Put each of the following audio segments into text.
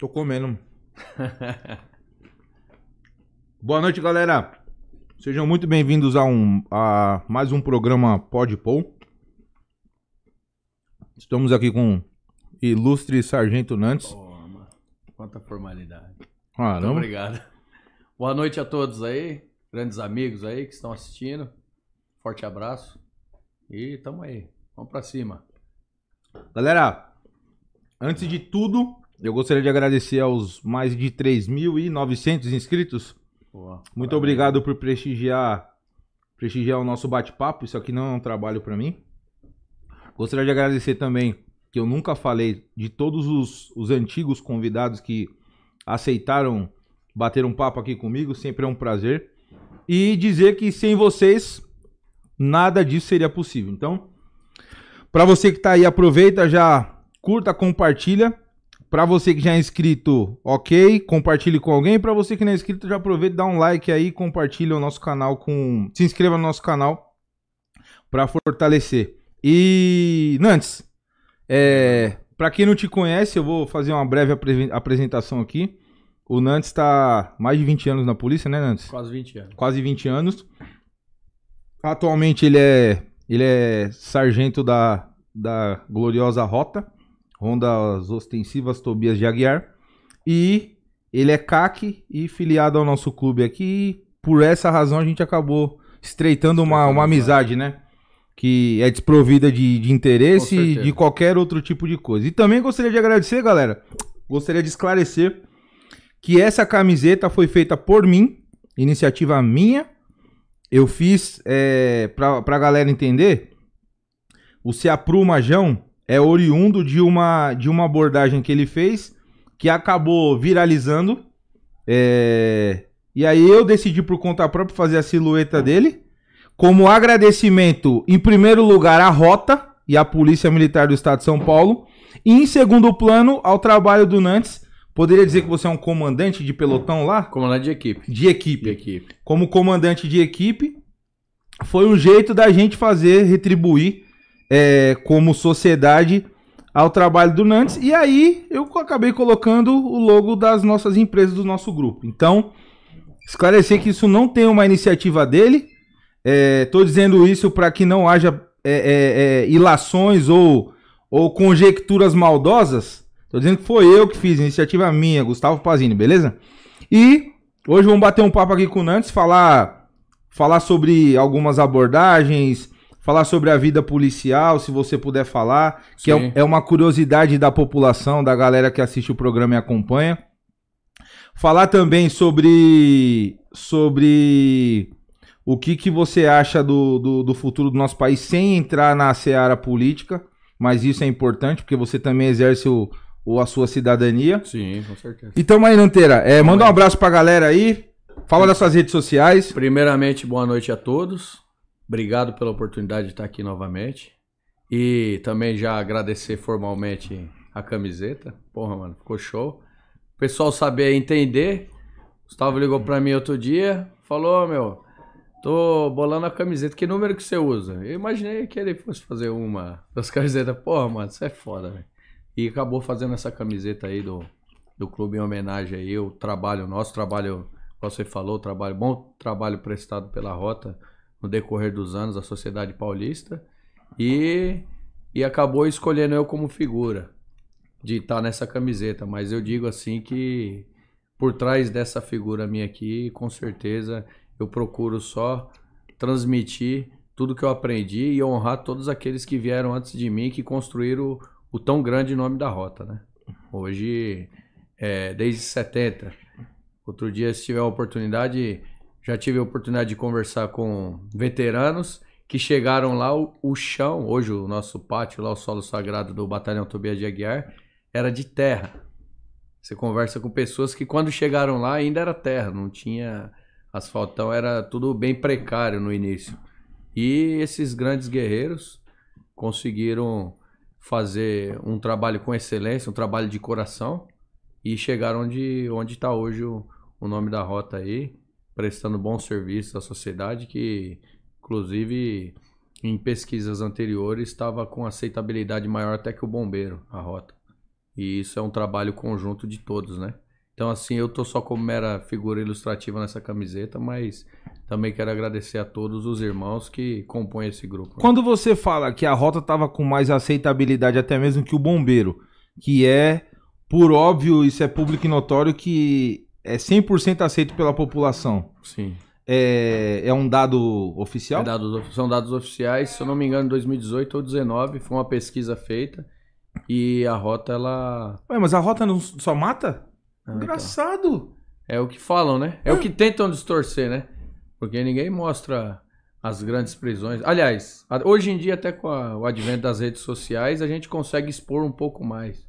Tô comendo. Boa noite, galera. Sejam muito bem-vindos a, um, a mais um programa Podpol. Estamos aqui com ilustre Sargento Nantes. Toma. Quanta formalidade. Muito Caramba. obrigado. Boa noite a todos aí, grandes amigos aí que estão assistindo. Forte abraço. E tamo aí. Vamos pra cima. Galera, antes de tudo, eu gostaria de agradecer aos mais de 3.900 inscritos. Boa. Muito obrigado por prestigiar, prestigiar o nosso bate-papo. Isso aqui não é um trabalho pra mim. Gostaria de agradecer também, que eu nunca falei, de todos os, os antigos convidados que aceitaram bater um papo aqui comigo. Sempre é um prazer. E dizer que sem vocês, nada disso seria possível. Então, pra você que tá aí, aproveita, já curta, compartilha. Pra você que já é inscrito, ok, compartilhe com alguém. Pra você que não é inscrito, já aproveita, dá um like aí, compartilha o nosso canal com, se inscreva no nosso canal pra fortalecer. E Nantes, é, para quem não te conhece, eu vou fazer uma breve apre- apresentação aqui. O Nantes tá mais de 20 anos na polícia, né, Nantes? Quase 20 anos. quase 20 anos. Atualmente ele é, ele é sargento da, da gloriosa Rota, Rondas Ostensivas Tobias de Aguiar. E ele é CAC e filiado ao nosso clube aqui. E por essa razão a gente acabou estreitando uma, uma amizade, né? Que é desprovida de, de interesse e de qualquer outro tipo de coisa. E também gostaria de agradecer, galera. Gostaria de esclarecer que essa camiseta foi feita por mim, iniciativa minha. Eu fiz, é, pra, pra galera entender, o Ceapru Majão é oriundo de uma, de uma abordagem que ele fez, que acabou viralizando. é, e aí eu decidi por conta própria fazer a silhueta dele. Como agradecimento, em primeiro lugar, à Rota e à Polícia Militar do Estado de São Paulo. E em segundo plano, ao trabalho do Nantes. Poderia dizer que você é um comandante de pelotão lá? Comandante de equipe. De equipe De equipe. como comandante de equipe, foi um jeito da gente fazer, retribuir é, como sociedade ao trabalho do Nantes. E aí eu acabei colocando o logo das nossas empresas do nosso grupo. Então, esclarecer que isso não tem uma iniciativa dele. Estou dizendo isso para que não haja é, é, é, ilações ou, ou conjecturas maldosas. Tô dizendo que foi eu que fiz, iniciativa minha, Gustavo Pazini, beleza? E hoje vamos bater um papo aqui com o Nantes, falar, falar sobre algumas abordagens, falar sobre a vida policial, se você puder falar, que é, Sim. é uma curiosidade da população, da galera que assiste o programa e acompanha. Falar também sobre, sobre o que, que você acha do, do, do futuro do nosso país sem entrar na seara política, mas isso é importante porque você também exerce o, o- a sua cidadania. Sim, com certeza. E tamo aí, Nanteira. É, manda um abraço pra galera aí. Fala das suas redes sociais. Primeiramente, boa noite a todos. Obrigado pela oportunidade de estar aqui novamente. E também já agradecer formalmente a camiseta. Porra, mano, ficou show. O pessoal saber entender. Gustavo ligou pra mim outro dia, falou, "Ô, meu, tô bolando a camiseta. Que número que você usa? Eu imaginei que ele fosse fazer uma das camisetas. Porra, mano, isso é foda, velho. E acabou fazendo essa camiseta aí do, do clube em homenagem aí, o trabalho nosso, trabalho, como você falou, trabalho, bom trabalho prestado pela Rota no decorrer dos anos, a Sociedade Paulista. E, e acabou escolhendo eu como figura de estar nessa camiseta. Mas eu digo assim que por trás dessa figura minha aqui, com certeza eu procuro só transmitir tudo que eu aprendi e honrar todos aqueles que vieram antes de mim que construíram o, o tão grande nome da rota, né? Hoje, é, desde 70. Outro dia, se tiver a oportunidade, já tive a oportunidade de conversar com veteranos que chegaram lá, o, o chão, hoje o nosso pátio lá, o solo sagrado do Batalhão Tobias de Aguiar, era de terra. Você conversa com pessoas que quando chegaram lá ainda era terra, não tinha asfaltão, era tudo bem precário no início. E esses grandes guerreiros conseguiram fazer um trabalho com excelência, um trabalho de coração e chegaram onde está hoje o, o nome da rota aí, prestando bom serviço à sociedade que inclusive em pesquisas anteriores estava com aceitabilidade maior até que o bombeiro, a rota. E isso é um trabalho conjunto de todos, né? Então, assim, eu tô só como mera figura ilustrativa nessa camiseta, mas também quero agradecer a todos os irmãos que compõem esse grupo. né? Quando você fala que a rota tava com mais aceitabilidade até mesmo que o bombeiro, que é, por óbvio, isso é público e notório, que é 100% aceito pela população. Sim. É, é um dado oficial? É dados of- são dados oficiais, se eu não me engano, em 2018 ou 2019, foi uma pesquisa feita e a rota, ela... Ué, mas a rota não só mata? Ah. Engraçado. É o que falam, né? É o que tentam distorcer, né? Porque ninguém mostra as grandes prisões. Aliás, hoje em dia, até com a- o advento das redes sociais, a gente consegue expor um pouco mais.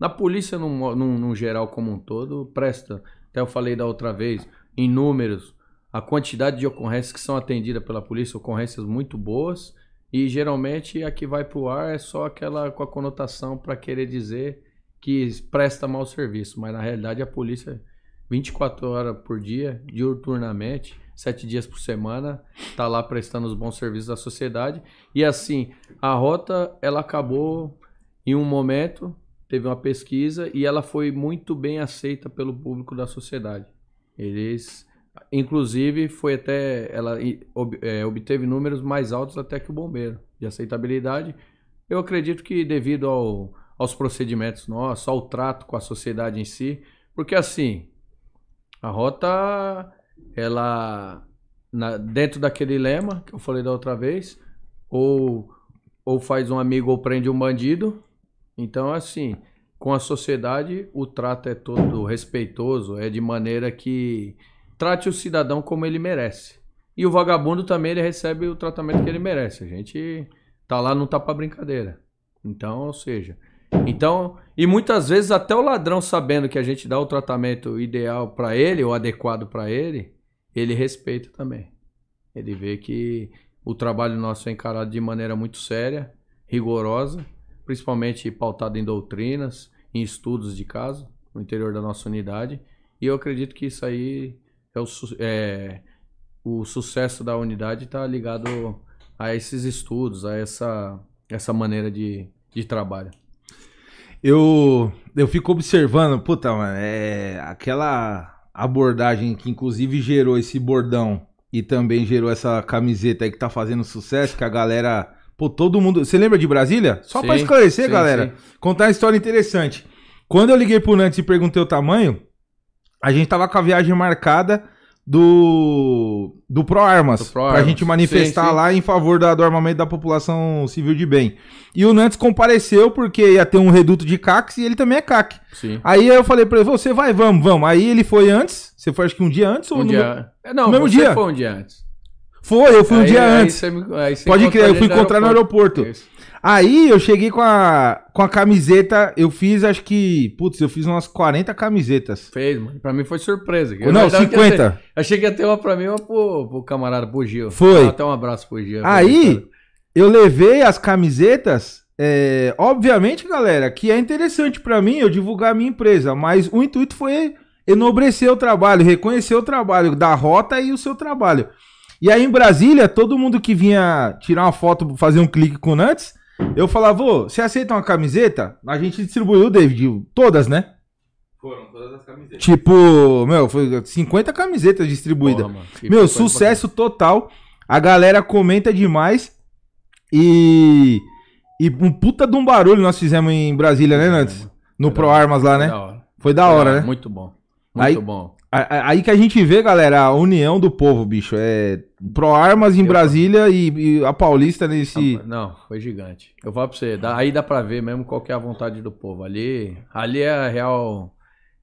Na polícia, num, mo- num, num geral como um todo, presta. Até eu falei da outra vez, em números, a quantidade de ocorrências que são atendidas pela polícia, ocorrências muito boas, e geralmente a que vai pro ar é só aquela com a conotação para querer dizer que presta mau serviço, mas na realidade a polícia 24 horas por dia, diuturnamente, sete dias por semana, tá lá prestando os bons serviços à sociedade. E assim, a rota ela acabou em um momento, teve uma pesquisa e ela foi muito bem aceita pelo público da sociedade. Eles, inclusive, foi até ela é, obteve números mais altos até que o bombeiro de aceitabilidade. Eu acredito que devido ao, aos procedimentos nossos, ao trato com a sociedade em si, porque assim, a rota, ela, na- dentro daquele lema que eu falei da outra vez, ou, ou faz um amigo ou prende um bandido. Então, assim, com a sociedade, o trato é todo respeitoso, é de maneira que trate o cidadão como ele merece. E o vagabundo também ele recebe o tratamento que ele merece. A gente tá lá não tá pra brincadeira. Então, ou seja, então, e muitas vezes até o ladrão sabendo que a gente dá o tratamento ideal para ele ou adequado para ele, ele respeita também. Ele vê que o trabalho nosso é encarado de maneira muito séria, rigorosa, principalmente pautado em doutrinas, em estudos de caso no interior da nossa unidade. E eu acredito que isso aí é o, é, o sucesso da unidade está ligado a esses estudos, a essa, essa maneira de, de trabalho. Eu, eu fico observando, puta, mano, é aquela abordagem que inclusive gerou esse bordão e também gerou essa camiseta aí que tá fazendo sucesso, que a galera. Pô, todo mundo. Você lembra de Brasília? Só Sim, esclarecer, sim, galera. sim. Contar uma história interessante. Quando eu liguei pro Nantes e perguntei o tamanho, a gente tava com a viagem marcada do do ProArmas, Do pra ProArmas. gente manifestar Sim, sim. lá em favor da- do armamento da população civil de bem. E o Nantes compareceu porque ia ter um reduto de CACs e ele também é CAC. Sim. Aí eu falei pra ele, você vai, vamos, vamos. Aí ele foi antes, você foi acho que um dia antes ou Um no- dia. É, Não, no mesmo você dia? foi um dia antes. Foi, eu fui um Aí- dia aí antes. você Pode crer, eu fui encontrar no aeroporto. Isso. Aí eu cheguei com a, com a camiseta, eu fiz acho que, putz, eu fiz umas 40 camisetas. Fez, mano. Pra mim foi surpresa. Não, Eu que ia 50. ter- Achei que ia ter uma pra mim e uma pro, pro camarada, pro Gil. Foi. Até um abraço pro Gil. Aí, eu levei as camisetas. é, obviamente, galera, que é interessante pra mim eu divulgar a minha empresa, mas o intuito foi enobrecer o trabalho, reconhecer o trabalho da rota e o seu trabalho. E aí em Brasília, todo mundo que vinha tirar uma foto, fazer um clique com o Nantes, eu falava, ô, você aceita uma camiseta? A gente distribuiu, David, todas, né? Foram todas as camisetas. Tipo, meu, foi 50 camisetas distribuídas. Porra, Meu, sucesso total. A galera comenta demais. E. E um puta de um barulho nós fizemos em Brasília, né, Nantes? No Pro. Armas lá, Foi né? Da hora. Foi da hora, né? Muito bom. Muito Aí- bom. Aí que a gente vê, galera, a união do povo, bicho. É Pro Armas em Eu- Brasília e, e a Paulista nesse. Não, foi gigante. Eu falo pra você, aí dá pra ver mesmo qual que é a vontade do povo. Ali, ali é a real,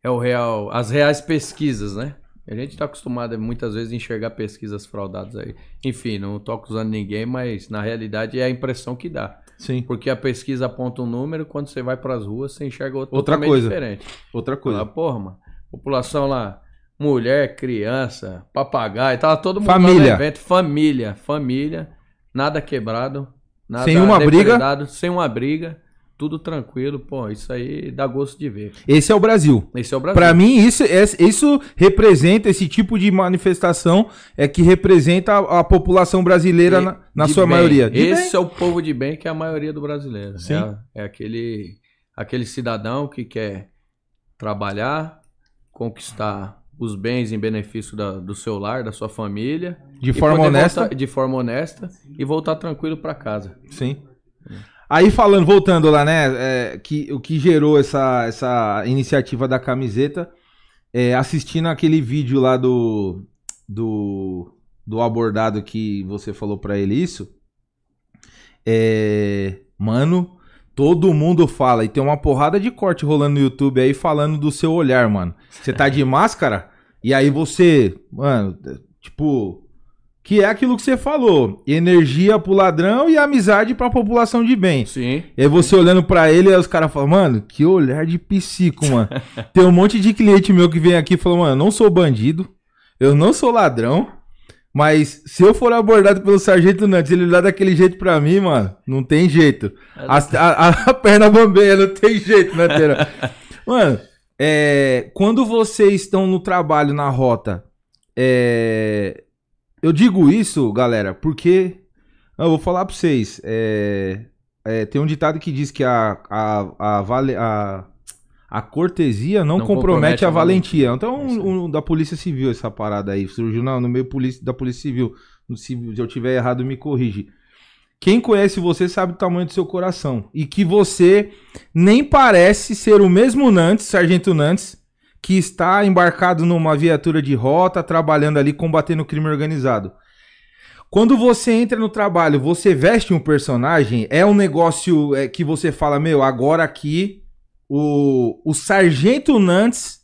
é o real, as reais pesquisas, né? A gente tá acostumado muitas vezes a enxergar pesquisas fraudadas aí. Enfim, não tô acusando ninguém, mas na realidade é a impressão que dá. Sim. Porque a pesquisa aponta um número, quando você vai pras ruas, você enxerga outro Outra coisa. diferente. Outra coisa. Fala, porra, mano, população lá, mulher, criança, papagaio, tava todo mundo Família. no evento, família, família, nada quebrado, nada Sem uma briga. sem uma briga, tudo tranquilo, pô, isso aí dá gosto de ver. Esse é o Brasil. Esse é o Brasil. Pra mim, isso, isso representa, esse tipo de manifestação é que representa a, a população brasileira E- na, na de sua bem. maioria. De Esse bem. é o povo de bem que é a maioria do brasileiro. Sim. É, é aquele aquele cidadão que quer trabalhar, conquistar os bens em benefício da- do seu lar, da sua família. De forma honesta. voltar- de forma honesta e voltar tranquilo para casa. Sim. Aí falando, voltando lá, né? é, que, o que gerou essa, essa iniciativa da camiseta, é, assistindo aquele vídeo lá do, do, do abordado que você falou pra ele isso. É, mano, todo mundo fala, e tem uma porrada de corte rolando no YouTube aí falando do seu olhar, mano. Você tá de máscara, e aí você, mano, tipo, que é aquilo que você falou: energia pro ladrão e amizade pra população de bem. Sim. E aí você olhando pra ele, aí os caras falam, mano, que olhar de psico, mano. Tem um monte de cliente meu que vem aqui e fala, mano, eu não sou bandido, eu não sou ladrão, mas se eu for abordado pelo sargento Nantes, ele olhar daquele jeito pra mim, mano, não tem jeito. A, a- a perna bambeia, não tem jeito, né, Teira? Mano, é, quando vocês estão no trabalho, na rota, é, eu digo isso, galera, porque eu vou falar pra vocês. é, é, tem um ditado que diz que a, a, a, vale- a, a cortesia não, Não compromete, compromete a valentia. Então, É um, um da Polícia Civil, essa parada aí. Surgiu no, no meio polícia, da Polícia civil. Se eu tiver errado, me corrige. Quem conhece você sabe o tamanho do seu coração. E que você nem parece ser o mesmo Nantes, Sargento Nantes, que está embarcado numa viatura de rota, trabalhando ali, combatendo o crime organizado. Quando você entra no trabalho, você veste um personagem, é um negócio é, que você fala, meu, agora aqui o, o Sargento Nantes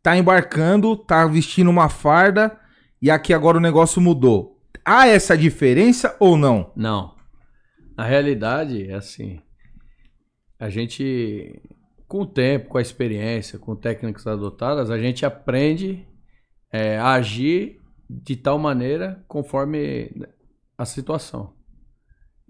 tá embarcando, tá vestindo uma farda e aqui agora o negócio mudou. Há essa diferença ou não? Não. Na realidade, é assim. A gente, com o tempo, com a experiência, com técnicas adotadas, a gente aprende é, a agir de tal maneira conforme a situação.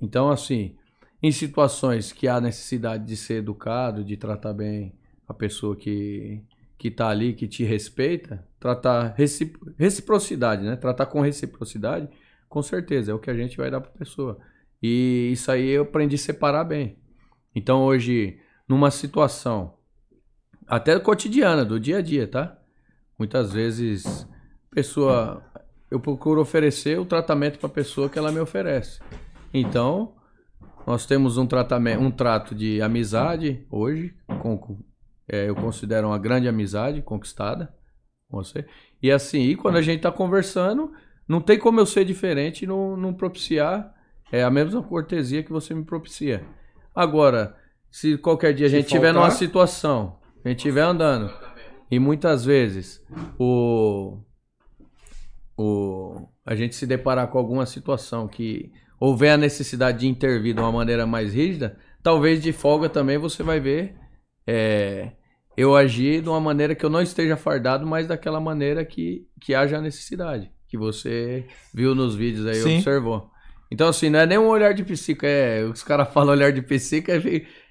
Então, assim, em situações que há necessidade de ser educado, de tratar bem a pessoa que que está ali, que te respeita, tratar recip- reciprocidade, né? Tratar com reciprocidade, com certeza, é o que a gente vai dar para a pessoa. E isso aí eu aprendi a separar bem. Então hoje, numa situação, até cotidiana, do dia a dia, tá? Muitas vezes, pessoa, eu procuro oferecer o tratamento para a pessoa que ela me oferece. Então, nós temos um tratamento, um trato de amizade hoje, com, é, eu considero uma grande amizade conquistada com você. E assim, e quando a gente está conversando, não tem como eu ser diferente e não, não propiciar é, a mesma cortesia que você me propicia. Agora, se qualquer dia a gente estiver numa situação, a gente estiver andando, e muitas vezes o, o, a gente se deparar com alguma situação que houver a necessidade de intervir de uma maneira mais rígida, talvez de folga também você vai ver é, eu agir de uma maneira que eu não esteja fardado, mas daquela maneira que, que haja necessidade, que você viu nos vídeos aí, Sim. observou. Então, assim, não é nem um olhar de psico, é, os caras falam olhar de psico, é,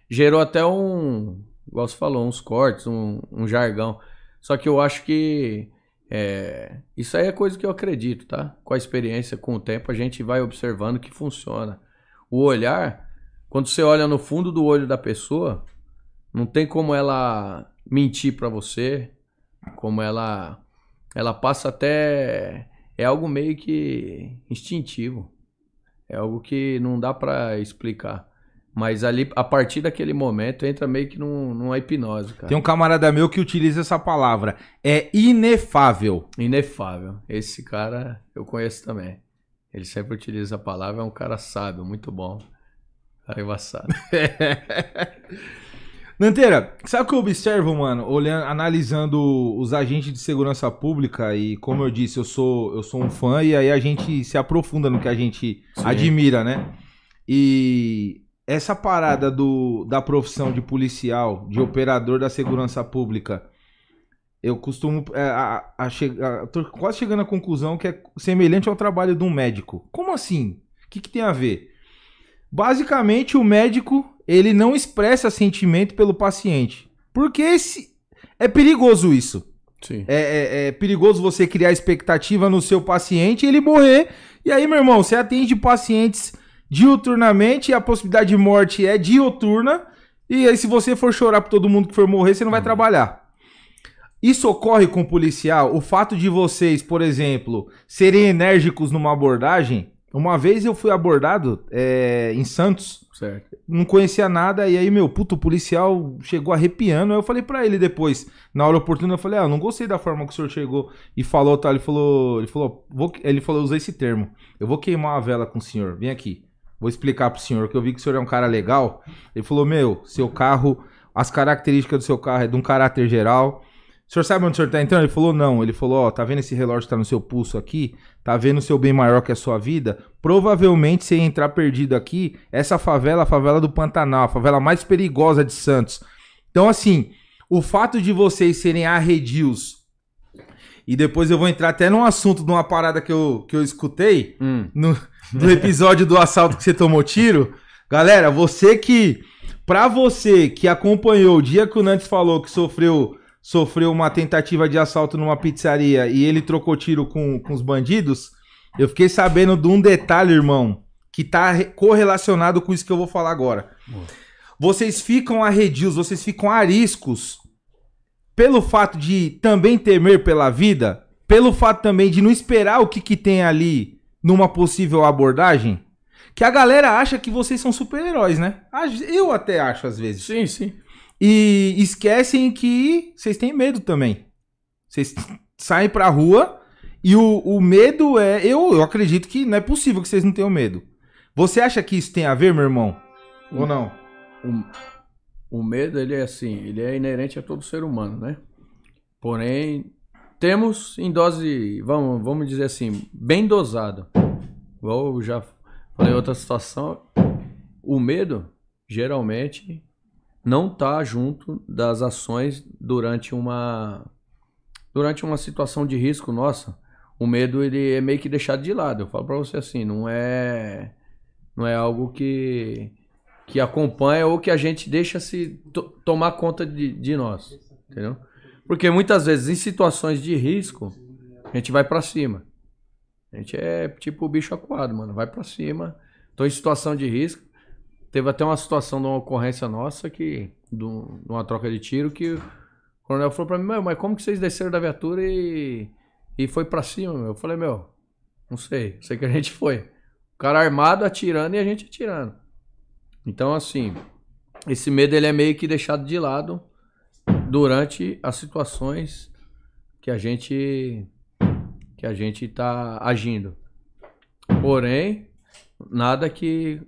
gerou até um, igual você falou, uns cortes, um, um jargão. Só que eu acho que é, isso aí é coisa que eu acredito, tá? Com a experiência, com o tempo, a gente vai observando que funciona. O olhar, quando você olha no fundo do olho da pessoa, não tem como ela mentir pra você, como ela ela passa até é algo meio que instintivo. É algo que não dá pra explicar. Mas ali, a partir daquele momento, entra meio que num, numa hipnose, cara. Tem um camarada meu que utiliza essa palavra. É inefável. Inefável. Esse cara eu conheço também. Ele sempre utiliza a palavra, é um cara sábio, muito bom. Cara embaçado. Nanteira, sabe o que eu observo, mano? Olhando, analisando os agentes de segurança pública e como eu disse, eu sou, eu sou um fã e aí a gente se aprofunda no que a gente Sim. admira, né? E essa parada do, da profissão de policial, de operador da segurança pública, eu costumo é, a, a quase chegando à conclusão que é semelhante ao trabalho de um médico. Como assim? O que, que tem a ver? Basicamente, o médico ele não expressa sentimento pelo paciente. Porque esse, é perigoso isso. Sim. É, é- é perigoso você criar expectativa no seu paciente e ele morrer. E aí, meu irmão, você atende pacientes diuturnamente e a possibilidade de morte é diuturna. E aí, se você for chorar por todo mundo que for morrer, você não vai trabalhar. Isso ocorre com o policial? O fato de vocês, por exemplo, serem enérgicos numa abordagem. Uma vez eu fui abordado é, em Santos, Certo. não conhecia nada, e aí, meu, puto, o policial chegou arrepiando. Aí eu falei pra ele depois, na hora oportuna, eu falei, ah, eu não gostei da forma que o senhor chegou e falou, tá? Ele falou, ele falou, vou, ele falou, eu usei esse termo. Eu vou queimar uma vela com o senhor, vem aqui. Vou explicar pro senhor que eu vi que o senhor é um cara legal. Ele falou, meu, seu carro, as características do seu carro é de um caráter geral. O senhor sabe onde o senhor tá entrando? Ele falou, não. Ele falou, ó, tá vendo esse relógio que tá no seu pulso aqui? Tá vendo o seu bem maior que a sua vida? Provavelmente, se entrar perdido aqui, essa favela, é a favela do Pantanal, a favela mais perigosa de Santos. Então, assim, o fato de vocês serem arredios, e depois eu vou entrar até num assunto de uma parada que eu, que eu escutei, Hum. no, do episódio do assalto que você tomou tiro. Galera, você que. Pra você que acompanhou o dia que o Nantes falou que sofreu, sofreu uma tentativa de assalto numa pizzaria e ele trocou tiro com, com os bandidos, eu fiquei sabendo de um detalhe, irmão, que tá re- correlacionado com isso que eu vou falar agora. Vocês ficam arredios, vocês ficam ariscos pelo fato de também temer pela vida, pelo fato também de não esperar o que, que tem ali numa possível abordagem, que a galera acha que vocês são super-heróis, né? Eu até acho às vezes. Sim, sim. E esquecem que vocês têm medo também. Vocês saem pra rua e o, o medo é. Eu, eu acredito que não é possível que vocês não tenham medo. Você acha que isso tem a ver, meu irmão? Ou não? O, o medo, ele é assim, ele é inerente a todo ser humano, né? Porém, temos em dose, vamos, vamos dizer assim, bem dosado. Igual eu já falei outra situação, o medo, geralmente, não tá junto das ações durante uma durante uma situação de risco nossa. O medo, ele é meio que deixado de lado. Eu falo pra você assim, não é não é algo que que acompanha ou que a gente deixa se to- tomar conta de, de nós, entendeu? Porque muitas vezes em situações de risco a gente vai pra cima. A gente é tipo o bicho acuado, mano, vai pra cima. Tô em situação de risco. Teve até uma situação de uma ocorrência nossa que de uma troca de tiro que o coronel falou pra mim, "Meu, mas como que vocês desceram da viatura e e foi pra cima, meu? Eu falei, meu, não sei, sei que a gente foi. O cara armado atirando e a gente atirando. Então, assim, esse medo ele é meio que deixado de lado durante as situações que a gente que a gente tá agindo. Porém, nada que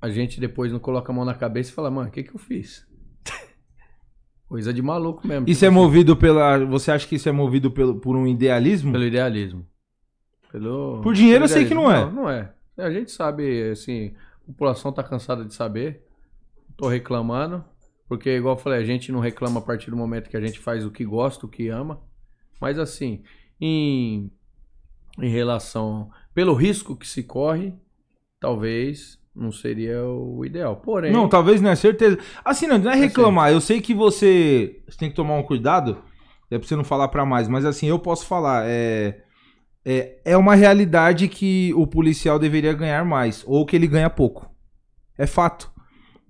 a gente depois não coloca a mão na cabeça e fala, mano, o que que eu fiz? Coisa de maluco mesmo. Isso é movido pela. Você acha que isso é movido pelo, por um idealismo? Pelo idealismo. Pelo, Por dinheiro eu sei que não é. Não, não é. A gente sabe, assim, a população tá cansada de saber. Tô reclamando. Porque, igual eu falei, a gente não reclama a partir do momento que a gente faz o que gosta, o que ama. Mas, assim, em, em relação. Pelo risco que se corre, talvez não seria o ideal. Porém. Não, talvez não é certeza. Assim, não, não é reclamar. Eu sei que você, você tem que tomar um cuidado. É pra você não falar pra mais, mas assim, eu posso falar. É, é, é uma realidade que o policial deveria ganhar mais, ou que ele ganha pouco. É fato.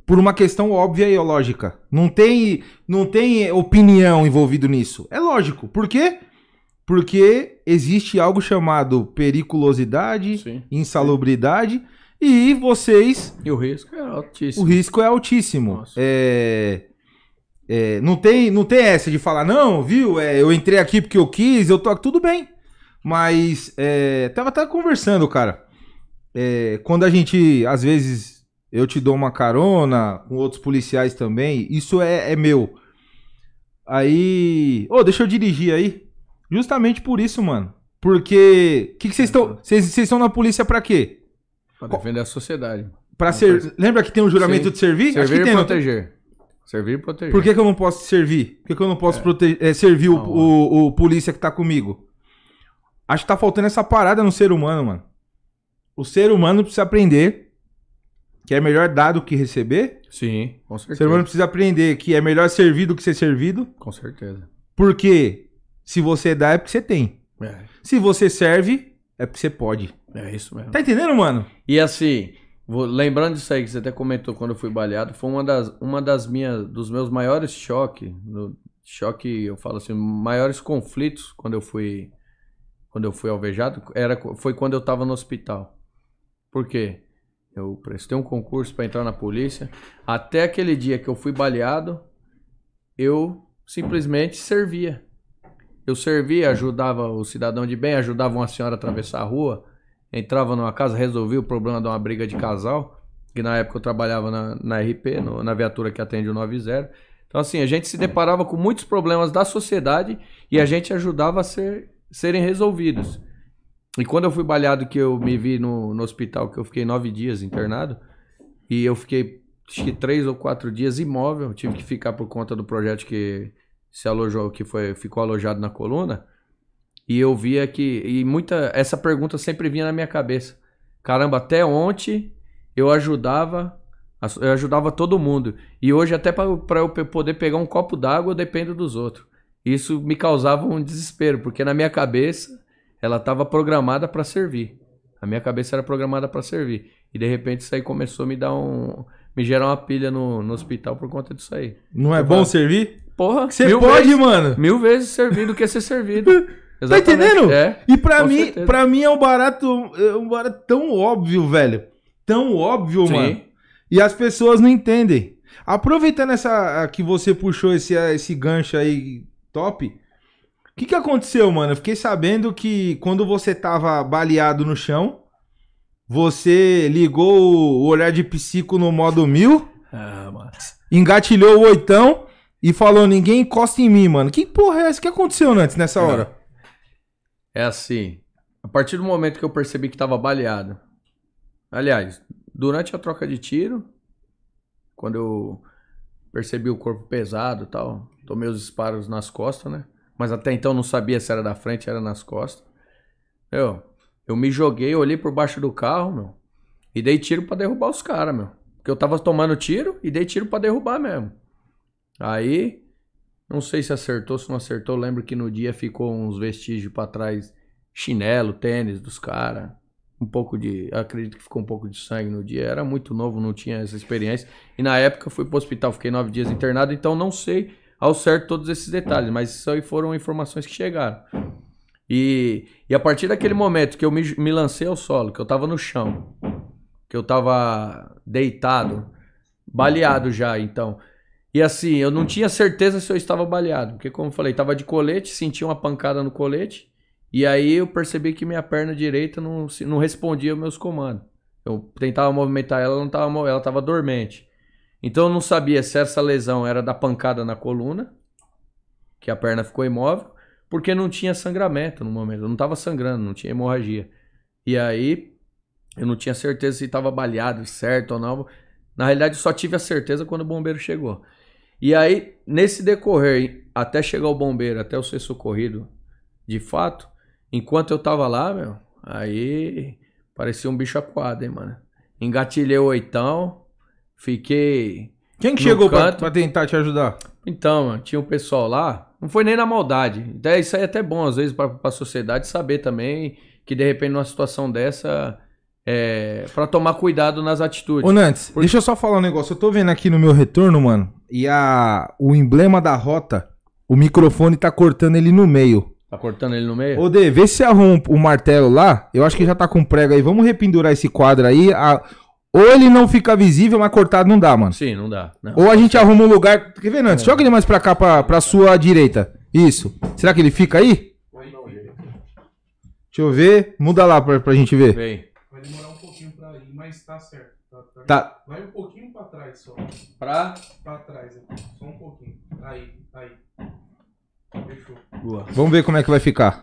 Por uma questão óbvia e lógica. Não tem, não tem opinião envolvido nisso. É lógico. Por quê? Porque existe algo chamado periculosidade, Sim. insalubridade, e vocês E o risco é o altíssimo. risco é altíssimo. É, é, não, tem, não tem essa de falar, não, viu? É, eu entrei aqui porque eu quis, eu tô aqui, tudo bem. Mas é, tava até conversando, cara. É, quando a gente, às vezes, eu te dou uma carona com outros policiais também, isso é, é meu. Aí. Ô, deixa eu dirigir aí. Justamente por isso, mano. Porque. O que vocês estão. Vocês estão na polícia pra quê? Pra defender a sociedade. Pra ser. pois- Lembra que tem um juramento Sim. de servir? Acho Servir que e tem, proteger. Servir e proteger. Por que, que eu não posso servir? Por que, que eu não posso prote- eh, servir o, Não, o, o polícia que tá comigo? Acho que tá faltando essa parada no ser humano, mano. O ser humano precisa aprender que é melhor dar do que receber. Sim, com O ser certeza. humano precisa aprender que é melhor servir do que ser servido. Com certeza. Porque se você dá é porque você tem. É, Se você serve, é porque você pode. é isso mesmo. Tá entendendo, mano? E assim, vou- lembrando disso aí que você até comentou quando eu fui baleado, foi uma das, uma das minhas, dos meus maiores choques, no- choque, eu falo assim, maiores conflitos quando eu fui, quando eu fui alvejado, era, foi quando eu tava no hospital. Por quê? Eu prestei um concurso para entrar na polícia. Até aquele dia que eu fui baleado, eu simplesmente servia. Eu servia, ajudava o cidadão de bem, ajudava uma senhora a atravessar a rua, entrava numa casa, resolvia o problema de uma briga de casal, que na época eu trabalhava na, na RP, no- na viatura que atende o 90. Então, assim, a gente se deparava com muitos problemas da sociedade e a gente ajudava a ser, serem resolvidos. E quando eu fui baleado, que eu me vi no, no hospital, que eu fiquei nove dias internado, e eu fiquei acho que três ou quatro dias imóvel, tive que ficar por conta do projeto que se alojou, que foi, ficou alojado na coluna. E eu via que. E muita. Essa pergunta sempre vinha na minha cabeça. Caramba, até ontem eu ajudava. Eu ajudava todo mundo. E hoje, até para eu poder pegar um copo d'água, eu dependo dos outros. Isso me causava um desespero, porque na minha cabeça ela estava programada para servir. A minha cabeça era programada para servir. E de repente isso aí começou a me dar um. me gerar uma pilha no, no hospital por conta disso aí. Não é bom servir? Porra, Você pode, vezes, mano. mil vezes servir do que ser servido. Tá entendendo? É. E pra Com mim, pra mim é um barato, é um barato tão óbvio, velho. Tão óbvio, Sim. mano. E as pessoas não entendem. Aproveitando essa que você puxou esse, esse gancho aí top, o que, que aconteceu, mano? Eu fiquei sabendo que quando você tava baleado no chão, você ligou o olhar de psico no modo mil, Ah, engatilhou o oitão e falou: ninguém encosta em mim, mano. Que porra é essa? O que aconteceu antes nessa hora? É assim. A partir do momento que eu percebi que tava baleado. Aliás, durante a troca de tiro, quando eu percebi o corpo pesado e tal, tomei os disparos nas costas, né? Mas até então não sabia se era da frente, era nas costas. Eu, eu me joguei, olhei por baixo do carro, meu, e dei tiro pra derrubar os caras, meu. Porque eu tava tomando tiro e dei tiro pra derrubar mesmo. Aí, não sei se acertou, se não acertou. Lembro que no dia ficou uns vestígios pra trás, chinelo, tênis dos caras. Um pouco de. Acredito que ficou um pouco de sangue no dia. Era muito novo, não tinha essa experiência. E na época fui pro hospital, fiquei nove dias internado, então não sei ao certo todos esses detalhes, mas isso aí foram informações que chegaram. E, e a partir daquele momento que eu me, me lancei ao solo, que eu tava no chão, que eu tava deitado, baleado já, então. E assim, eu não tinha certeza se eu estava baleado, porque como eu falei, tava de colete, senti uma pancada no colete, e aí eu percebi que minha perna direita não, não respondia aos meus comandos. Eu tentava movimentar ela, não tava, ela tava dormente. Então eu não sabia se essa lesão era da pancada na coluna, que a perna ficou imóvel, porque não tinha sangramento no momento. Eu não tava sangrando, não tinha hemorragia. E aí eu não tinha certeza se estava baleado certo ou não. Na realidade, eu só tive a certeza quando o bombeiro chegou. E aí, nesse decorrer, até chegar o bombeiro, até eu ser socorrido, de fato, enquanto eu tava lá, meu, aí parecia um bicho aquado, hein, mano. Engatilhei o oitão, fiquei. Quem que chegou pra, pra tentar te ajudar? Então, mano, tinha um pessoal lá, não foi nem na maldade. Até isso aí é até bom, às vezes, pra, pra sociedade saber também que, de repente, numa situação dessa, é. pra tomar cuidado nas atitudes. Ô, Nantes, deixa eu só falar um negócio. Eu tô vendo aqui no meu retorno, mano, e a, o emblema da rota, o microfone tá cortando ele no meio. Tá cortando ele no meio? Ô, Dê, vê se você arruma o martelo lá. Eu acho que já tá com prego aí. Vamos rependurar esse quadro aí. A- Ou ele não fica visível, mas cortado não dá, mano. Sim, não dá. Não. Ou a gente arruma um lugar. Quer ver, Nantes? Joga ele mais pra cá, pra, pra sua direita. Isso. Será que ele fica aí? Deixa eu ver. Muda lá pra, pra gente ver. Vem. Vai demorar um pouquinho pra ir, mas tá certo. Tá, tá. Tá. Vai um pouquinho pra trás só. Pra. Pra trás aqui. Só um pouquinho. Aí, aí. Fechou. Boa. Vamos ver como é que vai ficar.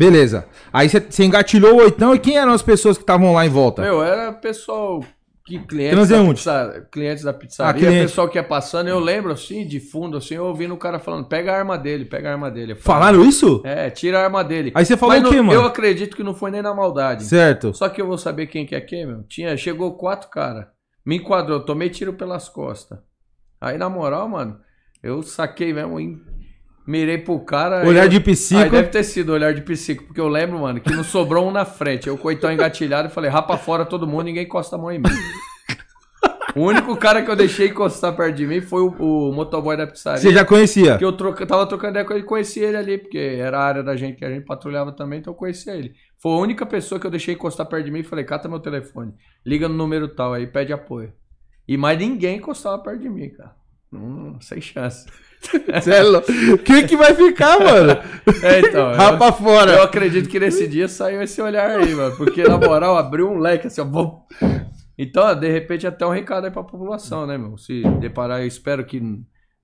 Beleza. Aí você- engatilhou o oitão e quem eram as pessoas que estavam lá em volta? Meu, era pessoal. Que clientes, da pizza, clientes da pizzaria, Ah, cliente. pessoal que ia passando, eu lembro assim, de fundo, assim, eu ouvindo o cara falando, pega a arma dele, pega a arma dele. Falei, Falaram isso? É, tira a arma dele. Aí você falou Mas o quê, não- mano? Eu acredito que não foi nem na maldade. Certo. Só que eu vou saber quem que é quem, meu. Tinha, chegou quatro cara. Me enquadrou, tomei tiro pelas costas. Aí, na moral, mano, eu saquei mesmo, Mirei pro cara. Olhar eu- de Aí psico. deve ter sido olhar de psico, porque eu lembro, mano, que não sobrou um na frente. Eu coitão engatilhado e falei, rapa fora todo mundo, ninguém encosta a mão em mim. O único cara que eu deixei encostar perto de mim foi o, o motoboy da pizzaria. Você já conhecia? Que eu troca, tava trocando ideia com ele, conhecia ele ali, porque era a área da gente que a gente patrulhava também, então eu conhecia ele. Foi a única pessoa que eu deixei encostar perto de mim e falei, cata meu telefone, liga no número tal aí, pede apoio. E mais ninguém encostava perto de mim, cara. Não, sem chance. É louco. Quem que vai ficar, mano? É, então, eu, Rapa fora. eu acredito que nesse dia saiu esse olhar aí, mano, porque na moral abriu um leque assim, ó. bom. Então, de repente, até um recado aí pra população, né, meu? Se deparar, eu espero que.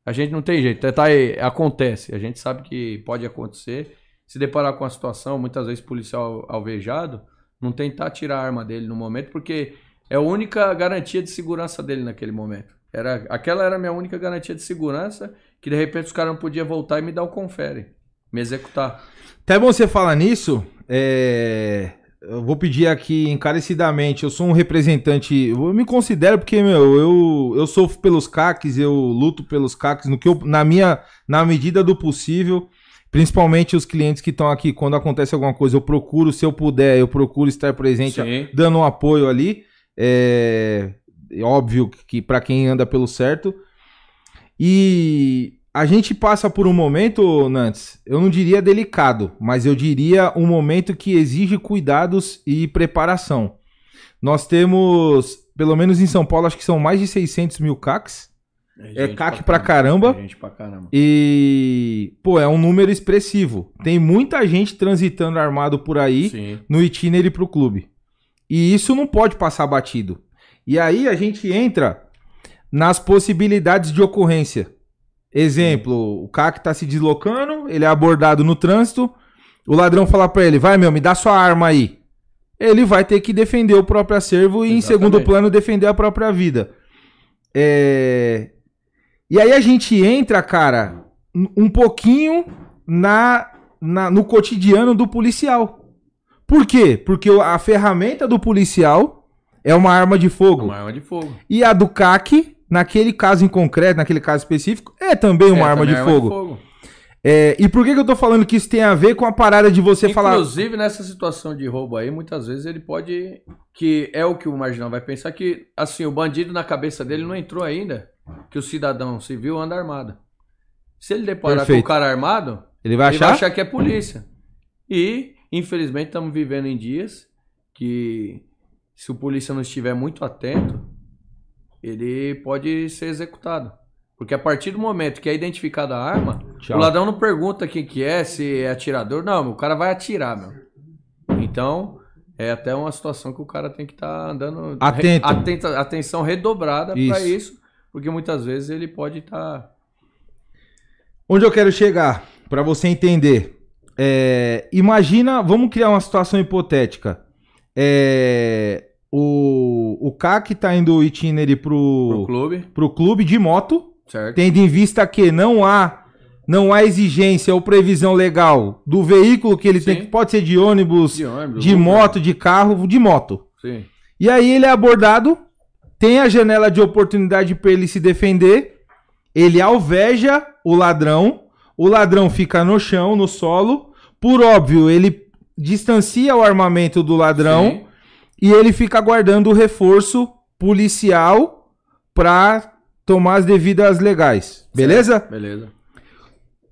A gente não tem jeito, tá aí, acontece. A gente sabe que pode acontecer. Se deparar com a situação, muitas vezes policial alvejado, não tentar tirar a arma dele no momento, porque é a única garantia de segurança dele naquele momento. Era, aquela era a minha única garantia de segurança, que de repente os caras não podiam voltar e me dar o confere, me executar. Até bom você falar nisso. é, Eu vou pedir aqui encarecidamente. Eu sou um representante. Eu me considero porque, meu, eu, eu sofro pelos CACs, eu luto pelos CACs no que eu, na minha, na medida do possível. Principalmente os clientes que estão aqui, quando acontece alguma coisa, eu procuro, se eu puder, eu procuro estar presente, Sim. dando um apoio ali. É, é óbvio que para quem anda pelo certo. E a gente passa por um momento, Nantes, eu não diria delicado, mas eu diria um momento que exige cuidados e preparação. Nós temos, pelo menos em São Paulo, acho que são mais de 600 mil CACs. É gente CAC pra caramba. É gente pra caramba. E, pô, é um número expressivo. Tem muita gente transitando armado por aí Sim. no itinerário pro clube. E isso não pode passar batido. E aí a gente entra nas possibilidades de ocorrência. Exemplo, o cara que tá se deslocando, ele é abordado no trânsito, o ladrão fala pra ele, vai meu, me dá sua arma aí. Ele vai ter que defender o próprio acervo e em segundo plano defender a própria vida. É... E aí a gente entra, cara, um pouquinho na, na- no cotidiano do policial. Por quê? Porque a ferramenta do policial é uma arma de fogo. Uma arma de fogo. E a do CAC, naquele caso em concreto, naquele caso específico, é também uma É, arma, também de, é fogo. É, e por que, que eu tô falando que isso tem a ver com a parada de você falar. Inclusive, nessa situação de roubo aí, muitas vezes ele pode. Que é o que o marginal vai pensar, que assim, o bandido na cabeça dele não entrou ainda. Que o cidadão civil anda armado. Se ele deparar Perfeito. com o cara armado, Ele vai ele achar? vai achar que é polícia. E, infelizmente, estamos vivendo em dias que, se o polícia não estiver muito atento, ele pode ser executado. Porque a partir do momento que é identificada a arma, Tchau. o ladrão não pergunta quem que é, se é atirador. Não, o cara vai atirar, meu. Então, é até uma situação que o cara tem que estar andando... Atento. atenta- atenção redobrada para Isso. Porque muitas vezes ele pode tá estar... Onde eu quero chegar? Pra você entender. É, imagina, vamos criar uma situação hipotética. É, o, o CAC tá indo o itinerário pro pro, clube, pro clube de moto, certo? tendo em vista que não há não há exigência ou previsão legal do veículo que ele tem Sim. que pode ser de ônibus, de, ônibus, Uber. moto, de carro, de moto. Sim. E aí ele é abordado, tem a janela de oportunidade para ele se defender, ele alveja o ladrão, o ladrão fica no chão, no solo, por óbvio, ele distancia o armamento do ladrão Sim. E ele fica aguardando o reforço policial para tomar as devidas legais. Beleza? Beleza.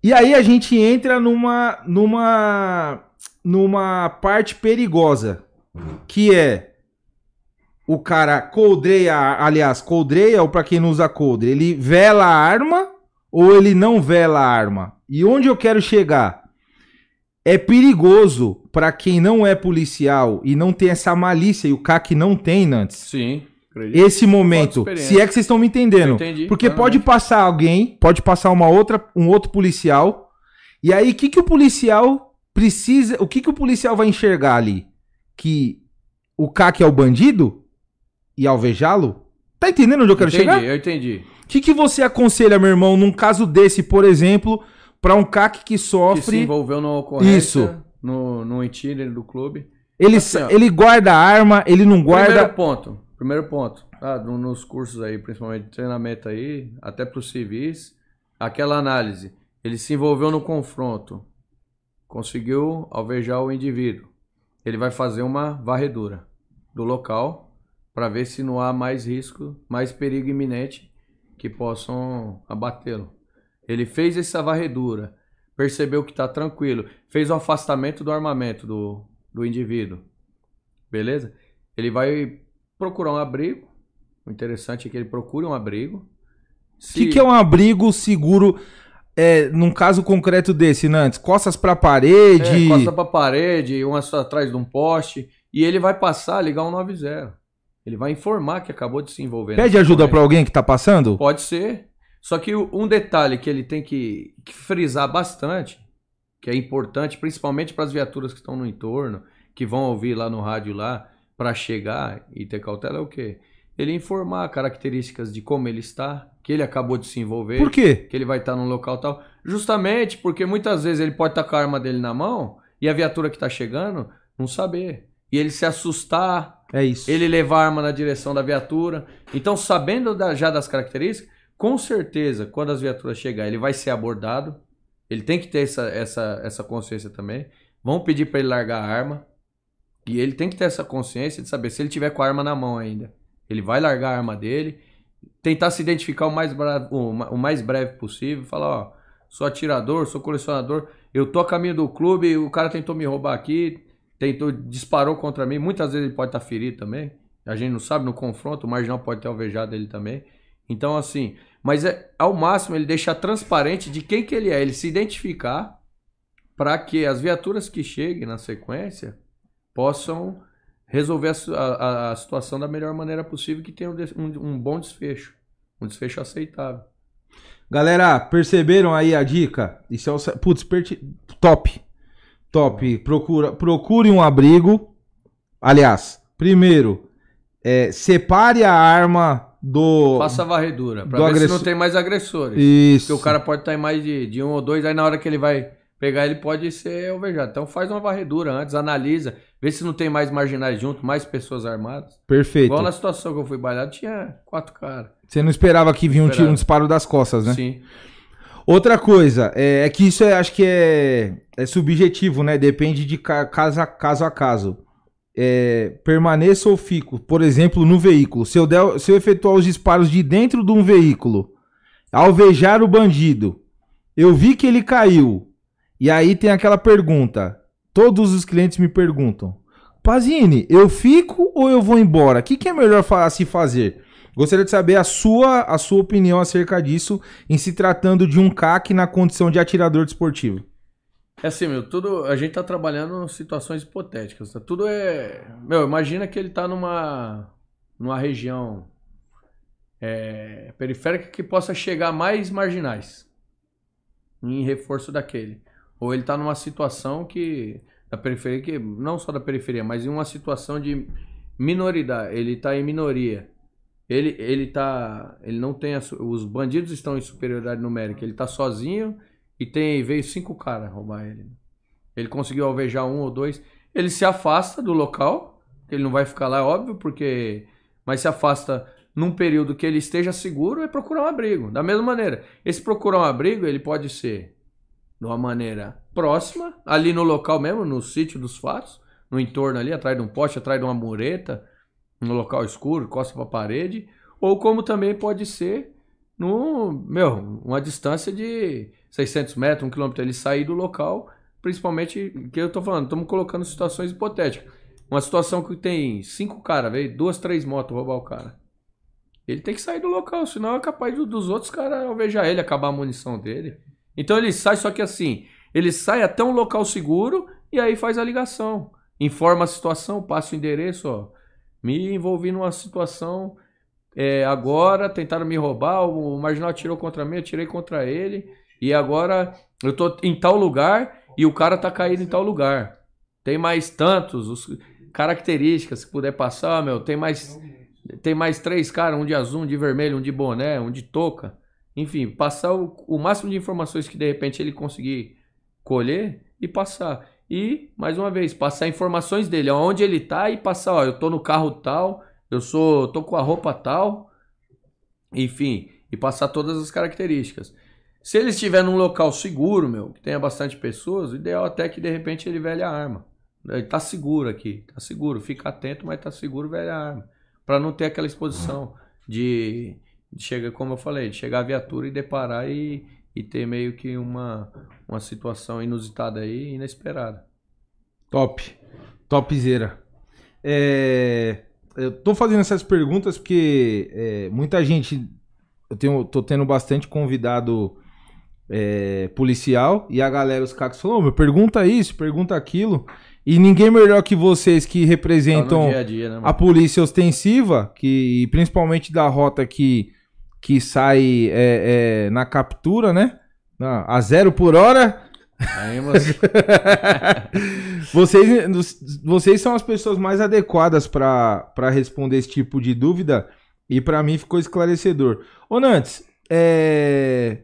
E aí a gente entra numa numa numa parte perigosa, que é o cara coldreia, aliás, coldreia ou para quem não usa coldre, ele vela a arma ou ele não vela a arma? E onde eu quero chegar? É perigoso para quem não é policial e não tem essa malícia e o CAC não tem antes. Sim. acredito. Esse momento, se é que vocês estão me entendendo. Entendi, Porque claramente. pode passar alguém, pode passar uma outra, um outro policial. E aí, o que, que o policial precisa. O que, que o policial vai enxergar ali? Que o CAC é o bandido? E alvejá-lo? Tá entendendo onde eu quero entendi, chegar? eu entendi. O que, que você aconselha, meu irmão, num caso desse, por exemplo, para um CAC que Que se sofre. envolveu numa ocorrência Isso. no, no itinerário do clube. Ele, Assim, ó. ele guarda a arma, ele não guarda. Primeiro ponto. Primeiro ponto. Ah, no- nos cursos aí, principalmente de treinamento aí, até para os civis, aquela análise. Ele se envolveu no confronto, conseguiu alvejar o indivíduo. Ele vai fazer uma varredura do local para ver se não há mais risco, mais perigo iminente que possam abatê-lo. Ele fez essa varredura, percebeu que está tranquilo, fez o afastamento do armamento do, do indivíduo. Beleza? Ele vai procurar um abrigo. O interessante é que ele procure um abrigo. O que, que é um abrigo seguro? É, num caso concreto desse, Nantes, costas pra parede. É, costa pra parede, uma atrás de um poste. E ele vai passar a ligar um 90. Ele vai informar que acabou de se envolver. Pede ajuda para alguém que tá passando? Pode ser. Só que um detalhe que ele tem que, que frisar bastante, que é importante, principalmente para as viaturas que estão no entorno, que vão ouvir lá no rádio lá, para chegar e ter cautela, é o quê? Ele informar características de como ele está, que ele acabou de se envolver. Por quê? Que ele vai estar num local tal. Justamente porque muitas vezes ele pode estar com a arma dele na mão e a viatura que está chegando não saber. E ele se assustar. É isso. Ele levar a arma na direção da viatura. Então, sabendo da, já das características, com certeza, quando as viaturas chegar, ele vai ser abordado. Ele tem que ter essa, essa, essa consciência também. Vão pedir para ele largar a arma. E ele tem que ter essa consciência de saber se ele tiver com a arma na mão ainda. Ele vai largar a arma dele, tentar se identificar o mais, breve, o mais breve possível, falar, ó, sou atirador, sou colecionador, eu tô a caminho do clube, o cara tentou me roubar aqui, tentou, disparou contra mim, muitas vezes ele pode estar tá ferido também, a gente não sabe, no confronto, o marginal pode ter alvejado ele também. Então, assim, mas é ao máximo ele deixar transparente de quem que ele é, ele se identificar para que as viaturas que cheguem na sequência possam resolver a, a, a, situação da melhor maneira possível que tenha um, um, bom desfecho. Um desfecho aceitável. Galera, perceberam aí a dica? Isso é o. Putz, perti... top. Top. Procura, procure um abrigo. Aliás, primeiro, é, separe a arma do. Faça a varredura. Pra ver agressor... se não tem mais agressores. Isso. Porque o cara pode estar em mais de, de um ou dois, aí na hora que ele vai pegar, ele pode ser alvejado. Então faz uma varredura antes, analisa. Vê se não tem mais marginais junto, mais pessoas armadas. Perfeito. Igual na situação que eu fui baleado, tinha quatro caras. Você não esperava que vinha um, tiro, um disparo das costas, né? Sim. Outra coisa, é, é que isso é, acho que é, é subjetivo, né? Depende de ca, caso, a, caso a caso. É, permaneça ou fico, por exemplo, no veículo. Se eu, der, se eu efetuar os disparos de dentro de um veículo, alvejar o bandido, eu vi que ele caiu. E aí tem aquela pergunta: Todos os clientes me perguntam: Pazini, eu fico ou eu vou embora? O que, que é melhor se fazer? Gostaria de saber a sua, a sua opinião acerca disso em se tratando de um CAC na condição de atirador desportivo. É assim, meu, tudo. A gente tá trabalhando situações hipotéticas. Tá? Tudo é. Meu, imagina que ele tá numa. numa região é, periférica que possa chegar mais marginais em reforço daquele. Ou ele está numa situação que. Da periferia, que não só da periferia, mas em uma situação de minoridade. Ele está em minoria. Ele, ele tá. Ele não tem. A, os bandidos estão em superioridade numérica. Ele está sozinho e tem veio cinco caras roubar ele. Ele conseguiu alvejar um ou dois. Ele se afasta do local. Ele não vai ficar lá, é óbvio, porque. Mas se afasta num período que ele esteja seguro é procurar um abrigo. Da mesma maneira, esse procurar um abrigo, ele pode ser de uma maneira próxima, ali no local mesmo, no sítio dos fatos, no entorno ali, atrás de um poste, atrás de uma mureta, no local escuro, costa para a parede, ou como também pode ser no, meu, uma distância de 600 metros, um quilômetro, ele sair do local, principalmente, que eu tô falando, estamos colocando situações hipotéticas. Uma situação que tem cinco caras, veio duas, três motos roubar o cara. Ele tem que sair do local, senão é capaz dos outros caras alvejar ele, acabar a munição dele. Então ele sai, só que assim, ele sai até um local seguro e aí faz a ligação. Informa a situação, passa o endereço, ó. Me envolvi numa situação é, agora, tentaram me roubar, o marginal atirou contra mim, eu tirei contra ele. E agora eu tô em tal lugar e o cara tá caído em tal lugar. Tem mais tantos, os, características, se puder passar, meu, tem mais. Tem mais três caras, um de azul, um de vermelho, um de boné, um de touca. Enfim, passar o, o máximo de informações que de repente ele conseguir colher e passar. E, mais uma vez, passar informações dele, onde ele tá e passar, ó, eu tô no carro tal, eu sou, tô com a roupa tal, enfim, e passar todas as características. Se ele estiver num local seguro, meu, que tenha bastante pessoas, o ideal até que de repente ele velhe a arma. Ele tá seguro aqui, tá seguro, fica atento, mas tá seguro, velhe a arma. Pra não ter aquela exposição de, de chegar, como eu falei, de chegar a viatura e deparar e, e ter meio que uma, uma situação inusitada aí, inesperada. Top. Topzera. É, eu tô fazendo essas perguntas porque é, muita gente. Eu tenho, tô tendo bastante convidado é, policial e a galera, os cacos, falou: "Ô, meu, pergunta isso, pergunta aquilo. E ninguém melhor que vocês que representam dia a dia, né, a polícia ostensiva, que principalmente da rota que, que sai é, é, na captura, né? A zero por hora. Aí, mas... vocês, vocês são as pessoas mais adequadas para responder esse tipo de dúvida e para mim ficou esclarecedor. Ô Nantes, é...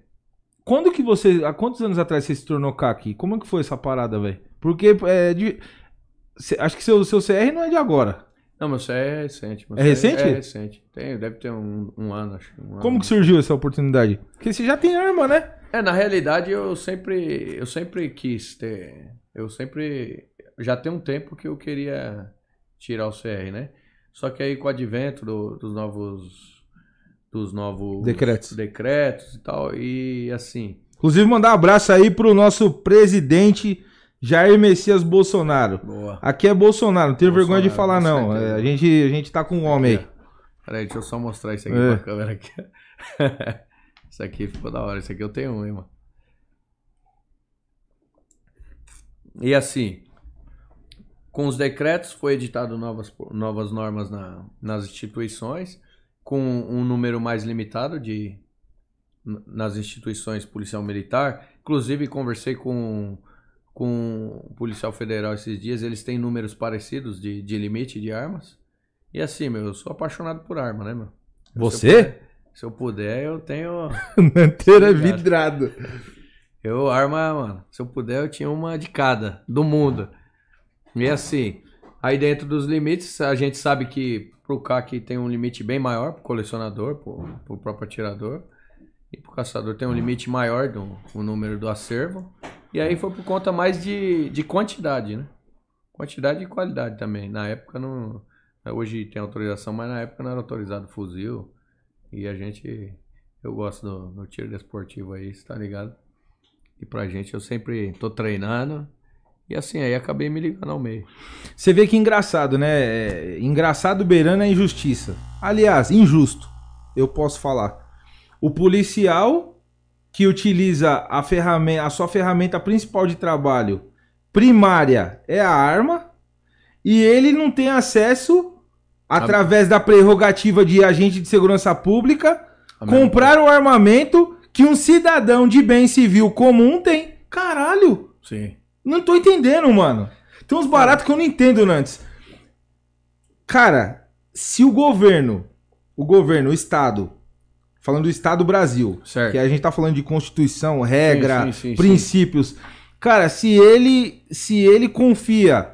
quando que você, há quantos anos atrás você se tornou CAC? Como é que foi essa parada, velho? Porque é de... cê- acho que seu, seu CR não é de agora. Não, meu CR é recente. É CR recente? É recente. Tem, deve ter um, um ano, acho. um Como ano. que surgiu essa oportunidade? Porque você já tem arma, né? É, na realidade eu sempre, eu sempre quis ter, eu sempre, já tem um tempo que eu queria tirar o CR, né? Só que aí com o advento do- dos novos, dos novos Decretos. decretos e tal, e assim, Inclusive, mandar um abraço aí pro nosso presidente Jair Messias Bolsonaro. boa. Aqui é Bolsonaro, não tenho vergonha de Bolsonaro, falar, não. É, a, gente, a gente tá com um homem aí. Peraí, deixa eu só mostrar isso aqui É. pra câmera aqui. isso aqui ficou da hora, isso aqui eu tenho um, hein, mano. E assim, com os decretos foi editado novas, novas normas na- nas instituições, com um número mais limitado de nas instituições policial militar. Inclusive conversei com com o policial federal esses dias, eles têm números parecidos de, de limite de armas. E assim, meu, eu sou apaixonado por arma, né, meu? Se eu Você? puder- Se eu puder, eu tenho. Manteira vidrado. Eu, arma, mano, se eu puder, eu tinha uma de cada, do mundo. E assim, aí dentro dos limites, a gente sabe que pro CAC tem um limite bem maior, pro colecionador, pro, pro próprio atirador. E pro caçador tem um limite maior do o número do acervo. E aí foi por conta mais de, de quantidade, né? Quantidade e qualidade também. Na época não. Hoje tem autorização, mas na época não era autorizado fuzil. E a gente. Eu gosto do, do tiro desportivo aí, você tá ligado? E pra gente eu sempre tô treinando. E assim, aí acabei me ligando ao meio. Você vê que engraçado, né? É, engraçado beirando a injustiça. Aliás, injusto. Eu posso falar. O policial que utiliza a ferramenta, a sua ferramenta principal de trabalho primária é a arma e ele não tem acesso através da prerrogativa de agente de segurança pública A comprar o armamento que um cidadão de bem civil comum tem. Caralho! Sim. Não tô entendendo, mano. Tem uns baratos que eu não entendo, Nantes. Cara, se o governo, o governo, o Estado, falando do Estado Brasil, Certo. que a gente tá falando de Constituição, regra, sim, sim, sim. princípios. Cara, se ele, se ele confia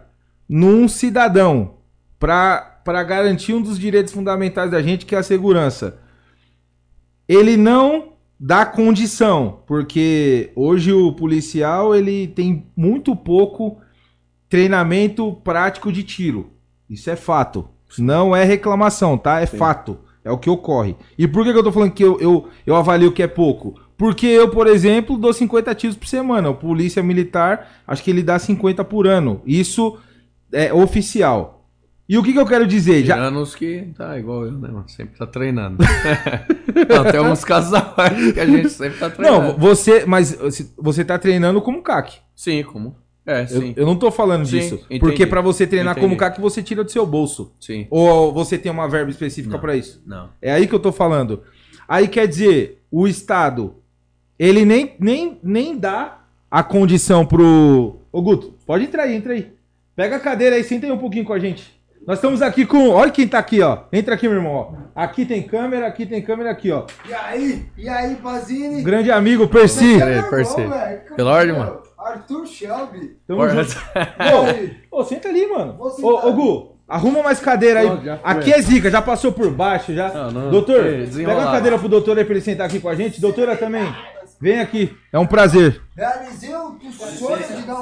num cidadão pra, pra garantir um dos direitos fundamentais da gente, que é a segurança, ele não dá condição, porque hoje o policial ele tem muito pouco treinamento prático de tiro. Isso é fato. Não é reclamação, tá? É fato. É o que ocorre. E por que, que eu tô falando que eu, eu, eu avalio que é pouco? Porque eu, por exemplo, dou 50 tiros por semana. O polícia militar, acho que ele dá 50 por ano. Isso é oficial. E o que, que eu quero dizer? Já, Tirando os que tá igual eu, né, mano? Sempre tá treinando. não, tem alguns casos a parte que a gente sempre tá treinando. não, você, mas você tá treinando como CAC. Sim, como? É, Eu, sim. eu não tô falando Sim, disso. entendi. Porque pra você treinar Entendi. como CAC, você tira do seu bolso. Sim. Ou você tem uma verba específica pra isso. Não. É aí que eu tô falando. Aí quer dizer, o Estado, ele nem, nem, nem dá a condição pro. Ô Guto, pode entrar aí, entra aí. Pega a cadeira aí, senta aí um pouquinho com a gente. Nós estamos aqui com. Olha quem tá aqui, ó. Entra aqui, meu irmão. Ó. Aqui tem câmera, aqui tem câmera, aqui, ó. E aí? E aí, Pazini? Grande amigo, Percy. Peraí, Percy. Pela ordem, mano? Arthur Shelby. Tamo junto. Ô? Ô, senta ali, mano. Ô, ô, Gu, arruma mais cadeira aí. Aqui é zica, já passou por baixo, já. Não, não. doutor, Ei, pega a cadeira pro doutor aí pra ele sentar aqui com a gente. Doutora também. Vem aqui, é um prazer. Realizei o sonho de dar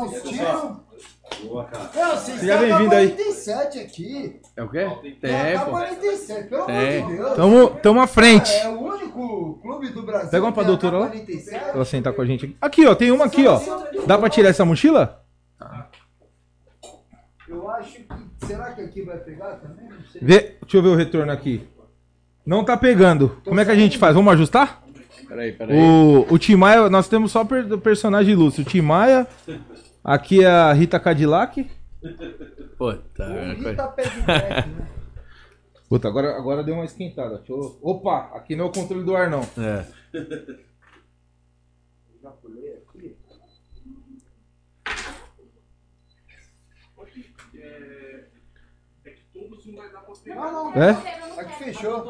Não, vocês Seja bem-vindo aí. 47 aqui. É o quê? Tem pô. 47, pelo Tem. amor de Deus. Tamo, tamo à frente. É o único clube do Brasil. Pega uma pra que tem doutora lá. AK-47. Ela sentar com a gente aqui. Aqui, ó, tem uma aqui, ó. Dá pra tirar essa mochila? Eu acho que. Será que aqui vai pegar também? Não sei. Vê, deixa eu ver o retorno aqui. Não tá pegando. Como é que a gente faz? Vamos ajustar? Peraí, peraí. O, o Tim Maia, nós temos só per, personagem ilustre. O Tim Maia, aqui é a Rita Cadillac. Puta, O merda. Rita pede back, né? Puta, agora, agora deu uma esquentada. Deixa eu- Opa, aqui não é o controle do ar, não. É. Já pulei aqui. Não, não. É? Aqui fechou.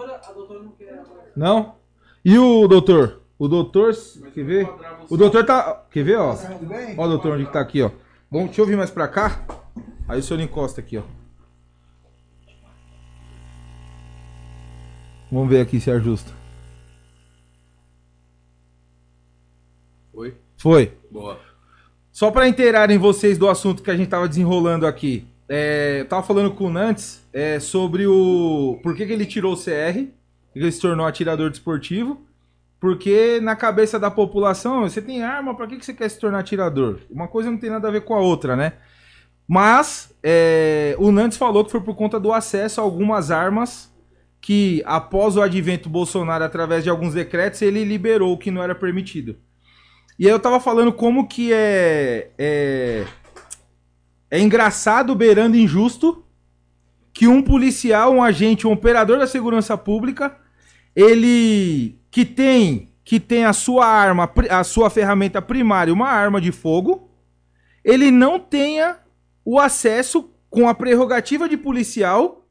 Não? E o doutor? O doutor, quer ver? O doutor tá... Quer ver, ó? Tudo bem? Ó, doutor, onde que tá aqui, ó. Bom, deixa eu vir mais pra cá. Aí o senhor encosta aqui, ó. Vamos ver aqui se ajusta. Oi? Foi. Boa. Só pra inteirarem vocês do assunto que a gente tava desenrolando aqui. É, eu tava falando com o Nantes é, sobre o. Por que, que ele tirou o CR, por que ele se tornou atirador desportivo. Porque na cabeça da população, você tem arma, pra que, que você quer se tornar atirador? Uma coisa não tem nada a ver com a outra, né? Mas é, o Nantes falou que foi por conta do acesso a algumas armas que, após o advento Bolsonaro, através de alguns decretos, ele liberou o que não era permitido. E aí eu tava falando como que é. É, é engraçado, beirando injusto, que um policial, um agente, um operador da segurança pública, ele que tem que tem a sua arma, a sua ferramenta primária, uma arma de fogo, ele não tenha o acesso com a prerrogativa de policial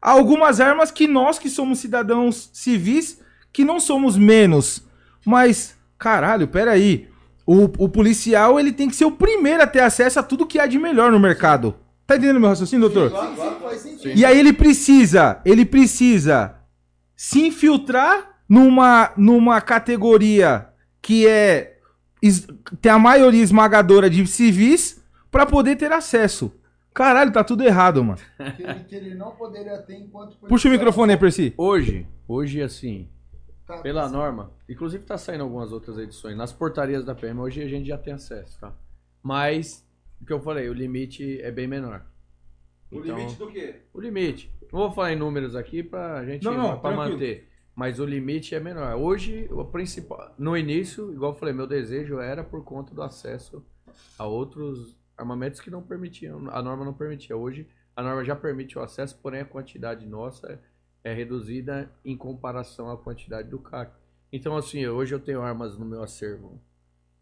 a algumas armas que nós que somos cidadãos civis, que não somos menos, mas caralho, peraí. O, o policial ele tem que ser o primeiro a ter acesso a tudo que há de melhor no mercado. Tá entendendo meu raciocínio, doutor? Sim, sim, sentido. E aí ele precisa, ele precisa se infiltrar numa, numa categoria que é tem a maioria esmagadora de civis pra poder ter acesso. Caralho, tá tudo errado, mano. Que ele, que ele não poderia ter enquanto Puxa o microfone aí, Percy. Hoje, hoje assim, Tá, pela norma, inclusive tá saindo algumas outras edições, nas portarias da PM, hoje a gente já tem acesso, tá? Mas, o que eu falei, o limite é bem menor. Então, do quê? O limite. Não vou falar em números aqui pra gente Não, não, pra tranquilo. manter. Mas o limite é menor. Hoje, o principal. No início, igual eu falei, meu desejo era por conta do acesso a outros armamentos que não permitiam. A norma não permitia. Hoje, a norma já permite o acesso, porém a quantidade nossa é reduzida em comparação à quantidade do CAC. Então, assim, hoje eu tenho armas no meu acervo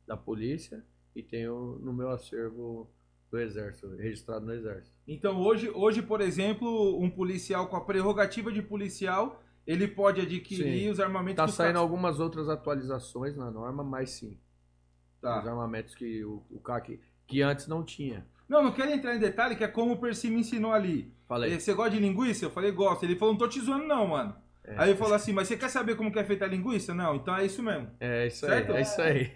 da polícia e tenho no meu acervo do exército, registrado no exército. Então hoje, hoje, por exemplo, um policial com a prerrogativa de policial, ele pode adquirir Sim. os armamentos Tá que os saindo algumas outras atualizações na norma, mas sim. Os Tá. armamentos que o, o CAC, que antes não tinha. Não, não quero entrar em detalhe, que é como o Percy me ensinou ali. Falei. Eh, Você gosta de linguiça? Eu falei, gosto. Ele falou, não tô te zoando não, mano. É. Aí ele falou assim, mas você quer saber como que é feita a linguiça? Não, então é isso mesmo. É isso Certo? aí, é isso aí.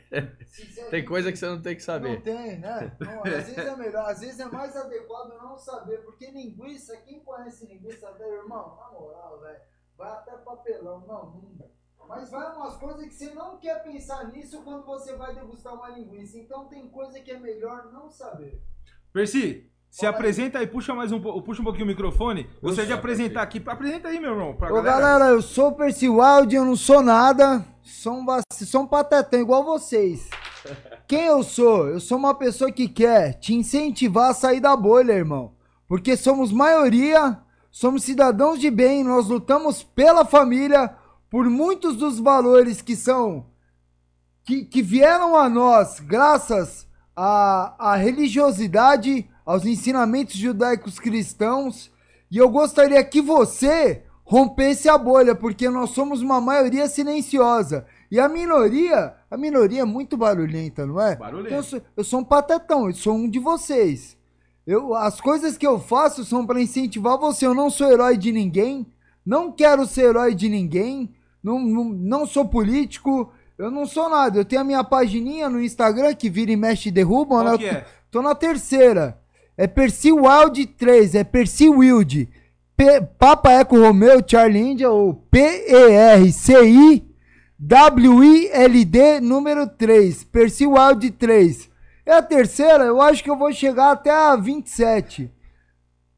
Sinceramente, Tem coisa que você não tem que Não saber. tem, né? Não, às vezes é melhor, às vezes é mais adequado não saber, porque linguiça, quem conhece linguiça, velho, irmão, na moral, velho, vai até papelão, não, não. Mas vai umas coisas que você não quer pensar nisso quando você vai degustar uma linguiça. Então tem coisa que é melhor não saber. Percy, se apresenta aí, puxa mais um, puxa um pouquinho o microfone. Gostaria de apresentar aqui. Apresenta aí, meu irmão, pra Ô galera. galera, eu sou o Percy Wild, eu não sou nada, sou um, vac- sou um patetão igual vocês. Quem eu sou? Eu sou uma pessoa que quer te incentivar a sair da bolha, irmão. Porque somos maioria, somos cidadãos de bem, nós lutamos pela família, por muitos dos valores que são. que, que vieram a nós graças à, à religiosidade, aos ensinamentos judaicos cristãos. E eu gostaria que você rompesse a bolha, porque nós somos uma maioria silenciosa. E a minoria, a minoria é muito barulhenta, não é? Barulhenta. Então eu, sou, eu sou um patetão, eu sou um de vocês. Eu, as coisas que eu faço são para incentivar você. Eu não sou herói de ninguém, não quero ser herói de ninguém, não, não, não sou político. Eu não sou nada. Eu tenho a minha pagininha no Instagram que vira e mexe e derruba. Qual que é? Tô na terceira. É Percy Wild 3. É Percy Wild. P Papa Eco Romeo Charlie India ou P-E-R-C-I W-I-L-D número 3. Percy Wild 3. É a terceira, eu acho que eu vou chegar até a 27.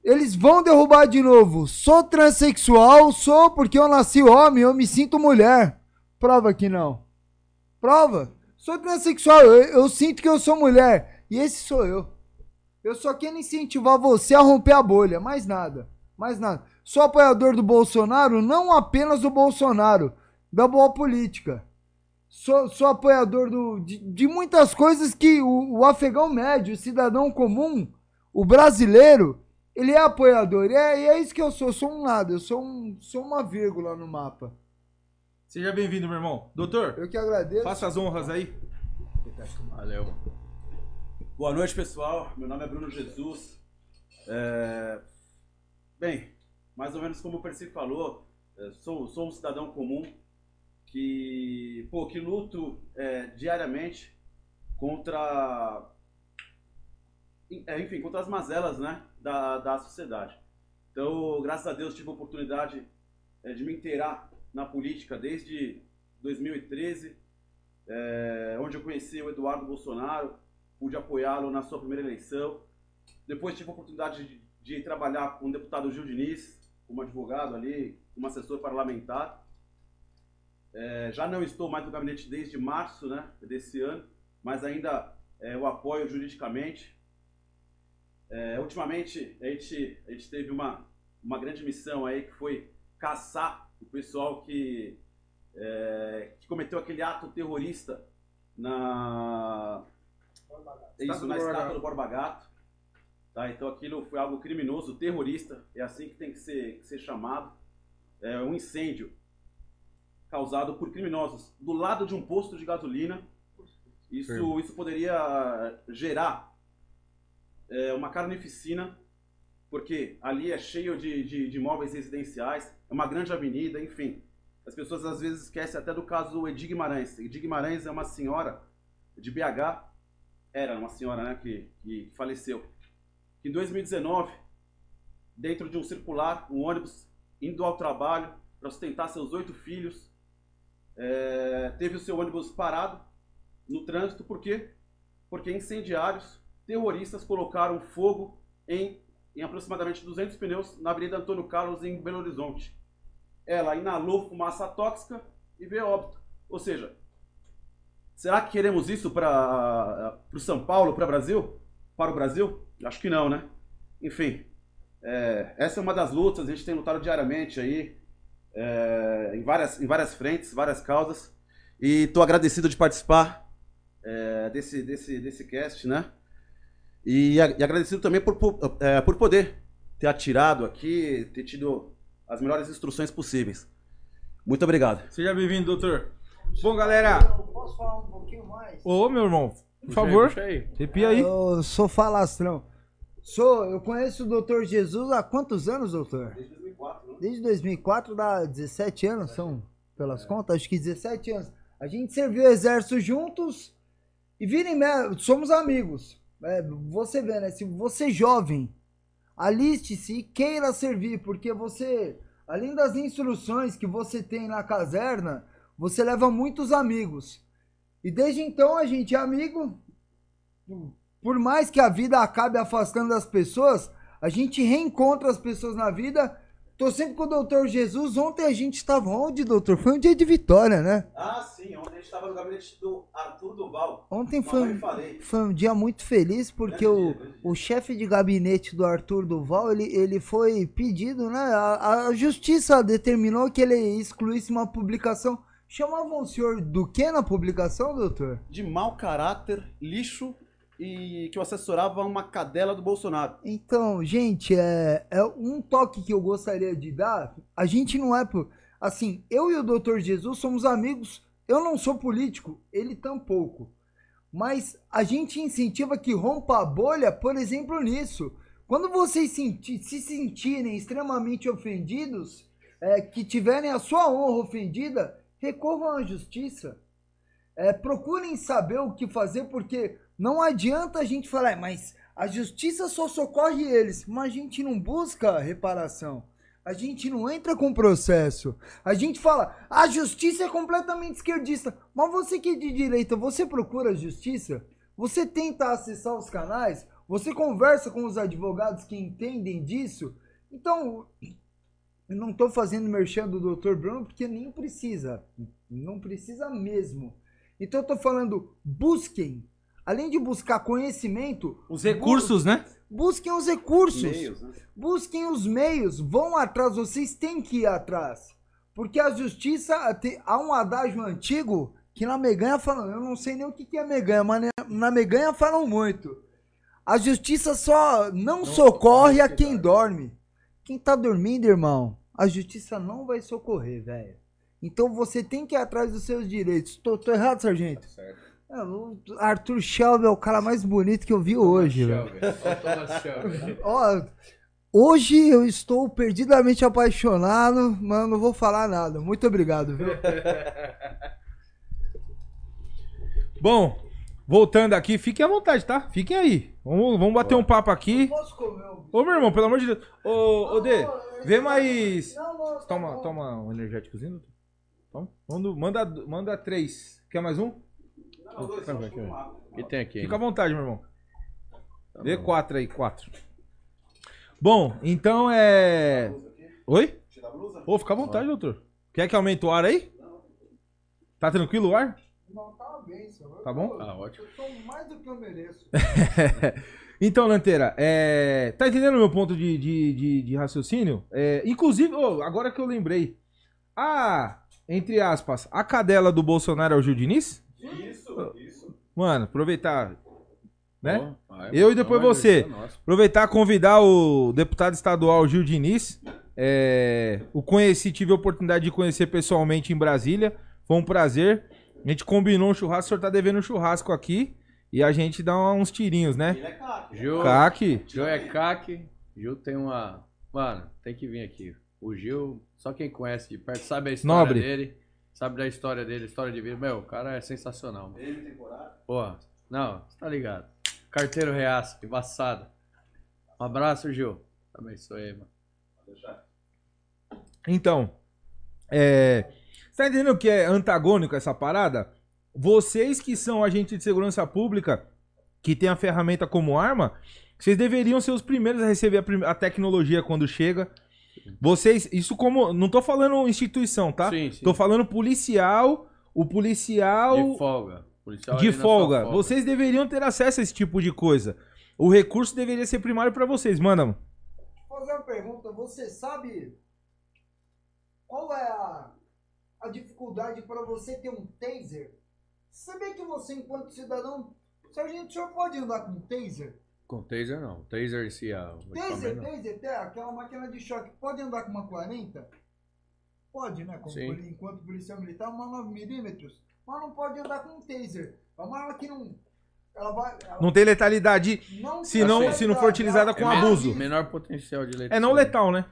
Eles vão derrubar de novo. Sou transexual, sou porque eu nasci homem, eu me sinto mulher. Prova que não. Prova. Sou transexual, eu, eu sinto que eu sou mulher. E esse sou eu. Eu só quero incentivar você a romper a bolha, mais nada. Mais nada. Sou apoiador do Bolsonaro, não apenas do Bolsonaro, da boa política. Sou, sou apoiador do, de, de muitas coisas que o, o afegão médio, o cidadão comum, o brasileiro, ele é apoiador. E é, e é isso que eu sou. Eu sou um nada. Eu sou, um, sou uma vírgula no mapa. Seja bem-vindo, meu irmão. Doutor, Eu que agradeço. faça as honras aí. Valeu. Boa noite, pessoal. Meu nome é Bruno Jesus. É, Bem, mais ou menos como o Percy falou, é, sou, sou um cidadão comum que, pô, que luto é, diariamente contra, é, enfim, contra as mazelas, né, da, da sociedade. Então, graças a Deus, tive a oportunidade é, de me inteirar na política desde 2013, é, onde eu conheci o Eduardo Bolsonaro, pude apoiá-lo na sua primeira eleição. Depois tive a oportunidade de, de trabalhar com o deputado Gil Diniz, como advogado ali, como assessor parlamentar. É, já não estou mais no gabinete desde março né, desse ano, mas ainda é, o apoio juridicamente. É, ultimamente, a gente, a gente teve uma, uma grande missão aí que foi caçar o pessoal que, é, que cometeu aquele ato terrorista na, isso, na estátua do Borba Gato. Tá? Então aquilo foi algo criminoso, terrorista, é assim que tem que ser, que ser chamado. É um incêndio causado por criminosos do lado de um posto de gasolina. Isso, isso poderia gerar é, uma carnificina, porque ali é cheio de, de, de imóveis residenciais, é uma grande avenida, enfim. As pessoas às vezes esquecem até do caso do Edi Guimarães. Edi Guimarães é uma senhora de BH, era uma senhora né, que, que faleceu. Em 2019, dentro de um circular, um ônibus indo ao trabalho para sustentar seus oito filhos, é, teve o seu ônibus parado no trânsito, por quê? Porque incendiários, terroristas colocaram fogo em, em aproximadamente 200 pneus na Avenida Antônio Carlos, em Belo Horizonte. Ela inalou fumaça tóxica e veio óbito. Ou seja, será que queremos isso para o São Paulo, para o Brasil? Para o Brasil? Acho que não, né? Enfim, é, essa é uma das lutas, a gente tem lutado diariamente aí, é, em, várias, em várias frentes, várias causas. E estou agradecido de participar é, desse, desse, desse cast, né? E, e agradecido também por, por, é, por poder ter atirado aqui, ter tido as melhores instruções possíveis. Muito obrigado. Seja bem-vindo, doutor. Bom, galera. Eu posso falar um pouquinho mais? Ô, meu irmão, por favor, aí. repia aí. Eu sou falastrão. Sou, eu conheço o Dr. Jesus há quantos anos, doutor? Desde 2004, né? Desde 2004, dá 17 anos, são pelas contas, acho que 17 anos. A gente serviu o exército juntos e vira mexe, somos amigos. É, você vê, né? Se você é jovem, aliste-se e queira servir, porque você, além das instruções que você tem na caserna, você leva muitos amigos. E desde então a gente é amigo. Por mais que a vida acabe afastando as pessoas, a gente reencontra as pessoas na vida. Tô sempre com o doutor Jesus. Ontem a gente estava onde, doutor? Foi um dia de vitória, né? Ah, sim, ontem a gente estava no gabinete do Arthur Duval. Ontem foi, um- foi um dia muito feliz porque Grande o, dia. o chefe de gabinete do Arthur Duval, ele, ele foi pedido, né? A, a justiça determinou que ele excluísse uma publicação. Chamavam o senhor do que na publicação, doutor? De mau caráter, lixo e que eu assessorava uma cadela do Bolsonaro. Então, gente, é, é um toque que eu gostaria de dar. A gente não é por. Assim, eu e o Dr. Jesus somos amigos. Eu não sou político, ele tampouco. Mas a gente incentiva que rompa a bolha, por exemplo, nisso. Quando vocês senti- se sentirem extremamente ofendidos, é, que tiverem a sua honra ofendida, recorram à justiça. É, procurem saber o que fazer, porque não adianta a gente falar, "É, mas a justiça só socorre eles, mas a gente não busca reparação. A gente não entra com processo. A gente fala, a justiça é completamente esquerdista. Mas você que é de direita, você procura justiça? Você tenta acessar os canais? Você conversa com os advogados que entendem disso? Então, eu não tô fazendo merchan do Dr. Bruno porque nem precisa. Não precisa mesmo. Então eu tô falando, busquem. Além de buscar conhecimento, Os recursos, né? busquem os recursos. Meios, né? Busquem os meios, vão atrás, vocês têm que ir atrás. Porque a justiça, tem- há um adágio antigo que na Meganha falam, eu não sei nem o que que é Meganha, mas na- na Meganha falam muito. A justiça só não, socorre a quem dorme. Quem tá dormindo, irmão, a justiça não vai socorrer, velho. Então você tem que ir atrás dos seus direitos. Tô, tô errado, sargento? É, o Arthur Shelby é o cara mais bonito que eu vi hoje, velho. Ó, hoje eu estou perdidamente apaixonado, mas não vou falar nada. Muito obrigado, viu? Bom, voltando aqui, fiquem à vontade, tá? Fiquem aí. Vamos, vamos bater um papo aqui. Posso comer. Ô, meu irmão, pelo amor de Deus. Ô, ô Dê, vê mais. Não, não, Toma, toma um energéticozinho. doutor. Toma. Manda, manda, manda três. Quer mais um? O que tem aqui? Fica à vontade, meu irmão. Tá Vê bom. quatro aí, quatro. Bom, então é. Oi? Tira a blusa? Ô, fica à vontade, doutor. Quer que aumente o ar aí? Tá tranquilo o ar? Não, tá bem, senhor. Tá bom? Ah, ótimo. Eu sou mais do que eu mereço. Então, Lanteira, é... tá entendendo o meu ponto de, de, de, de raciocínio? É, Inclusive, ô, agora que eu lembrei. A, entre aspas, a cadela do Bolsonaro é o Gil Diniz? Isso, isso. Mano, aproveitar. Né? Vai, Eu e depois vai, você. Aproveitar e convidar o deputado estadual Gil Diniz. É, o conheci, tive a oportunidade de conhecer pessoalmente em Brasília. Foi um prazer. A gente combinou um churrasco, o senhor tá devendo um churrasco aqui. E a gente dá uns tirinhos, né? Ele é caco. Gil, Caque. Gil é caque. Gil tem uma. Mano, tem que vir aqui. O Gil, só quem conhece de perto sabe a história Nobre. dele. Sabe da história dele, história de vida. Meu, o cara é sensacional. mano. Ele temporário. Pô, não, você tá ligado. Carteiro reaço, embaçado. Um abraço, Gil. Abençoe, mano. Pode deixar. Então, é, você tá entendendo que é antagônico essa parada? Vocês que são agentes de segurança pública, que tem a ferramenta como arma, vocês deveriam ser os primeiros a receber a, prim- a tecnologia quando chega. Vocês, isso como, não tô falando instituição, tá? Sim, sim. Tô falando policial, o policial De folga. Policial de sua folga. Vocês deveriam ter acesso a esse tipo de coisa. O recurso deveria ser primário pra vocês, manda. Vou fazer uma pergunta. Você sabe qual é a, a dificuldade para você ter um taser? Saber que você, enquanto cidadão, sargento, o senhor pode andar com um taser? Com taser não. Taser em si, o Taser, taser, tem aquela máquina de choque. Pode andar com uma 40? Pode, né? Como enquanto policial militar, uma 9mm. Mas não pode andar com um taser. É uma arma que não. Ela vai. ela Não tem letalidade não se não- se não for utilizada com ela- abuso. Menor potencial de letal. É não letal, né?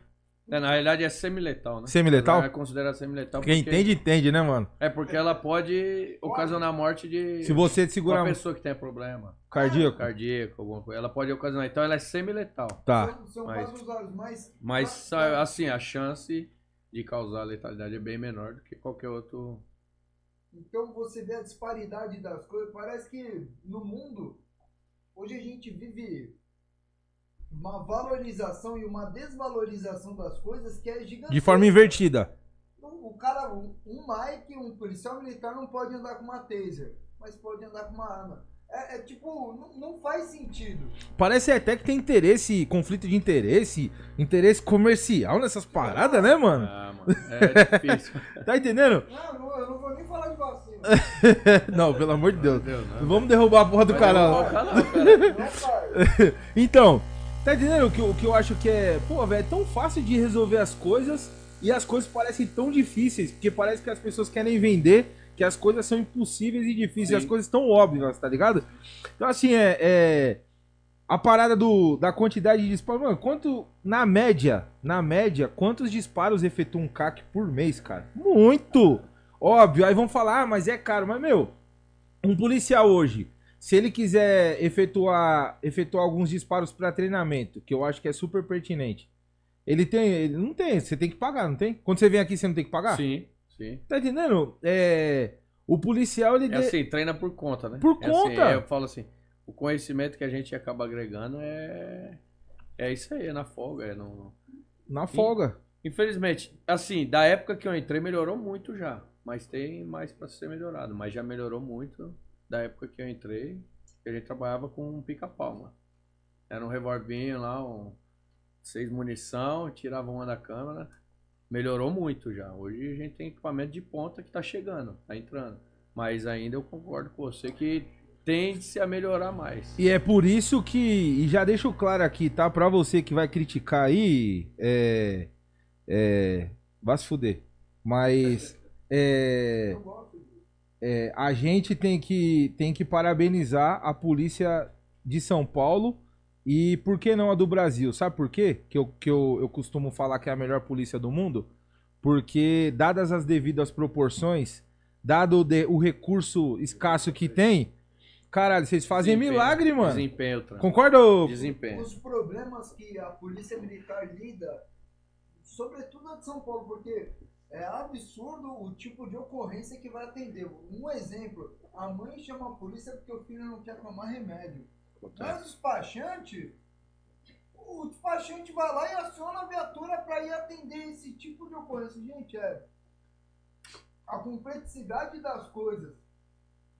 É, na realidade é semi-letal, né? Semi-letal? Ela é considerada semi-letal Quem porque- entende, entende, né, mano? É porque ela pode ocasionar a morte de Se você segurar uma um pessoa que tem problema cardíaco. cardíaco, alguma coisa. Ela pode ocasionar. Então ela é semi-letal. Tá. São, usados, mas. Mas, mas- assim, a chance de causar letalidade é bem menor do que qualquer outro. Então você vê a disparidade das coisas. Parece que no mundo, hoje a gente vive uma valorização e uma desvalorização das coisas que é gigantesca. De forma invertida. O o cara, um, um Mike, um policial militar não pode andar com uma taser, mas pode andar com uma arma. É, é tipo, não, não faz sentido. Parece até que tem interesse, conflito de interesse, interesse comercial nessas paradas, né, mano? Ah, mano. É difícil. Tá entendendo? Não, não, eu não vou nem falar de vacina. não, pelo amor de Deus. Deus, Não vamos derrubar a porra do canal. derrubar o canal, cara. Não faz. Então, tá entendendo o que, eu- o que eu acho que é. Pô, velho, é tão fácil de resolver as coisas e as coisas parecem tão difíceis, porque parece que as pessoas querem vender que as coisas são impossíveis e difíceis, Sim. as coisas tão óbvias, tá ligado? Então, assim, é. é- a parada do, da quantidade de disparos. Mano, quanto. Na média, na média, quantos disparos efetua um CAC por mês, cara? Muito! Óbvio, aí vão falar, ah, mas é caro. Mas, meu, um policial hoje, se ele quiser efetuar, efetuar alguns disparos para treinamento, que eu acho que é super pertinente, ele tem. Ele não tem, você tem que pagar, não tem? Quando você vem aqui, você não tem que pagar? Sim, sim. Tá entendendo? É, o policial, ele. É de- assim, treina por conta, né? Por É assim, conta. é, eu falo assim, o conhecimento que a gente acaba agregando é. É isso aí, é na folga, é no. Na folga. Infelizmente, assim, da época que eu entrei melhorou muito já. Mas tem mais pra ser melhorado. Mas já melhorou muito da época que eu entrei. Gente trabalhava com um pica-pau, mano. Era um revolvinho lá, um seis munição, tirava uma da câmera. Melhorou muito já. Hoje a gente tem equipamento de ponta que tá chegando, tá entrando. Mas ainda eu concordo com você que tende-se a melhorar mais. E é por isso que. E já deixo claro aqui, tá? Pra você que vai criticar aí. É. É. Vai se fuder. Mas. É. é, a gente tem que, tem que parabenizar a polícia de São Paulo e por que não a do Brasil? Sabe por quê? Que, eu, que eu, eu costumo falar que é a melhor polícia do mundo? Porque, dadas as devidas proporções, dado o de- o recurso escasso que tem, caralho, vocês fazem Desempenho. milagre, mano. Desempenho, Tran. Concorda? Desempenho. Os problemas que a polícia militar lida, sobretudo a de São Paulo, porque é absurdo o tipo de ocorrência que vai atender. Um exemplo, a mãe chama a polícia porque o filho não quer tomar remédio. Mas o despachante, o despachante vai lá e aciona a viatura para ir atender esse tipo de ocorrência. Gente, é a complexidade das coisas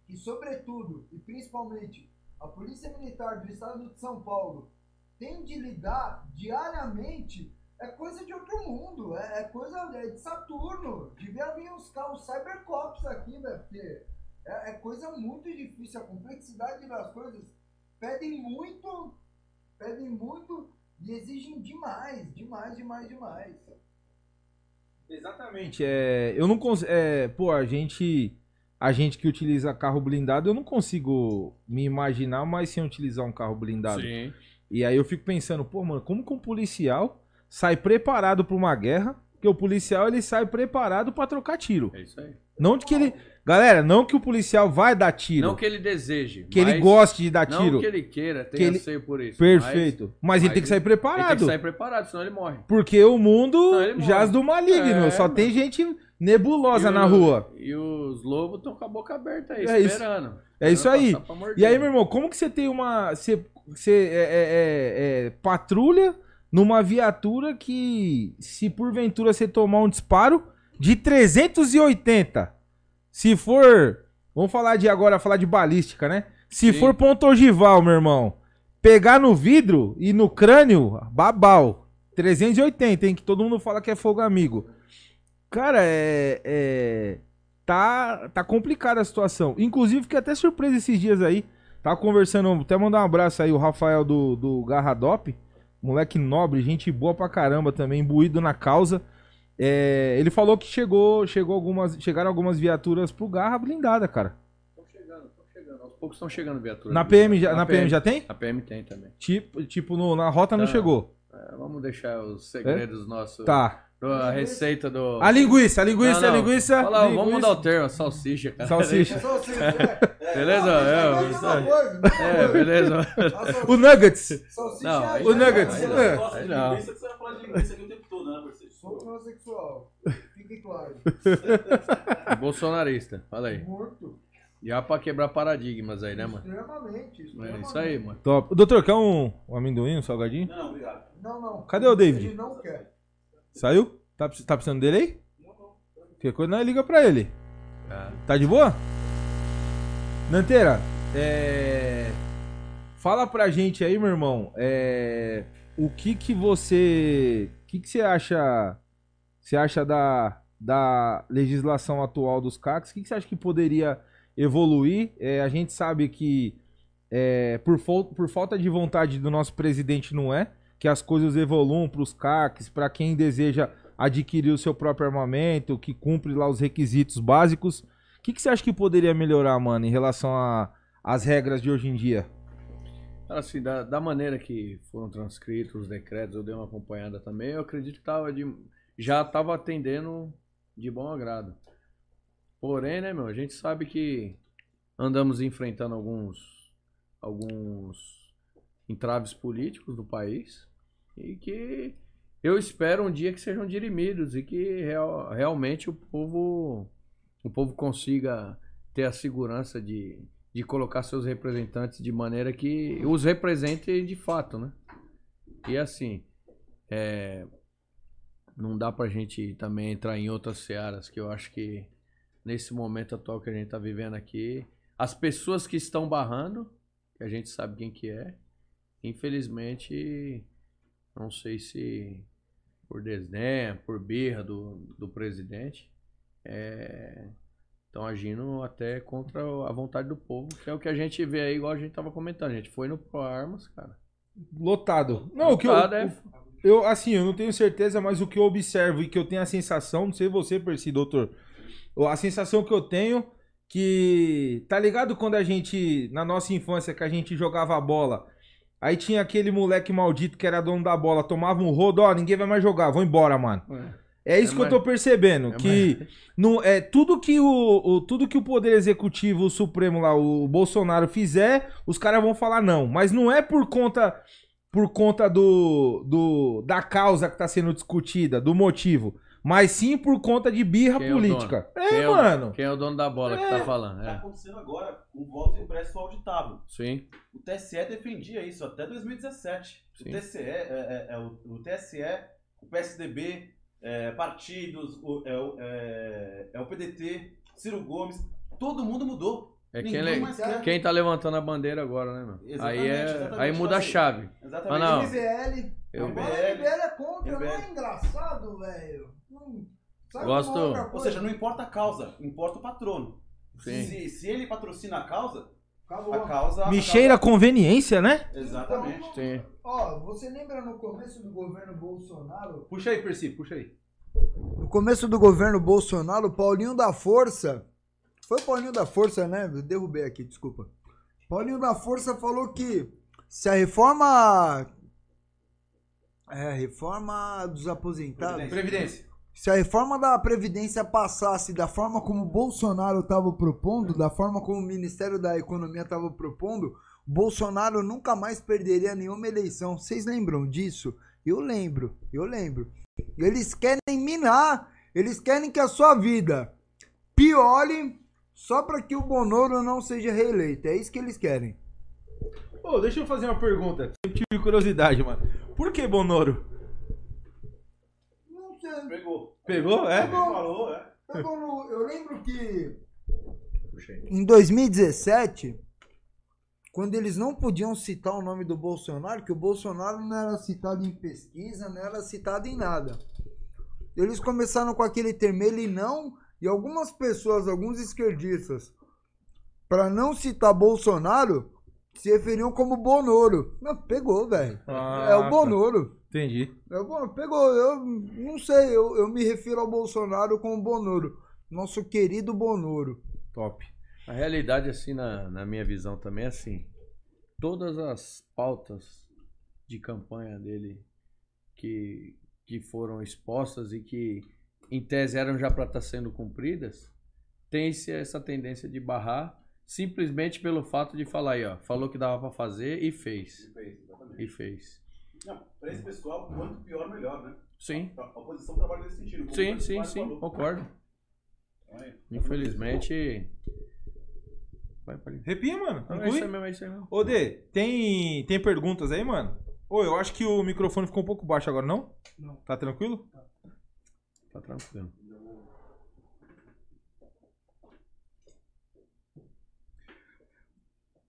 e sobretudo e principalmente a Polícia Militar do Estado de São Paulo tem de lidar diariamente é coisa de outro mundo, é, é coisa é de Saturno. Devia vir os carros Cybercops aqui, velho, porque é, é coisa muito difícil. A complexidade das coisas pedem muito, pedem muito e exigem demais, demais, demais, demais. Exatamente. É, eu não consigo. É, pô, a gente. A gente que utiliza carro blindado, eu não consigo me imaginar mais sem utilizar um carro blindado. Sim. E aí eu fico pensando, pô, mano, como que um policial sai preparado pra uma guerra? Porque o policial ele sai preparado pra trocar tiro. É isso aí. Não de que ele. Galera, não que o policial vai dar tiro. Não que ele deseje. que ele goste de dar Não tiro. que ele queira, tenha Que ele- anseio por isso. Perfeito. Mas, ele mas tem que sair Mas ele tem preparado. que sair preparado, senão ele morre. Porque o mundo Não, ele jaz do maligno. É, só mano. tem gente nebulosa na rua. E os lobos estão com a boca aberta aí, É isso. esperando. É isso aí. E aí, meu irmão, como que você tem uma. Você, você é, é- é- é, patrulha numa viatura que, se porventura você tomar um disparo de 380, se for. Vamos falar de agora, falar de balística, né? Se Sim. for ponto ogival, meu irmão, pegar no vidro e no crânio, babau. 380, hein? Que todo mundo fala que é fogo amigo. Cara, é. é tá, tá complicada a situação. Inclusive, fiquei até surpreso esses dias aí. Tava conversando, até mandar um abraço aí, o Rafael do, do Garradop. Moleque nobre, gente boa pra caramba também, imbuído na causa. É, ele falou que chegou, chegou algumas, chegaram algumas viaturas pro Garra blindada, cara. Estão chegando, estão chegando. Aos poucos estão chegando viaturas. Na PM, já, na PM já tem? Na PM tem também. Tipo, tipo no, na rota não Tá. chegou. É, vamos deixar os segredos nossos. Tá. A receita do. A linguiça, a linguiça, Não, a não. linguiça. Fala, vamos linguiça. mudar o termo, salsicha, cara. Salsicha. Assim, é, Beleza? é, É, a mesma É, beleza. A O Nuggets. salsicha Não, é- O Nuggets. aí não. É. Aí de não. linguiça que você vai falar de linguiça aqui o tempo todo, né, parceiro? Sou transexual. Fique claro. Bolsonarista, fala aí. Morto. Já pra quebrar paradigmas aí, né, mano? Extremamente. É extremamente. isso aí, mano. Top. Doutor, quer um, um amendoim, um salgadinho? Não, não, obrigado. Não, não. Cadê o David? Ele não quer. Saiu? Tá, tá precisando dele aí? Qualquer coisa, nós liga pra ele. Tá de boa? Nanteira, é... Fala pra gente aí, meu irmão, é... o que que você... O que que você acha... Você acha da, da legislação atual dos CACs? O que que você acha que poderia evoluir? É, a gente sabe que é, por, por falta de vontade do nosso presidente não é, que as coisas evoluam pros CACs, pra quem deseja adquirir o seu próprio armamento, que cumpre lá os requisitos básicos. O que, que você acha que poderia melhorar, mano, em relação às regras de hoje em dia? Assim, da, da maneira que foram transcritos os decretos, eu dei uma acompanhada também, eu acredito que tava de, já estava atendendo de bom agrado. Porém, né, meu, a gente sabe que andamos enfrentando alguns, alguns entraves políticos do país e que eu espero um dia que sejam dirimidos e que real- realmente o povo, o povo consiga ter a segurança de, de colocar seus representantes de maneira que os represente de fato, né? E assim, é, não dá pra gente também entrar em outras searas que eu acho que nesse momento atual que a gente tá vivendo aqui, as pessoas que estão barrando, que a gente sabe quem que é, infelizmente, não sei se por desdém, por birra do, do presidente, é, estão agindo até contra a vontade do povo, que é o que a gente vê aí, igual a gente tava comentando, a gente foi no Pro Armas, cara. Lotado. Não, o que eu, Lotado é- eu, assim, eu não tenho certeza, mas o que eu observo e que eu tenho a sensação, não sei você, Percy, doutor, a sensação que eu tenho que, tá ligado quando a gente, na nossa infância, que a gente jogava bola, aí tinha aquele moleque maldito que era dono da bola, tomava um rodo, ó, ninguém vai mais jogar, vou embora, mano. É isso É que mais- eu tô percebendo, é que não, é, tudo, que o, o- tudo que o Poder Executivo, o Supremo lá, o Bolsonaro fizer, os caras vão falar não. Mas não é por conta por conta do, do da causa que tá sendo discutida, do motivo, mas sim por conta de birra Quem é política. É, Quem é, mano. quem é o dono da bola que É. tá falando? Tá É. acontecendo agora com o voto impresso auditável. Sim, O TSE defendia isso até 2017. Sim. O TSE, é, é- é o, o TSE, o PSDB, é, partidos, o- é, o- é- é o PDT, Ciro Gomes, todo mundo mudou. é quem, le- quem tá levantando a bandeira agora, né, meu? Exatamente, aí, é, exatamente, aí muda a assim. chave. Exatamente. Ah, não. MBL. Eu- Agora MBL. MBL é contra, não é engraçado, velho. Sabe Gosto- Ou seja, não importa a causa, importa o patrono. Sim. Se, se ele patrocina a causa, Acabou. a causa. Me causa- cheira a conveniência, né? Exatamente. Sim. Ó, você lembra no começo do governo Bolsonaro? Puxa aí, Percy, puxa aí. No começo do governo Bolsonaro, o Paulinho da Força. Foi o Paulinho da Força, né? Eu derrubei aqui, desculpa. Paulinho da Força falou que se a reforma. É, a reforma dos aposentados. Previdência. Se a reforma da Previdência passasse da forma como Bolsonaro estava propondo, da forma como o Ministério da Economia estava propondo, Bolsonaro nunca mais perderia nenhuma eleição. Vocês lembram disso? Eu lembro, eu lembro. Eles querem minar, eles querem que a sua vida piore só para que o Bonoro não seja reeleito. É isso que eles querem. Ô, deixa eu fazer uma pergunta. Sempre tive curiosidade, mano. Por que Bonoro? Pegou. Pegou? É? Ele falou, é. Eu, eu lembro que Puxei. em 2017, quando eles não podiam citar o nome do Bolsonaro, que o Bolsonaro não era citado em pesquisa, não era citado em nada. Eles começaram com aquele termo ele não, e algumas pessoas, alguns esquerdistas, para não citar Bolsonaro, se referiam como Bonoro. Não, pegou, velho. Ah, é o tá. Bonoro. Entendi. O Bonoro. Pegou, eu não sei, eu, eu me refiro ao Bolsonaro como Bonoro. Nosso querido Bonoro. Top. A realidade, assim, na, na minha visão também é assim. Todas as pautas de campanha dele que, que foram expostas e que, em tese, eram já para estar sendo cumpridas, tem-se essa tendência de barrar simplesmente pelo fato de falar aí, ó, falou que dava para fazer e fez. Fez, exatamente. E fez. Não, pra esse pessoal, quanto pior, melhor, né? Sim, A a oposição trabalha nesse sentido. como sim, sim, sim, falou. concordo. Aí, Infelizmente. Vai, pode. Repia, mano. Não, é isso aí mesmo, é isso aí mesmo. Ô, Dê, tem, tem perguntas aí, mano? Ô, eu acho que o microfone ficou um pouco baixo agora, não? Não. Tá tranquilo? Tá tranquilo.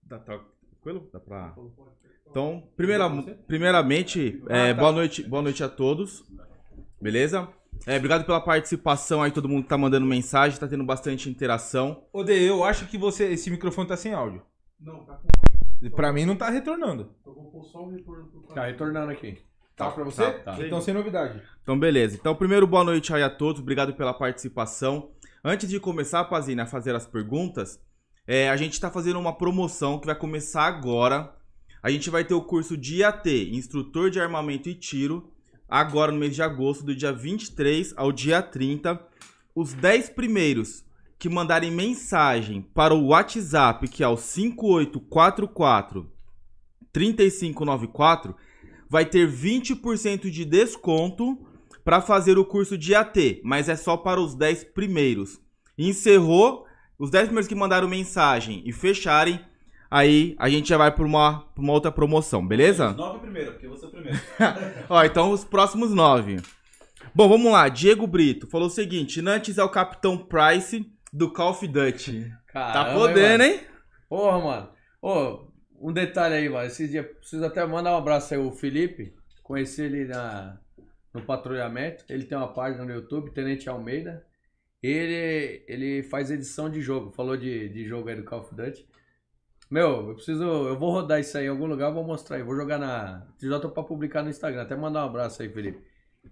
Tá tranquilo? Dá pra... Então, primeira, primeiramente, é, boa, noite, boa noite a todos. Beleza? É, obrigado pela participação aí, todo mundo que tá mandando mensagem, tá tendo bastante interação. Ô, Dê, eu acho que você, esse microfone tá sem áudio. Não, tá com E Pra mim não tá retornando. Eu vou pôr só o retorno pro Tá retornando aqui. Tá pra você? tá, tá. Então sem novidade. Então, beleza. Então, primeiro, boa noite aí a todos, obrigado pela participação. Antes de começar, Pazina, a fazer as perguntas, é, a gente tá fazendo uma promoção que vai começar agora. A gente vai ter o curso de IAT, Instrutor de Armamento e Tiro, agora no mês de agosto, do dia 23 ao dia 30. Os 10 primeiros que mandarem mensagem para o WhatsApp, que é o 5844 3594, vai ter 20% de desconto para fazer o curso de AT, mas é só para os 10 primeiros. Encerrou, os 10 primeiros que mandaram mensagem e fecharem, aí a gente já vai para uma, pra uma outra promoção, beleza? Os nove primeiro, porque você é o primeiro. Ó, então os próximos nove. Bom, vamos lá. Diego Brito falou o seguinte: Nantes é o Capitão Price do Call of Duty. Tá Caramba, podendo, hein? mano? Porra, mano. Ô, um detalhe aí, mano. Esses dias, preciso até mandar um abraço aí ao Felipe. Conheci ele na, no patrulhamento. Ele tem uma página no YouTube, Tenente Almeida. Ele, ele faz edição de jogo. Falou de, de jogo aí do Call of Duty. Meu, eu preciso. Eu vou rodar isso aí em algum lugar, eu vou mostrar aí. Vou jogar na. Já tô pra publicar no Instagram. Até mandar um abraço aí, Felipe.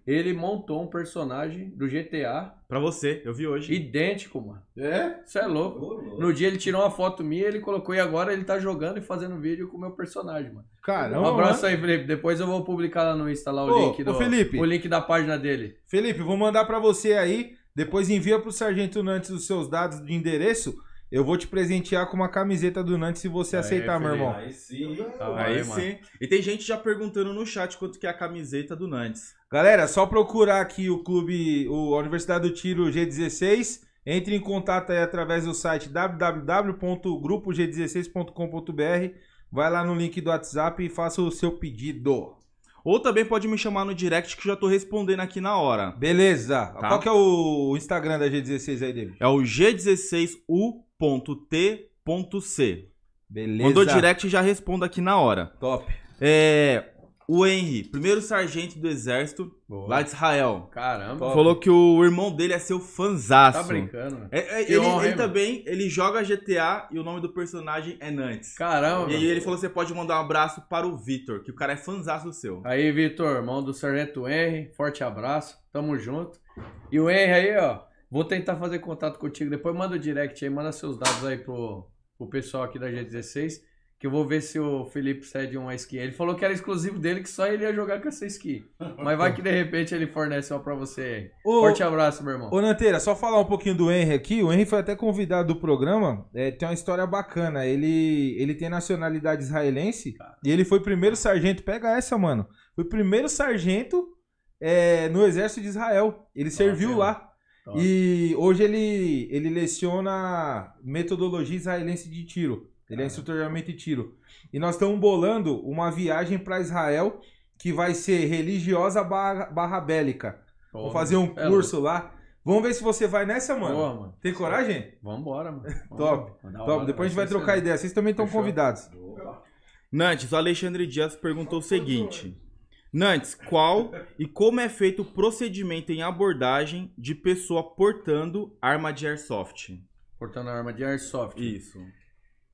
Ele montou um personagem do GTA Pra você, eu vi hoje. idêntico, mano. É? Isso é louco. Ô, louco. No dia ele tirou uma foto minha, ele colocou e agora ele tá jogando e fazendo vídeo com o meu personagem, mano. Caramba. Um abraço mano. aí, Felipe. Depois eu vou publicar lá no Insta lá o Ô, link ô, do Felipe. o link da página dele. Felipe, vou mandar pra você aí. Depois envia pro Sargento Nantes os seus dados de endereço. Eu vou te presentear com uma camiseta do Nantes se você Aí, aceitar, meu irmão. Aí sim. Tá Aí, aí, mano. sim. E tem gente já perguntando no chat quanto que é a camiseta do Nantes. Galera, só procurar aqui o clube, o, a Universidade do Tiro G16. Entre em contato aí através do site www.grupog16.com.br. Vai lá no link do WhatsApp e faça o seu pedido. Ou também pode me chamar no direct que eu já tô respondendo aqui na hora. Beleza. Tá. Qual que é o Instagram da G16 aí, David? É o G16U.T.C. Beleza. Mandou direct e já respondo aqui na hora. Top. É. O Henry, primeiro sargento do exército, Boa. lá de Israel. Caramba. Falou que o irmão dele é seu fanzaço. Tá brincando, mano. É, é, Que ele honra, ele também, ele joga GTA e o nome do personagem é Nantes. Caramba. E aí ele falou que você pode mandar um abraço para o Vitor, que o cara é fanzaço seu. Aí, Vitor, irmão do Sargento Henry, forte abraço, tamo junto. E o Henry aí, ó, vou tentar fazer contato contigo, depois manda o direct aí, manda seus dados aí pro, pro pessoal aqui da G16, que eu vou ver se o Felipe cede uma skin. Ele falou que era exclusivo dele, que só ele ia jogar com essa skin. Mas vai que de repente ele fornece uma pra você aí. Ô, Forte abraço, meu irmão. ô Nanteira, só falar um pouquinho do Henry aqui. O Henry foi até convidado do programa. É, tem uma história bacana. Ele, ele tem nacionalidade israelense e ele foi primeiro sargento. Pega essa, mano. Foi primeiro sargento é, no exército de Israel. Ele serviu mesmo. lá. Top. E hoje ele, ele leciona metodologia israelense de tiro. Ele é instrutor de armamento e tiro. E nós estamos bolando uma viagem para Israel que vai ser religiosa barra, barra bélica. Vou fazer um É curso lá. Vamos ver se você vai nessa, mano. Boa, mano. Tem coragem? Vambora, mano. Top. Top. hora, Depois a gente vai trocar ideia. Vocês também estão Fechou. convidados. Nantes, o Alexandre Dias perguntou o seguinte: Nantes, qual e como é feito o procedimento em abordagem de pessoa portando arma de airsoft? Portando arma de airsoft. Isso.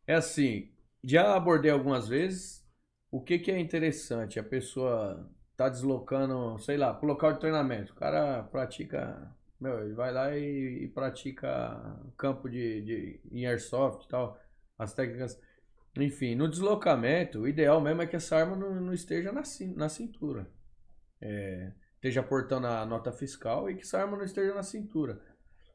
É assim, já abordei algumas vezes. O que, que é interessante? A pessoa tá deslocando, sei lá, pro local de treinamento. O cara pratica, meu, ele vai lá e, e pratica campo de, de em airsoft e tal, as técnicas. Enfim, no deslocamento, o ideal mesmo é que essa arma não, não esteja na, na cintura. É, esteja portando a nota fiscal e que essa arma não esteja na cintura.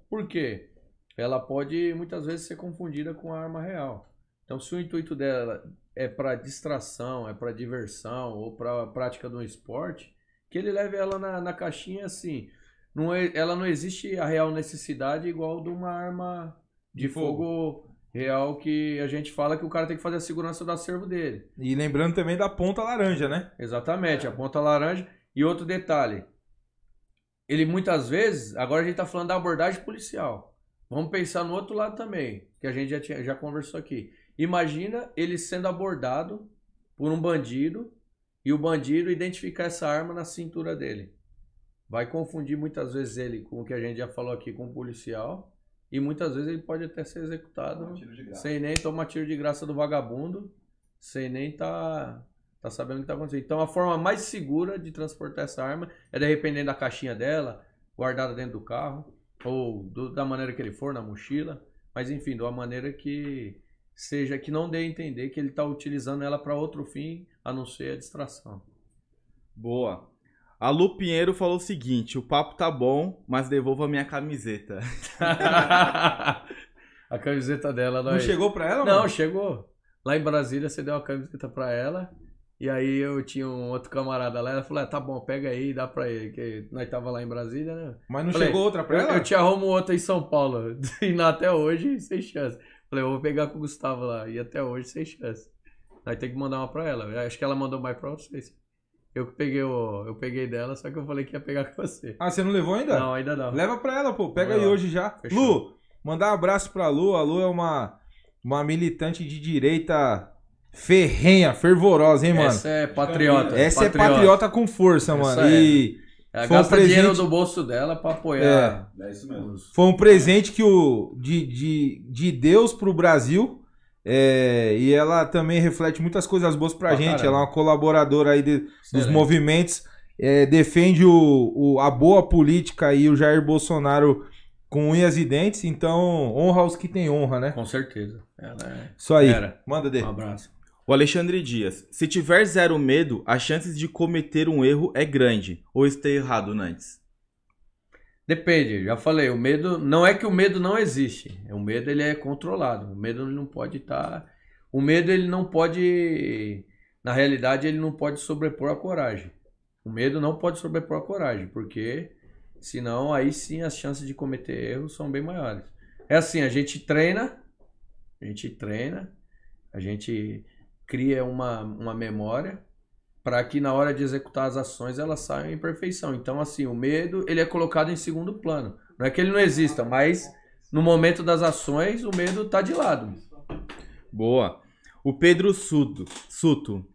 Por quê? Ela pode muitas vezes ser confundida com a arma real. Então, se o intuito dela é para distração, é para diversão ou para prática de um esporte, que ele leve ela na, na caixinha assim. Não é, ela não existe a real necessidade igual de uma arma de, De fogo. fogo. Real que a gente fala que o cara tem que fazer a segurança do acervo dele. E lembrando também da ponta laranja, né? Exatamente, a ponta laranja. E outro detalhe, ele muitas vezes, agora a gente está falando da abordagem policial. Vamos pensar no outro lado também, que a gente já, tinha, já conversou aqui. Imagina ele sendo abordado por um bandido e o bandido identificar essa arma na cintura dele. Vai confundir muitas vezes ele com o que a gente já falou aqui com o policial e muitas vezes ele pode até ser executado sem nem tomar tiro de graça do vagabundo, sem nem tá, tá sabendo o que tá acontecendo. Então a forma mais segura de transportar essa arma é de repente dentro da caixinha dela, guardada dentro do carro, ou do- da maneira que ele for, na mochila, mas enfim, de uma maneira que seja que não dê a entender que ele está utilizando ela para outro fim a não ser a distração. Boa. A Lu Pinheiro falou o seguinte: o papo tá bom, mas devolva a minha camiseta. a camiseta dela Não chegou pra ela, Não, mano? chegou. Lá em Brasília você deu a camiseta pra ela. E aí eu tinha um outro camarada lá, ela falou, ah, tá bom, pega aí e dá pra ele. Que nós tava lá em Brasília, né? Mas não Falei, chegou outra pra ela? eu te arrumo outra em São Paulo. E até hoje, sem chance. Falei, eu vou pegar com o Gustavo lá. E até hoje, sem chance. Aí tem que mandar uma pra ela. Eu acho que ela mandou mais pra vocês. Eu peguei o. Eu peguei dela, só que eu falei que ia pegar com você. Ah, você não levou ainda? Não, ainda não. Leva pra ela, pô. Pega Vai aí lá. hoje já. Fechou. Lu, mandar um abraço pra Lu. A Lu é uma, uma militante de direita ferrenha, fervorosa, hein, mano? Essa é patriota. Essa é patriota com força, Essa mano. é. E Ela Foi um gasta dinheiro presente- do bolso dela pra apoiar. É isso mesmo. foi um presente que o de, de, de Deus pro Brasil. É, e ela também reflete muitas coisas boas pra Pra gente. caramba. Ela é uma colaboradora aí de- dos movimentos. é, defende o, o- a boa política e o Jair Bolsonaro com unhas e dentes. Então, honra os que têm honra, né? Com certeza. Ela é. Isso aí. Era. Manda dele. Um abraço. O Alexandre Dias. Se tiver zero medo, as chances de cometer um erro é grande. Ou estou errado, Nantes? Depende, já falei, o medo não é que o medo não existe. O medo ele é controlado. O medo não pode estar. O medo ele não pode. Na realidade, ele não pode sobrepor a coragem. O medo não pode sobrepor a coragem, porque senão aí sim as chances de cometer erros são bem maiores. É assim, a gente treina, a gente treina, a gente cria uma, uma memória para que na hora de executar as ações elas saiam em perfeição. Então, assim, o medo ele é colocado em segundo plano. Não é que ele não exista, mas no momento das ações o medo tá de lado. Boa. O Pedro Suto. Suto.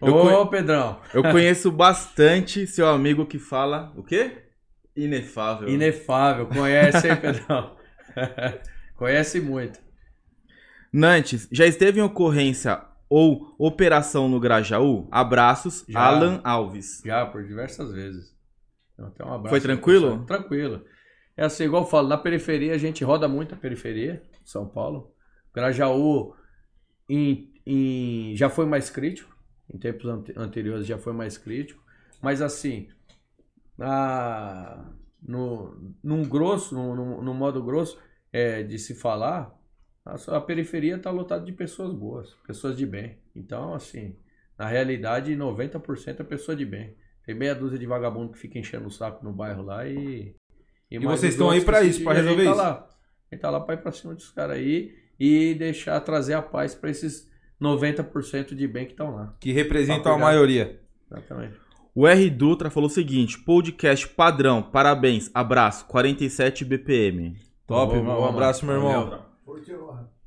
Ô, Eu conhe- Pedrão, Eu conheço bastante seu amigo que fala. O quê? Inefável. inefável, conhece, hein, Pedrão? conhece muito. Nantes, já esteve em ocorrência ou operação no Grajaú? Abraços, Já. Alan Alves. Já, por diversas vezes. Então, um abraço Foi tranquilo? Tranquilo. É assim, igual eu falo, na periferia a gente roda muito a periferia, São Paulo. Grajaú em, em- já foi mais crítico, em tempos ante- anteriores já foi mais crítico. Mas assim, na, no, num grosso, no, no- no modo grosso é, de se falar, a, a periferia está lotada de pessoas boas, pessoas de bem. Então, assim, na realidade, 90% é pessoa de bem. Tem meia dúzia de vagabundo que fica enchendo o saco no bairro lá e. E mais vocês estão aí que isso, se- pra e a gente resolver tá isso. Lá. A gente tá lá pra ir pra cima dos caras aí e deixar trazer a paz pra esses 90% de bem que estão lá. Que representam a maioria. Exatamente. O R Dutra falou o seguinte: podcast padrão, parabéns, abraço, 47 BPM. Top, Boa, irmão. boa, Um abraço, meu irmão.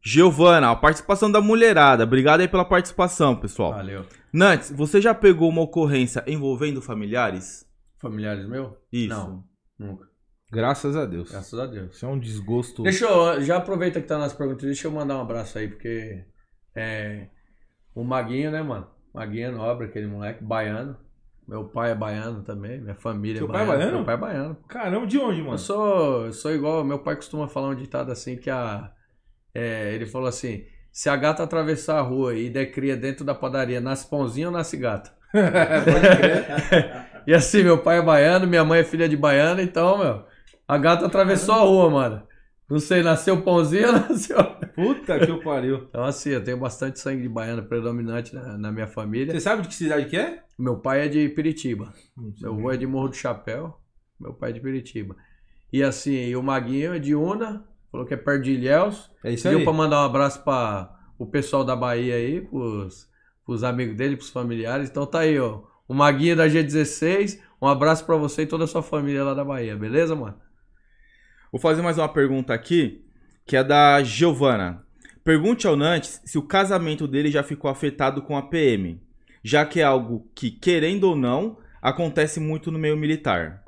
Giovana, a participação da mulherada. Obrigado aí pela participação, pessoal. Valeu. Nantes, você já pegou uma ocorrência envolvendo familiares? Familiares meu? Isso. Não, nunca. Graças a Deus. Graças a Deus. Isso é um desgosto. Deixa eu, já aproveita que tá nas perguntas, deixa eu mandar um abraço aí, porque é, o Maguinho, né, mano? Maguinho é nobre, aquele moleque, baiano. Meu pai é baiano também, minha família Seu é pai é baiana. baiano? Meu pai é baiano. Caramba, de onde, mano? Eu sou, eu sou igual, meu pai costuma falar um ditado assim que a. é, ele falou assim: se a gata atravessar a rua e der cria dentro da padaria, nasce pãozinho ou nasce gato? e assim, meu pai é baiano, minha mãe é filha de baiano, então, meu, a gata atravessou a rua, mano. Não sei, nasceu pãozinho ou nasceu. Puta que eu pariu. Então, assim, eu tenho bastante sangue de baiano predominante na, na minha família. Você sabe de que cidade que é? Meu pai é de Piritiba. Meu avô é de Morro do Chapéu. Meu pai é de Piritiba. E assim, e o Maguinho é de Una. Falou que é perto de Ilhéus. É isso Pediu aí. pra mandar um abraço para o pessoal da Bahia aí, pros, pros amigos dele, pros familiares. Então tá aí, ó. O Maguinho da G16. Um abraço pra você e toda a sua família lá da Bahia, beleza, mano? Vou fazer mais uma pergunta aqui, que é da Giovana. Pergunte ao Nantes se o casamento dele já ficou afetado com a PM, já que é algo que, querendo ou não, acontece muito no meio militar.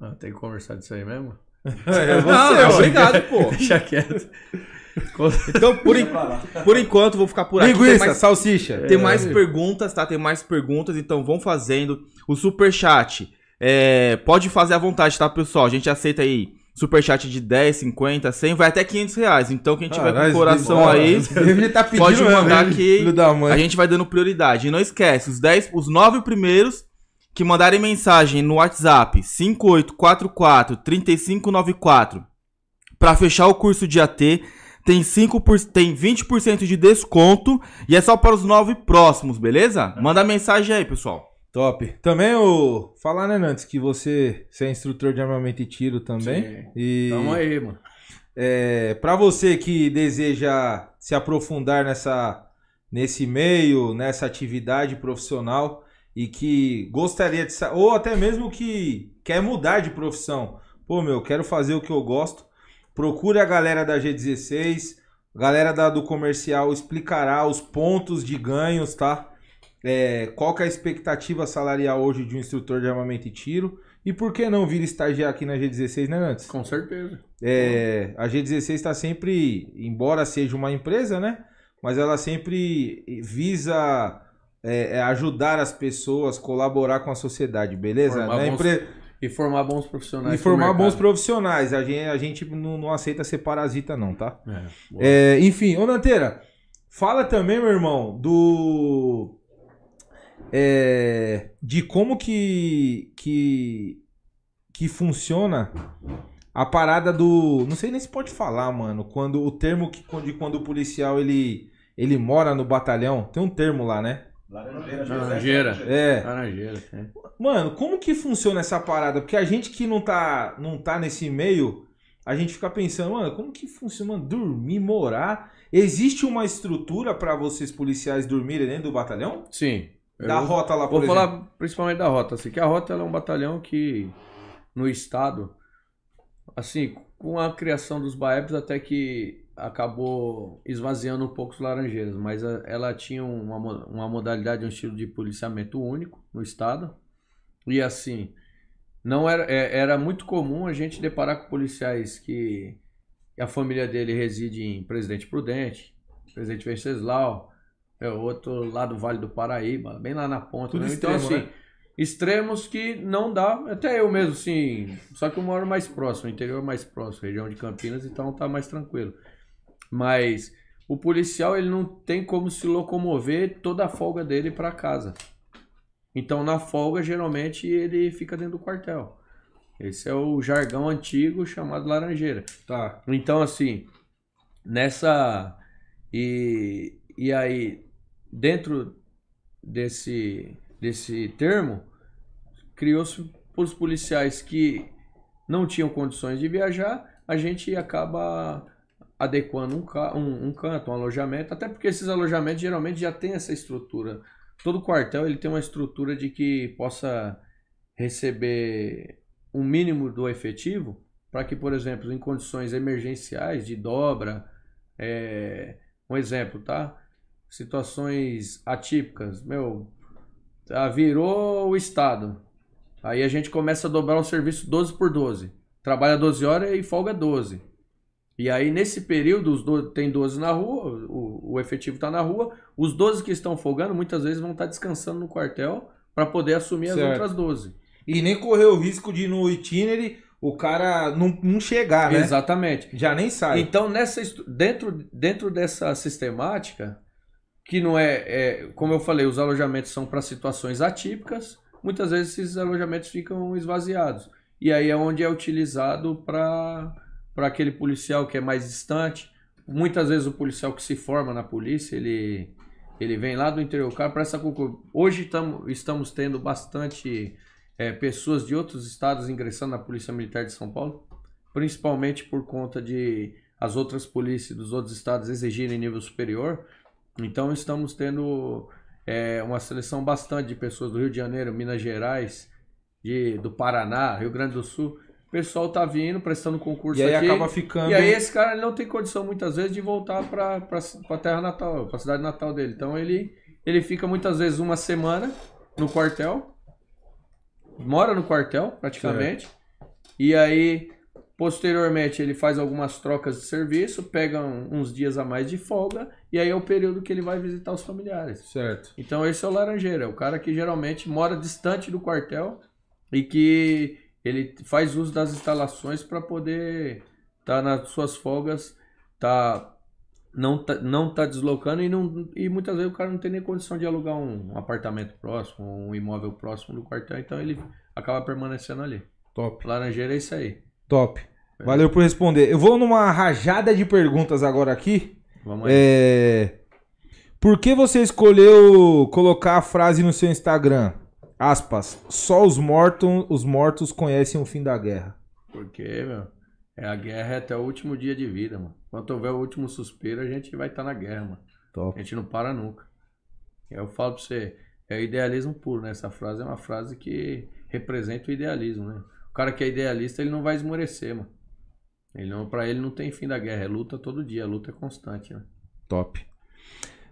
Ah, tem que conversar disso aí mesmo? É você, Não, obrigado, pô. Deixa quieto. Então, por, en- por enquanto, vou ficar por aqui. Tem Linguiça, mais, salsicha. tem mais perguntas, tá? Tem mais perguntas, então vão fazendo. O superchat, é, pode fazer à vontade, tá, pessoal? A gente aceita aí superchat de 10, 50, 100, vai até 500 reais. Então, quem tiver com o coração aí... Ele tá pedindo Pode mandar que mãe. A gente vai dando prioridade. E não esquece, os 10, os 9 primeiros que mandarem mensagem no WhatsApp 5844-3594 para fechar o curso de AT, tem, 5 por, tem 20% de desconto e é só para os nove próximos, beleza? Manda mensagem aí, pessoal. Top. Também o. Falar, né, Nantes, que você, você é instrutor de armamento e tiro também. Sim. E Tamo aí, mano. é, para você que deseja se aprofundar nessa, nesse meio, nessa atividade profissional e que gostaria de. Ou até mesmo que quer mudar de profissão. Pô, meu, quero fazer o que eu gosto. Procure a galera da G16. A galera da, do comercial explicará os pontos de ganhos, tá? É, qual que é a expectativa salarial hoje de um instrutor de armamento e tiro? E por que não vir estagiar aqui na G16, né, Nantes? Com certeza. É, a G16 está sempre, embora seja uma empresa, né? Mas ela sempre visa é, é, ajudar as pessoas, colaborar com a sociedade, beleza? Formar bons empre- E formar bons profissionais. E formar bons profissionais. A gente, a gente não, não aceita ser parasita, não, tá? É. É, enfim, ô Nanteira, fala também, meu irmão, do. é, de como que, que. que funciona a parada do. Não sei nem se pode falar, mano. Quando o termo que, de quando o policial ele, ele mora no batalhão. Tem um termo lá, né? Laranjeira. É. Laranjeira. é. Mano, como que funciona essa parada? Porque a gente que não tá, não tá nesse meio, a gente fica pensando, mano, como que funciona? Mano, dormir, morar? Existe uma estrutura pra vocês policiais dormirem dentro do batalhão? Sim. Da Eu rota lá, por Vou exemplo. falar principalmente da rota. Assim, que a rota ela é um batalhão que no estado, assim, com a criação dos BAEPs até que acabou esvaziando um pouco os laranjeiras, mas ela tinha uma, uma modalidade, um estilo de policiamento único no estado. E assim, não era, é- era muito comum a gente deparar com policiais que a família dele reside em Presidente Prudente, Presidente Venceslau, é outro lá do Vale do Paraíba, bem lá na ponta. Tudo né? Então, extremo, assim, né? extremos que não dá, até eu mesmo, assim, só que eu moro mais próximo, o interior mais próximo, região de Campinas, então tá mais tranquilo. Mas o policial, ele não tem como se locomover toda a folga dele para casa. Então, na folga, geralmente, ele fica dentro do quartel. Esse é o jargão antigo chamado laranjeira. Tá. Então, assim, nessa. E, e aí, dentro desse, desse termo, criou-se os policiais que não tinham condições de viajar, a gente acaba adequando um, ca- um, um canto, um alojamento, até porque esses alojamentos geralmente já têm essa estrutura. Todo quartel ele tem uma estrutura de que possa receber um mínimo do efetivo para que, por exemplo, em condições emergenciais de dobra, é, um exemplo, tá? Situações atípicas, meu, ah, virou o estado. Aí a gente começa a dobrar o serviço 12 por 12. Trabalha 12 horas e folga 12. E aí, nesse período, os do- tem 12 na rua, o, o efetivo está na rua. Os 12 que estão folgando, muitas vezes vão estar descansando no quartel para poder assumir as Certo. outras 12. E nem correr o risco de no itinerary o cara não, não chegar, né? Exatamente. Já nem sai. Então, nessa, dentro, dentro dessa sistemática, que não é, é, como eu falei, os alojamentos são para situações atípicas, muitas vezes esses alojamentos ficam esvaziados. E aí é onde é utilizado para aquele policial que é mais distante. Muitas vezes o policial que se forma na polícia, ele, ele vem lá do interior. Cara presta concurso. Hoje tamo, estamos tendo bastante é, pessoas de outros estados ingressando na Polícia Militar de São Paulo principalmente por conta de as outras polícias dos outros estados exigirem nível superior. Então estamos tendo é, uma seleção bastante de pessoas do Rio de Janeiro, Minas Gerais, de, do Paraná, Rio Grande do Sul. O pessoal tá vindo, prestando concurso E aí aqui. acaba ficando. E aí esse cara não tem condição muitas vezes de voltar para a terra natal, para a cidade natal dele. Então ele ele fica muitas vezes uma semana no quartel, mora no quartel praticamente. E aí posteriormente ele faz algumas trocas de serviço, pega uns dias a mais de folga e aí é o período que ele vai visitar os familiares. Certo. Então esse é o laranjeiro, é o cara que geralmente mora distante do quartel e que ele faz uso das instalações para poder estar nas suas folgas, tá não tá, não tá deslocando e, não, e muitas vezes o cara não tem nem condição de alugar um, apartamento próximo, um imóvel próximo do quartel, então ele acaba permanecendo ali. Top. Laranjeira é isso aí. Top. Valeu por responder. Eu vou numa rajada de perguntas agora aqui. Vamos aí. É... Por que você escolheu colocar a frase no seu Instagram? Aspas. Só os mortos, os mortos conhecem o fim da guerra. Porque, meu, é a guerra é até o último dia de vida, mano. Quando houver o último suspiro, a gente vai estar na guerra, mano. A Top. gente não para nunca. Eu falo pra você, é idealismo puro, né? Essa frase é uma frase que representa o idealismo, né? O cara que é idealista, ele não vai esmorecer, mano. Ele não, pra ele não tem fim da guerra, é luta todo dia, a luta é constante, né? Top.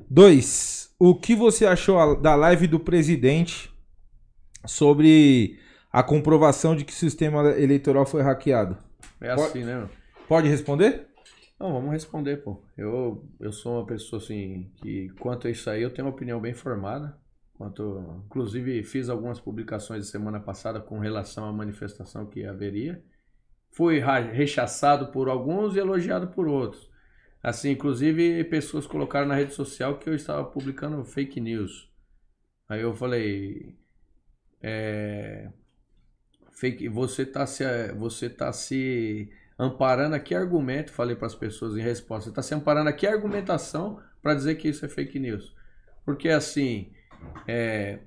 Dois. O que você achou a- da live do presidente sobre a comprovação de que o sistema eleitoral foi hackeado? É Pode- assim, né? Pode responder? Não, vamos responder, pô. Eu, eu sou uma pessoa assim que quanto a isso aí eu tenho uma opinião bem formada. Quanto, inclusive fiz algumas publicações semana passada com relação à manifestação que haveria. Fui rechaçado por alguns e elogiado por outros. Assim, inclusive pessoas colocaram na rede social que eu estava publicando fake news. Aí eu falei, é, fake, você tá se, você tá se amparando aqui argumento, falei para as pessoas em resposta, você está se amparando aqui argumentação para dizer que isso é fake news. Porque assim, é,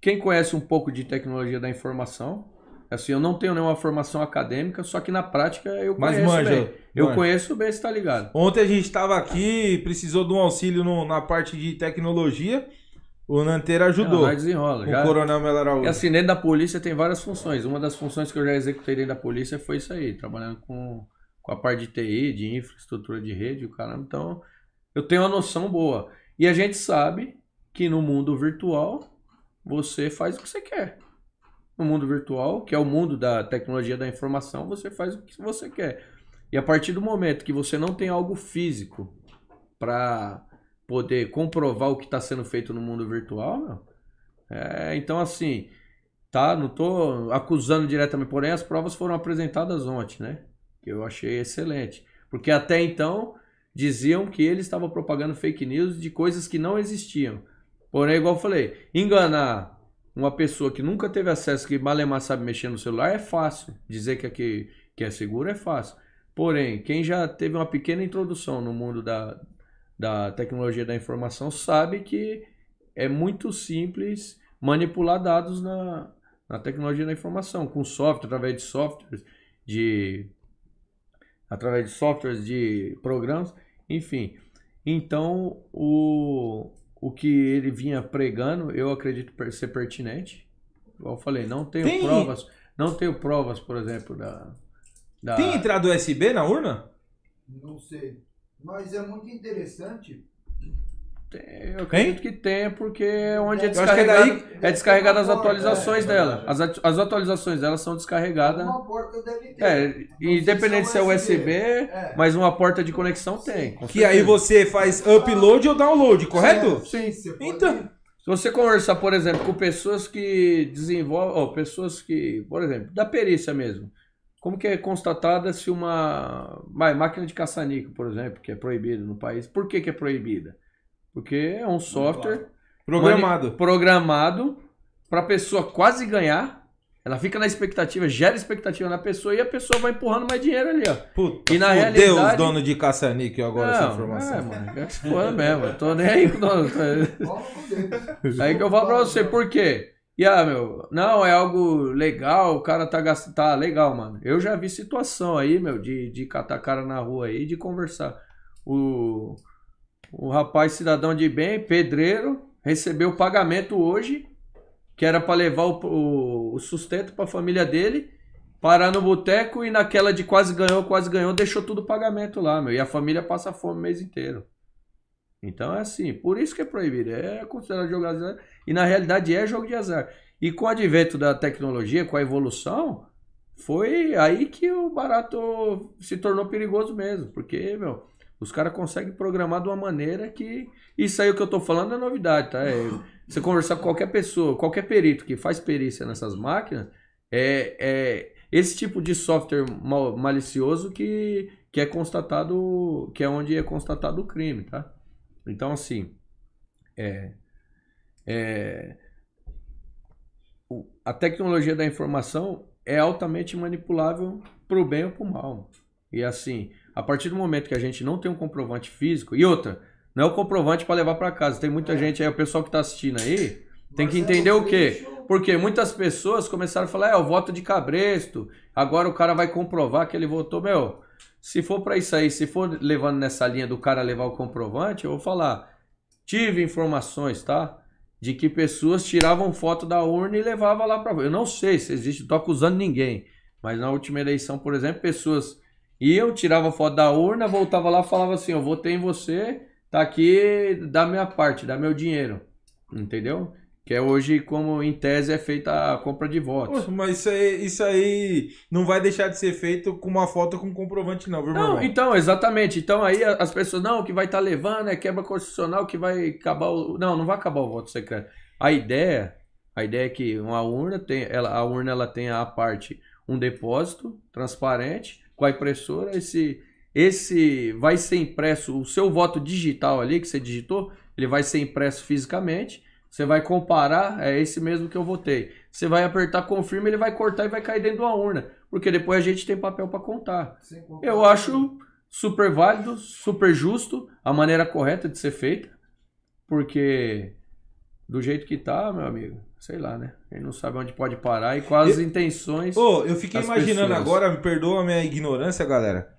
quem conhece um pouco de tecnologia da informação, assim, eu não tenho nenhuma formação acadêmica, só que na prática eu Mas conheço manja, bem. Eu manja. conheço bem, você tá ligado? Ontem a gente estava aqui, precisou de um auxílio no- na parte de tecnologia. O Nanteira ajudou. Não, nós desenrola. o Já, Coronel Melo Araújo. E assim, dentro da polícia tem várias funções. Uma das funções que eu já executei dentro da polícia foi isso aí, trabalhando com, com a parte de TI, de infraestrutura de rede, o caramba. Então, eu tenho uma noção boa. E a gente sabe que no mundo virtual você faz o que você quer. No mundo virtual, que é o mundo da tecnologia da informação, você faz o que você quer. E a partir do momento que você não tem algo físico para poder comprovar o que está sendo feito no mundo virtual, meu, é, então assim, tá, não tô acusando diretamente, porém as provas foram apresentadas ontem, né? Que eu achei excelente. Porque até então diziam que ele estava propagando fake news de coisas que não existiam. Porém, igual eu falei, enganar uma pessoa que nunca teve acesso, que malemar sabe mexer no celular, é fácil. Dizer que, aqui, que é seguro é fácil. Porém, quem já teve uma pequena introdução no mundo da, da tecnologia da informação sabe que é muito simples manipular dados na, na tecnologia da informação, com software, através de softwares, de através de softwares, de programas, enfim. Então, o, o que ele vinha pregando, eu acredito ser pertinente. Igual eu falei, não tenho Tem- provas, não tenho provas, por exemplo, da, da Tem entrada USB na urna? Não sei. Mas é muito interessante. Tem, Eu acredito que tenha, porque é onde é Eu acho que é descarregado, daí- é descarregada as É, atualizações é, dela. As, as atualizações delas são descarregadas. Uma porta deve ter. É, independente se é USB, É. mas uma porta de conexão tem. com Que aí certeza. você faz upload ou download, correto? Sim, você pode- Então. Se você conversar, por exemplo, com pessoas que desenvolvem, ó, pessoas que, por exemplo, da perícia mesmo. Como que é constatada se uma vai, máquina de caça-níquel, por exemplo, que é proibida no país, por que, que é proibida? Porque é um software Programado. mani- programado para a pessoa quase ganhar. Ela fica na expectativa, gera expectativa na pessoa e a pessoa vai empurrando mais dinheiro ali, ó. Puta, E na fudeu realidade- os donos de caça-níquel agora essa informação. É, mano, é que se foda mesmo. Eu tô nem aí com o dono. Deus. Aí que eu falo pra você, por quê? E ah, meu, não, é algo legal, o cara tá gastando. Tá legal, mano. Eu já vi situação aí, meu, de, de catar cara na rua aí, de conversar. O, o rapaz, cidadão de bem, pedreiro, recebeu o pagamento hoje, que era pra levar o, o, o sustento pra família dele, parar no boteco e naquela de quase ganhou, quase ganhou, deixou tudo o pagamento lá, meu. E a família passa fome o mês inteiro. Então é assim, por isso que é proibido. É considerado jogo de azar. E na realidade é jogo de azar. E com o advento da tecnologia, com a evolução, foi aí que o barato se tornou perigoso mesmo. Porque, meu, os caras conseguem programar de uma maneira que. Isso aí o que eu tô falando é novidade, tá? É, você conversar com qualquer pessoa, qualquer perito que faz perícia nessas máquinas, é, é esse tipo de software mal- malicioso que, que é constatado, que é onde é constatado o crime, tá? Então, assim, é, é, o- a tecnologia da informação é altamente manipulável pro bem ou pro mal. E assim, a partir do momento que a gente não tem um comprovante físico, e outra, não é o comprovante para levar para casa. Tem muita gente aí, o pessoal que tá assistindo aí, tem que Marcelo entender o quê? Porque muitas pessoas começaram a falar, é, o voto de cabresto, agora o cara vai comprovar que ele votou. Meu, se for pra isso aí, se for levando nessa linha do cara levar o comprovante, eu vou falar, tive informações, tá? De que pessoas tiravam foto da urna e levavam lá pra. Eu não sei se existe, tô acusando ninguém. Mas na última eleição, por exemplo, pessoas iam, tiravam foto da urna, voltava lá falava assim, eu votei em você, tá aqui, dá minha parte, dá meu dinheiro. Entendeu? Que é hoje como em tese é feita a compra de votos. Pô, mas isso aí, isso aí não vai deixar de ser feito com uma foto com comprovante, não, viu, Não, então, exatamente. Então aí as pessoas, não, o que vai estar levando é quebra constitucional que vai acabar o. Não, não vai acabar o voto secreto. A ideia, a ideia é que uma urna tem, ela, a urna ela tem a parte, um depósito transparente com a impressora, esse esse vai ser impresso, o seu voto digital ali que você digitou, ele vai ser impresso fisicamente. Você vai comparar, é esse mesmo que eu votei. Você vai apertar confirma, ele vai cortar e vai cair dentro de uma urna, porque depois a gente tem papel para contar. Eu acho super válido, super justo, a maneira correta de ser feita, porque do jeito que tá, meu amigo, sei lá, né? Ele não sabe onde pode parar e quais as intenções. Ô, eu fiquei imaginando pessoas. agora, me perdoa a minha ignorância, galera.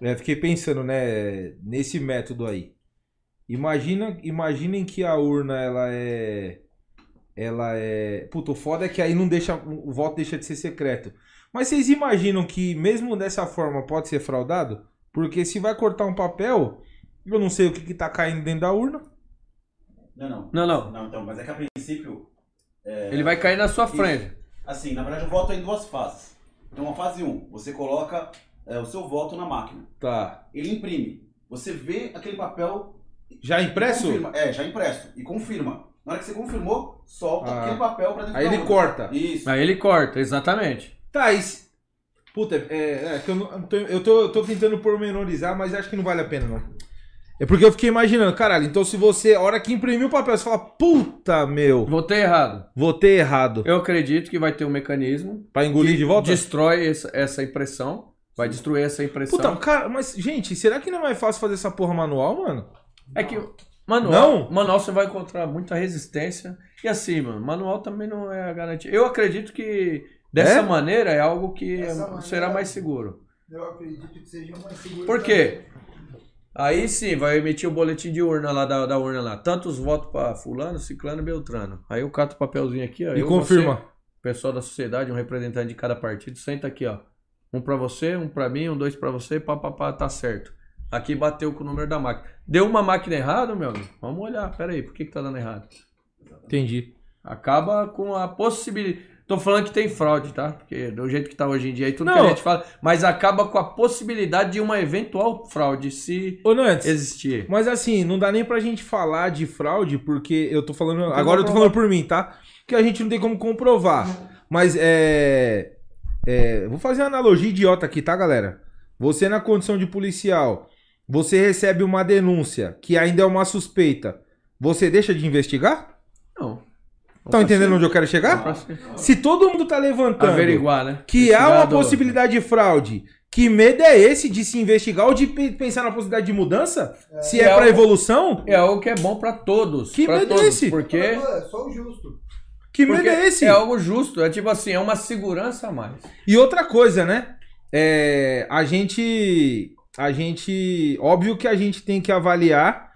É, fiquei pensando, né, nesse método aí. Imagina, imaginem que a urna ela é ela é, puto, o foda é que aí não deixa o voto deixa de ser secreto. Mas vocês imaginam que mesmo dessa forma pode ser fraudado? Porque se vai cortar um papel, eu não sei o que que tá caindo dentro da urna. Não, não. Não, não. Não, então, mas é que a princípio, Ele vai cair na sua frente. assim, na verdade o voto é em duas fases. Então, a fase 1, você coloca é, o seu voto na máquina. Tá. Ele imprime. Você vê aquele papel. Já impresso? confirma. É, já impresso. E confirma. Na hora que você confirmou, solta Ah. aquele papel pra dentro Aí da ele urna. corta. Isso. Aí ele corta, exatamente. Tá, e se- Puta, é, é que eu, não- eu tô, eu, tô, tentando pormenorizar, mas acho que não vale a pena, não. É porque eu fiquei imaginando, caralho, então se você, a hora que imprimiu o papel, você fala, puta, meu, Votei errado. votei errado. Eu acredito que vai ter um mecanismo Pra engolir de volta? destrói essa, essa impressão. Vai destruir essa impressão. Puta, cara, mas, gente, será que não é mais fácil fazer essa porra manual, mano? É que manual, Não? manual você vai encontrar muita resistência. E assim, mano, manual também não é a garantia. Eu acredito que dessa É? maneira é algo que será mais seguro. Eu acredito que seja mais seguro. Por quê? Aí sim, vai emitir o boletim de urna lá da, da urna lá. Tantos votos pra fulano, ciclano e beltrano. Aí eu cato o papelzinho aqui, ó. E eu, confirma. você, pessoal da sociedade, um representante de cada partido, senta aqui, ó. Um pra você, um pra mim, um dois pra você, pá, pá, pá, tá certo. Aqui bateu com o número da máquina. Deu uma máquina errada, meu amigo? Vamos olhar, pera aí, por que que tá dando errado? Entendi. Acaba com a possibilidade. Tô falando que tem fraude, tá? Porque do jeito que tá hoje em dia aí, tudo que Não. a gente fala. Mas acaba com a possibilidade de uma eventual fraude, se Ô, Nantes, existir. mas assim, não dá nem pra gente falar de fraude, porque eu tô falando, agora eu tô falando por mim, tá? Que a gente não tem como comprovar. Mas é, é, vou fazer uma analogia idiota aqui, tá, galera? Você na condição de policial, você recebe uma denúncia que ainda é uma suspeita. Você deixa de investigar? Não. Estão entendendo onde eu quero chegar? Se- todo mundo tá levantando Averiguar, né? que há uma possibilidade de fraude, que medo é esse de se investigar ou de pe- pensar na possibilidade de mudança? Se é, É pra algo- evolução? É algo que é bom pra todos. Que pra medo é todos, esse? Porque, É só o justo. Que porque medo é esse? é algo justo. É tipo assim, é uma segurança a mais. E outra coisa, né? É, a gente. A gente. Óbvio que a gente tem que avaliar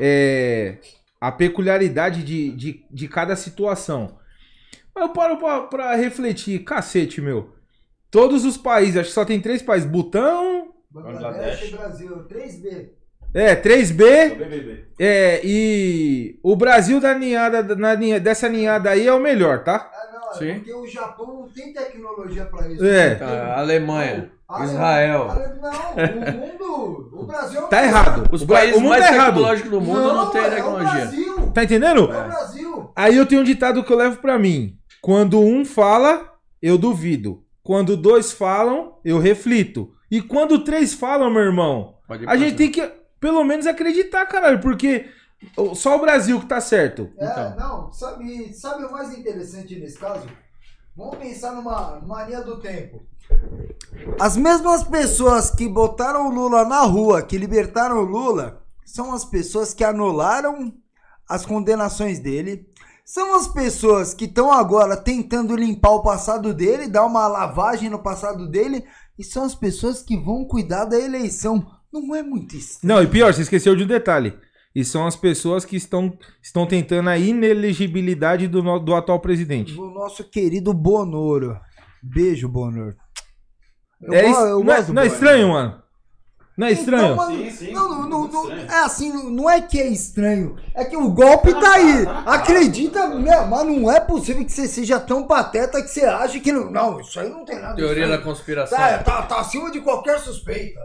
é, a peculiaridade de, de, de cada situação. Mas eu paro pra, pra refletir, cacete, meu. Todos os países, acho que só tem três países: Butão, Bangladesh e Brasil. 3B. é, 3B, É BBB. é, e o Brasil da ninhada, na dessa ninhada aí é o melhor, tá? Ah, não, é Sim. porque o Japão não tem tecnologia pra isso. É. Não tem. A Alemanha, Israel. Não, o mundo. O Brasil é o Tá errado. Os O países mundo mais errado. tecnológicos do mundo não, tem é tecnologia. o Brasil. Tá entendendo? É o Brasil. Aí eu tenho um ditado que eu levo pra mim. Quando um fala, eu duvido. Quando dois falam, eu reflito. E quando três falam, meu irmão, Pode a gente tem que pelo menos acreditar, caralho, porque só o Brasil que tá certo. É, Então. não, sabe, sabe o mais interessante nesse caso? Vamos pensar numa, numa linha do tempo. As mesmas pessoas que botaram o Lula na rua, que libertaram o Lula, são as pessoas que anularam as condenações dele. São as pessoas que estão agora tentando limpar o passado dele, dar uma lavagem no passado dele, e são as pessoas que vão cuidar da eleição. Não é muito estranho. Não, e pior, você esqueceu de um detalhe. E são as pessoas que estão, estão tentando a inelegibilidade do, do atual presidente. do nosso querido Bonoro. Beijo, Bonoro. Eu É, go- es- eu não, é, gosto não é estranho, mano? Não é estranho? Então, mano, Sim, sim, não, não, não, muito não- estranho. é assim, não- não é que é estranho, é que o golpe tá aí. Acredita, meu, mas não é possível que você seja tão pateta que você ache que não. Não, isso aí não tem nada. Teoria da conspiração. tá, tá, tá acima de qualquer suspeita.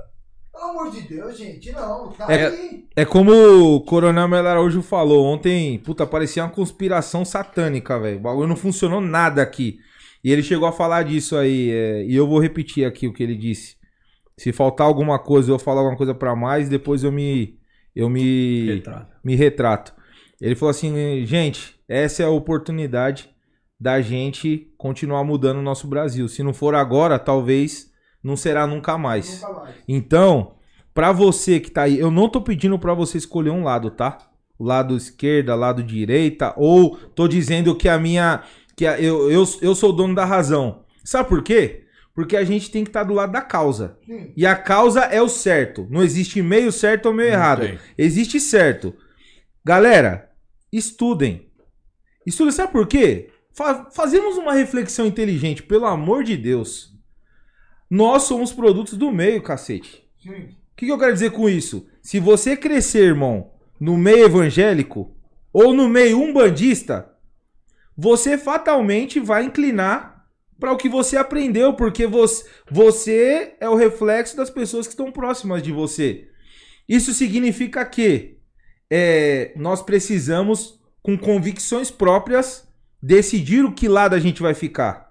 Pelo amor de Deus, gente, não. Tá É- aí. É como o Coronel Melo Araújo falou ontem, puta, parecia uma conspiração satânica, velho. O bagulho não funcionou nada aqui. E ele chegou a falar disso aí, é, e eu vou repetir aqui o que ele disse. Se faltar alguma coisa, eu falar alguma coisa pra mais, depois eu me eu me Retrato. me retrato. Ele falou assim, gente, essa é a oportunidade da gente continuar mudando o nosso Brasil. Se não for agora, talvez não será nunca mais. Nunca mais. Então, pra você que tá aí, eu não tô pedindo pra você escolher um lado, tá? Lado esquerda, lado direita, ou tô dizendo que a minha que eu, eu, eu sou o dono da razão. Sabe por quê? Porque a gente tem que estar do lado da causa. Sim. E a causa é o certo. Não existe meio certo ou meio Não errado. tem. Existe certo. Galera, estudem. Estudem, sabe por quê? Fa- fazemos uma reflexão inteligente, pelo amor de Deus. Nós somos produtos do meio, cacete. Sim. O que, que eu quero dizer com isso? Se você crescer, irmão, no meio evangélico ou no meio umbandista, você fatalmente vai inclinar para o que você aprendeu, porque você, você é o reflexo das pessoas que estão próximas de você. Isso significa que é, nós precisamos, com convicções próprias, decidir o que lado a gente vai ficar.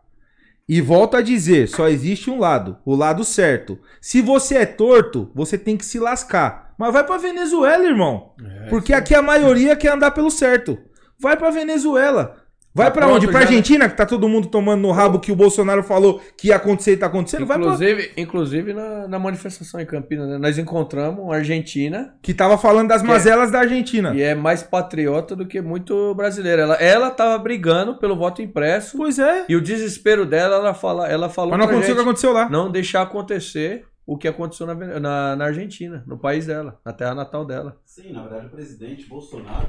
E volto a dizer, só existe um lado, o lado certo. Se você é torto, você tem que se lascar. Mas vai pra Venezuela, irmão. É, Porque aqui a maioria quer andar pelo certo. Vai pra Venezuela. Vai Tá pra pronto onde? Pra já, né? Argentina, que tá todo mundo tomando no rabo que o Bolsonaro falou que ia acontecer e tá acontecendo? Vai pra... Inclusive, inclusive na, na manifestação em Campinas, né, nós encontramos uma argentina Que tava falando das Que- mazelas da Argentina. e é mais patriota do que muito brasileira. Ela, ela tava brigando pelo voto impresso Pois é. e o desespero dela, ela, fala, ela falou Mas não pra aconteceu o que aconteceu lá. não deixar acontecer o que aconteceu na, na, na Argentina, no país dela, na terra natal dela. Sim, na verdade o presidente Bolsonaro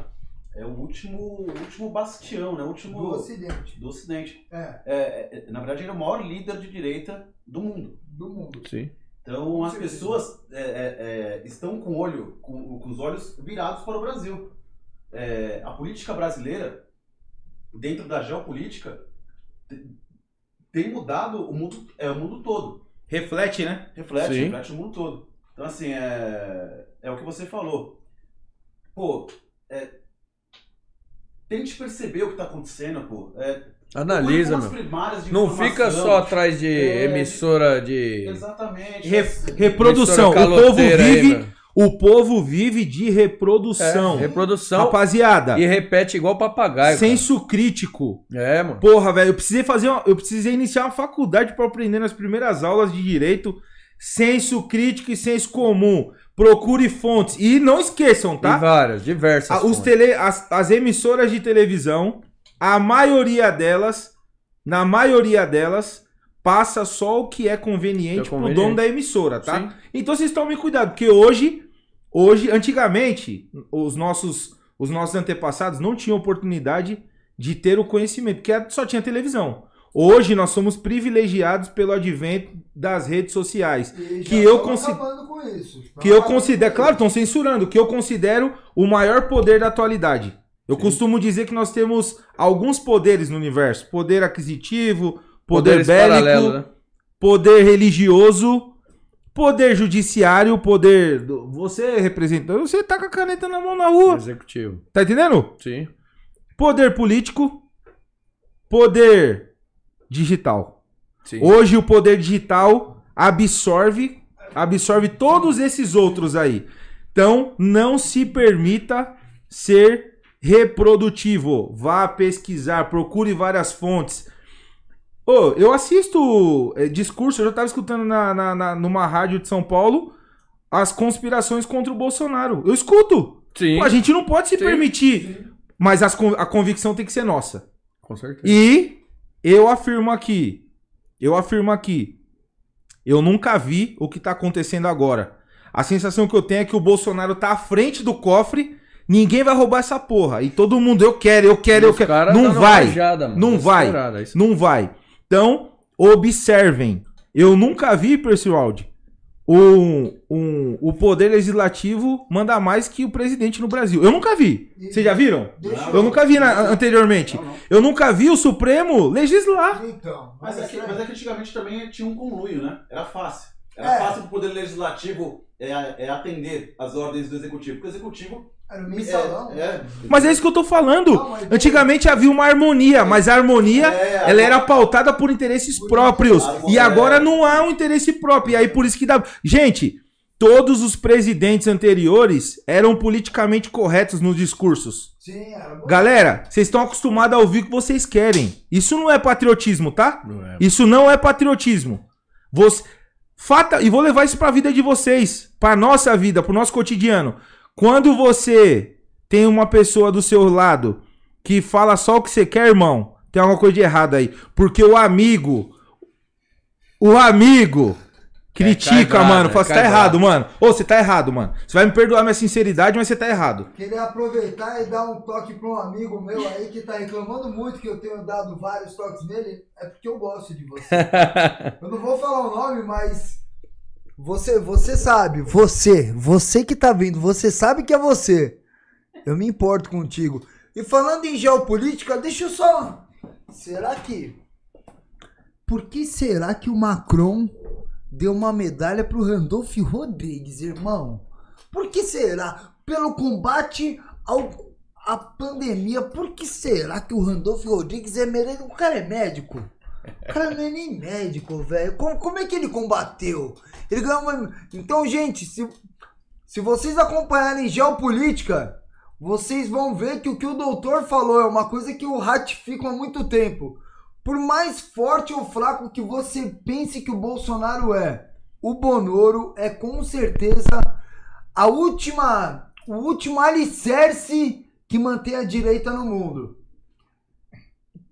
é o último, o último bastião, né? O último Do Ocidente. do Ocidente. É, É, é, na verdade, ele é o maior líder de direita do mundo. do mundo. Sim. Então as Sim, pessoas é, é, é, estão com, o olho, com, com os olhos virados para o Brasil. É, a política brasileira, dentro da geopolítica, te- tem mudado o mundo, é, o mundo todo. Reflete, né? Reflete, Sim. reflete no mundo todo. Então, assim, é, é o que você falou. Pô, é, tente perceber o que está acontecendo, pô. É, Analisa, meu. Não fica só atrás de É, emissora de. Exatamente. Re- reprodução. O povo aí, vive. meu. O povo vive de É, reprodução. reprodução Rapaziada, e repete igual papagaio. senso crítico. cara. É, mano. Porra, velho, eu precisei fazer uma, eu precisei iniciar uma faculdade pra aprender nas primeiras aulas de direito senso crítico e senso comum. Procure fontes e não esqueçam, tá? várias, diversas. Ah, Os fontes. tele, as, as emissoras de televisão, a maioria delas, na maioria delas, passa só o que é conveniente, É pro conveniente. dono da emissora, tá? Sim. Então vocês tomem cuidado, porque hoje, hoje, antigamente, os nossos, os nossos antepassados não tinham oportunidade de ter o conhecimento, porque só tinha televisão. Hoje nós somos privilegiados pelo advento das redes sociais. E Que já eu tão consi- acabando com isso. Tão Que eu considero, claro, isso. estão censurando, que eu considero o maior poder da atualidade. Eu costumo dizer que nós temos alguns poderes no universo: poder aquisitivo, poder Poderes bélico, né? poder religioso, poder judiciário, poder. do- Você representando, você tá com a caneta na mão na rua. Executivo. Tá entendendo? Sim. Poder político, poder digital. Sim. Hoje o poder digital absorve absorve todos esses outros aí. Então, não se permita ser reprodutivo. Vá pesquisar, procure várias fontes. Ô, eu assisto é, discurso, eu já tava escutando na, na, na- numa rádio de São Paulo as conspirações contra o Bolsonaro. Eu escuto. Sim, Pô, a gente não pode se Sim. permitir, mas as a convicção tem que ser nossa. com certeza. E eu afirmo aqui, eu afirmo aqui, eu nunca vi o que tá acontecendo agora. A sensação que eu tenho é que o Bolsonaro tá à frente do cofre, ninguém vai roubar essa porra. E todo mundo, eu quero, eu quero, eu quero. Não vai, rajada, mano, não vai. é não vai. Então, observem. Eu nunca vi, Percivaldi, um, um, o poder legislativo manda mais que o presidente no Brasil. Eu nunca vi. Vocês já viram? Eu nunca vi na- anteriormente. Não, não. Eu nunca vi o Supremo legislar. Então, Mas é, que, mas é que antigamente também tinha um conluio, né? Era fácil. Era É. fácil pro Poder Legislativo é, é, atender as ordens do Executivo. Porque o Executivo. É, é, Mas é isso que eu tô falando. Não, mas- Antigamente havia uma harmonia, mas a harmonia É, ela era pautada por interesses próprios. E É. agora não há um interesse próprio. E aí por isso que dá. Gente, todos os presidentes anteriores eram politicamente corretos nos discursos. Sim. Galera, vocês estão acostumados a ouvir o que vocês querem. Isso não é patriotismo, tá? Não é. Isso não é patriotismo. Você fata e vou levar isso pra vida de vocês, pra nossa vida, pro nosso cotidiano. Quando você tem uma pessoa do seu lado que fala só o que você quer, irmão, tem alguma coisa de errado aí, porque o amigo o amigo critica, mano, é fala, você tá errado, mano. Ô, você tá errado, mano. Você vai me perdoar minha sinceridade, mas você tá errado. Queria aproveitar e dar um toque para um amigo meu aí que tá reclamando muito que eu tenho dado vários toques nele. É porque eu gosto de você. Eu não vou falar o nome, mas você, você sabe, você, você que tá vindo, você sabe que é você. Eu me importo contigo. E falando em geopolítica, deixa eu só. Será que por que será que o Macron deu uma medalha pro Randolph Rodrigues, irmão? Por que será? Pelo combate ao à pandemia, por que será que o Randolph Rodrigues é merecido? O cara é médico. O cara não é nem médico, velho. Como, como é que ele combateu? Ele ganhou uma... Então, gente, se, se vocês acompanharem geopolítica, vocês vão ver que o que o doutor falou é uma coisa que eu ratifico há muito tempo. Por mais forte ou fraco que você pense que o Bolsonaro é, o Bonoro é com certeza a última, o último alicerce que mantém a direita no mundo.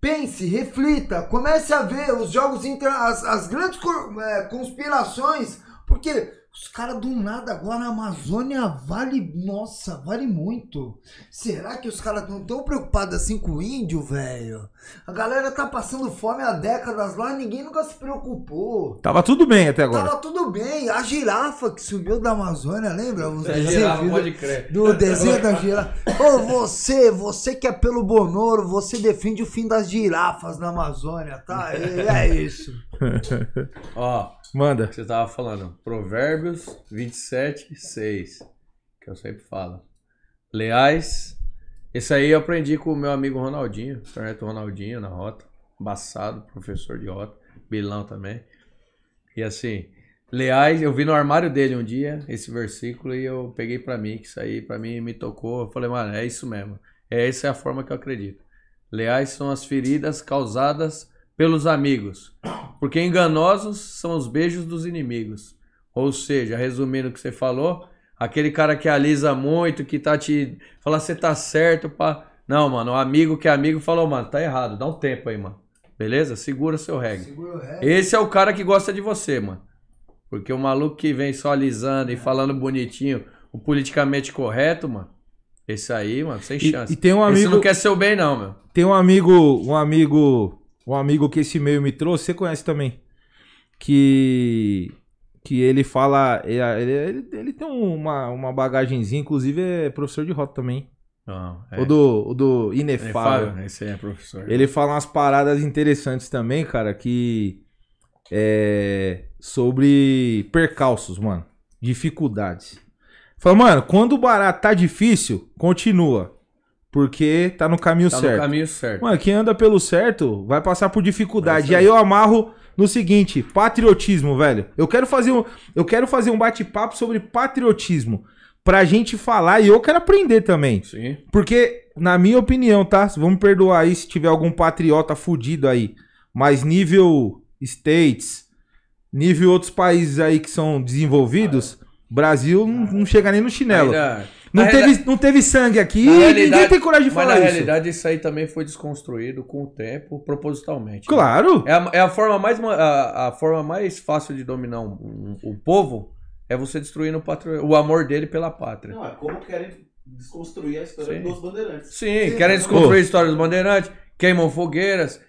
Pense, reflita, comece a ver os jogos inter, as, as grandes é, conspirações, porque os caras do nada agora a Amazônia vale, nossa, vale muito. Será que os caras não tão preocupados assim com o índio, velho? A galera tá passando fome há décadas lá, ninguém nunca se preocupou. Tava tudo bem até agora. Tava tudo bem. A girafa que subiu da Amazônia, lembra? Os É, viu? pode crer. do desenho da girafa. Ô, você, você que é pelo Bonoro, você defende o fim das girafas na Amazônia, tá? É, é isso. Ó, Manda. você tava falando, Provérbios 27, 6, que eu sempre falo. Leais. Esse aí eu aprendi com o meu amigo Ronaldinho, Sarneto Ronaldinho, na rota. Embaçado, professor de rota. Bilão também. E assim, leais, eu vi no armário dele um dia esse versículo e eu peguei pra mim, que isso aí pra mim me tocou. Eu falei, mano, é isso mesmo. É, essa é a forma que eu acredito. Leais são as feridas causadas pelos amigos, porque enganosos são os beijos dos inimigos. Ou seja, resumindo o que você falou, aquele cara que alisa muito, que tá te. Fala, você tá certo, pá. Não, mano, o amigo que é amigo falou, mano, tá errado, dá um tempo aí, mano. Beleza? Segura seu reggae. Segura o resto. Esse é o cara que gosta de você, mano. Porque o maluco que vem só alisando e falando bonitinho, o politicamente correto, mano. Esse aí, mano, sem E, chance. e tem um Esse amigo, não quer seu bem, não, meu. tem um amigo, um amigo, um amigo que esse e-mail me trouxe, você conhece também, que que ele fala, ele, ele, ele tem uma, uma bagagenzinha, inclusive é professor de rota também, Não, é. o do, o do Inefável. Fábio, Esse é professor. Ele fala umas paradas interessantes também, cara, que é sobre percalços, mano, dificuldades. Fala, mano, quando o barato tá difícil, continua. Porque tá no caminho Tá certo. no caminho certo. Mano, quem anda pelo certo vai passar por É dificuldade. e aí. eu amarro no seguinte, patriotismo, velho. Eu quero fazer um, eu quero fazer um bate-papo sobre patriotismo pra gente falar e eu quero aprender também. Sim. Porque, na minha opinião, tá? Vamos perdoar aí se tiver algum patriota fudido aí. Mas nível States, nível outros países aí que são desenvolvidos, Brasil não, não chega nem no chinelo. Ainda- Não na teve, reali- não teve sangue aqui na e ninguém tem coragem de Mas falar na isso. realidade isso aí também foi desconstruído com o tempo, propositalmente. né? Claro. É a, é a forma mais ma- a, a forma mais fácil de dominar um, um- o povo é você destruindo o, patri... o amor dele pela pátria. Não, é como querem desconstruir a história Sim. dos bandeirantes. Sim, querem desconstruir a história dos bandeirantes, queimam fogueiras.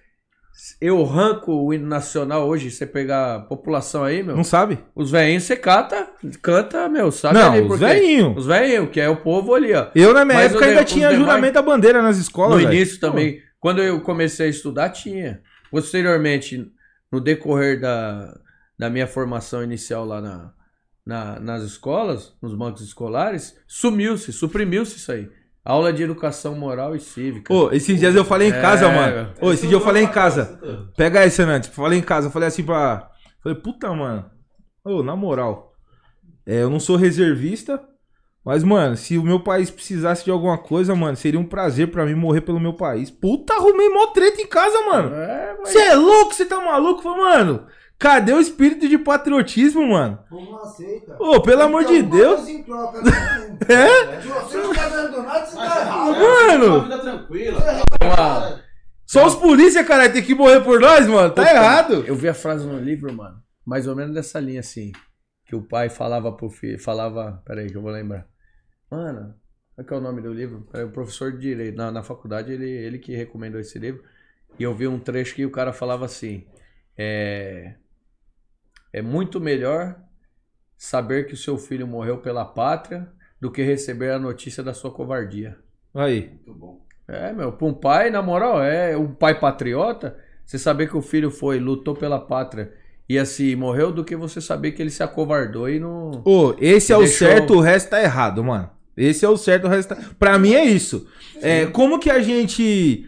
Eu ranco o hino nacional hoje, você pegar a população aí, meu. Não sabe? Os velhinhos você cata, canta, meu, sabe Não, ali os velhinhos. Os velhinhos, que é o povo ali, ó. Eu, na minha Mas época, ainda tinha demais- juramento da bandeira nas escolas. No velho. início também. Quando eu comecei a estudar, tinha. Posteriormente, no decorrer da, da minha formação inicial lá na, na- nas escolas, nos bancos escolares, sumiu-se, suprimiu-se isso aí. Aula de educação moral e cívica. Ô, esses dias eu falei em É, casa, mano. Ô, esse dia eu falei em casa. Pega esse, Nantes. Falei em casa, eu falei assim pra. Falei, puta, mano. Ô, na moral. É, eu não sou reservista. Mas, mano, se o meu país precisasse de alguma coisa, mano, seria um prazer pra mim morrer pelo meu país. Puta, arrumei mó treta em casa, mano. É, mas Você é louco? Você tá maluco? Falei, mano, cadê o espírito de patriotismo, mano? Não aceita. Ô, pelo amor de Deus. em troca, né? É? Se você não tá dando nada, você tá errado. é, Mano. Uma vida tranquila. uma- Só os polícia, cara, tem que morrer por nós, mano. Tá errado. Eu vi a frase no livro, mano, mais ou menos dessa linha assim, que o pai falava pro filho, falava, peraí que eu vou lembrar. Mano, qual que é o nome do livro? É o professor de direito, na, na faculdade, ele, ele que recomendou esse livro, e eu vi um trecho que o cara falava assim, é, é muito melhor saber que o seu filho morreu pela pátria do que receber a notícia da sua covardia. Aí. Muito bom. É, meu, pra um pai, na moral, é um pai patriota, você saber que o filho foi, lutou pela pátria e assim, morreu, do que você saber que ele se acovardou e não. Ô, esse é o Deixou- certo, o resto tá errado, mano. Esse é o certo, o resto tá... Pra mim é isso. É, como que a gente...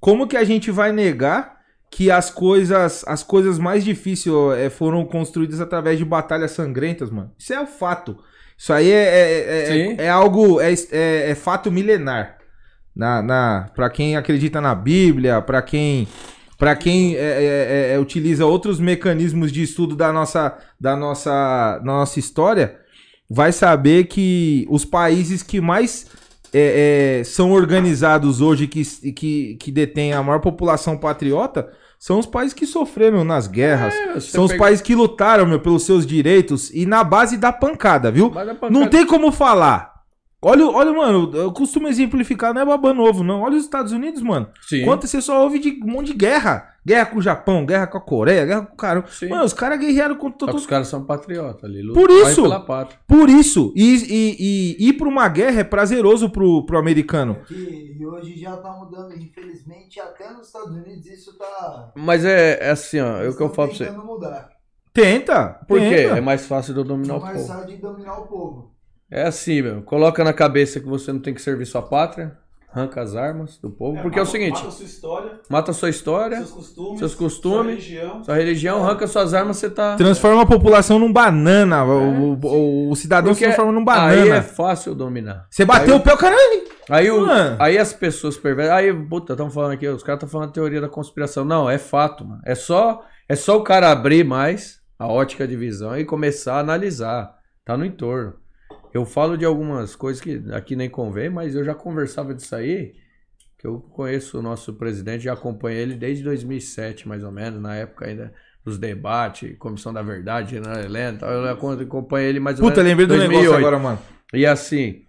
Como que a gente vai negar que as coisas as coisas mais difíceis ó, é, foram construídas através de batalhas sangrentas, mano? Isso é o fato. Isso aí é, é, é- Sim. é algo... É, é- é fato milenar. Na, na, pra quem acredita na Bíblia, pra quem... Pra quem é, é, é, é, utiliza outros mecanismos de estudo da nossa, da nossa, da nossa história, vai saber que os países que mais é, é, são organizados hoje, que, que, que detêm a maior população patriota, são os países que sofreram nas guerras. É, são os pega- países que lutaram, meu, pelos seus direitos e na base da pancada, viu? Pra- Não tem como falar. Olha, olha, mano, eu costumo exemplificar, não é baba novo, não. Olha os Estados Unidos, mano. Sim. Quanto você só ouve de um monte de guerra. Guerra com o Japão, guerra com a Coreia, guerra com o cara. Sim. Mano, os caras guerrearam com Só que todo. os caras são patriotas ali. Por isso. pela pátria. Por isso. E, e, e ir pra uma guerra é prazeroso pro, pro americano. Que, e hoje já tá mudando, infelizmente, até nos Estados Unidos isso tá. Mas é, é assim, ó, é o que eu falo pra você. mudar. Tenta. Por quê? tenta. É mais fácil de eu dominar o mais povo. fácil de dominar o povo. É assim, meu. Coloca na cabeça que você não tem que servir sua pátria, arranca as armas do povo. porque é o mata- seguinte, Mata a sua história, mata sua história, seus costumes, seus costumes, sua religião. sua religião, arranca suas armas, você tá. Transforma a população num banana. o, o- o cidadão se Porque transforma num Aí é banana. fácil dominar. Você bateu aí- o pé, o cara. Aí, o, aí as pessoas perversas. Aí, puta, estão falando aqui, os caras estão falando teoria da conspiração. Não, é fato, mano. É só, é só o cara abrir mais a ótica de visão e começar a analisar. Tá no entorno. Eu falo de algumas coisas que aqui nem convém, mas eu já conversava disso aí. Que eu conheço o nosso presidente, já acompanhei ele desde 2007, mais ou menos, na época ainda dos debates, Comissão da Verdade, General Helena, e tal, eu acompanhei ele mais ou Puta, menos. lembrei do negócio 2008. agora, mano. E assim,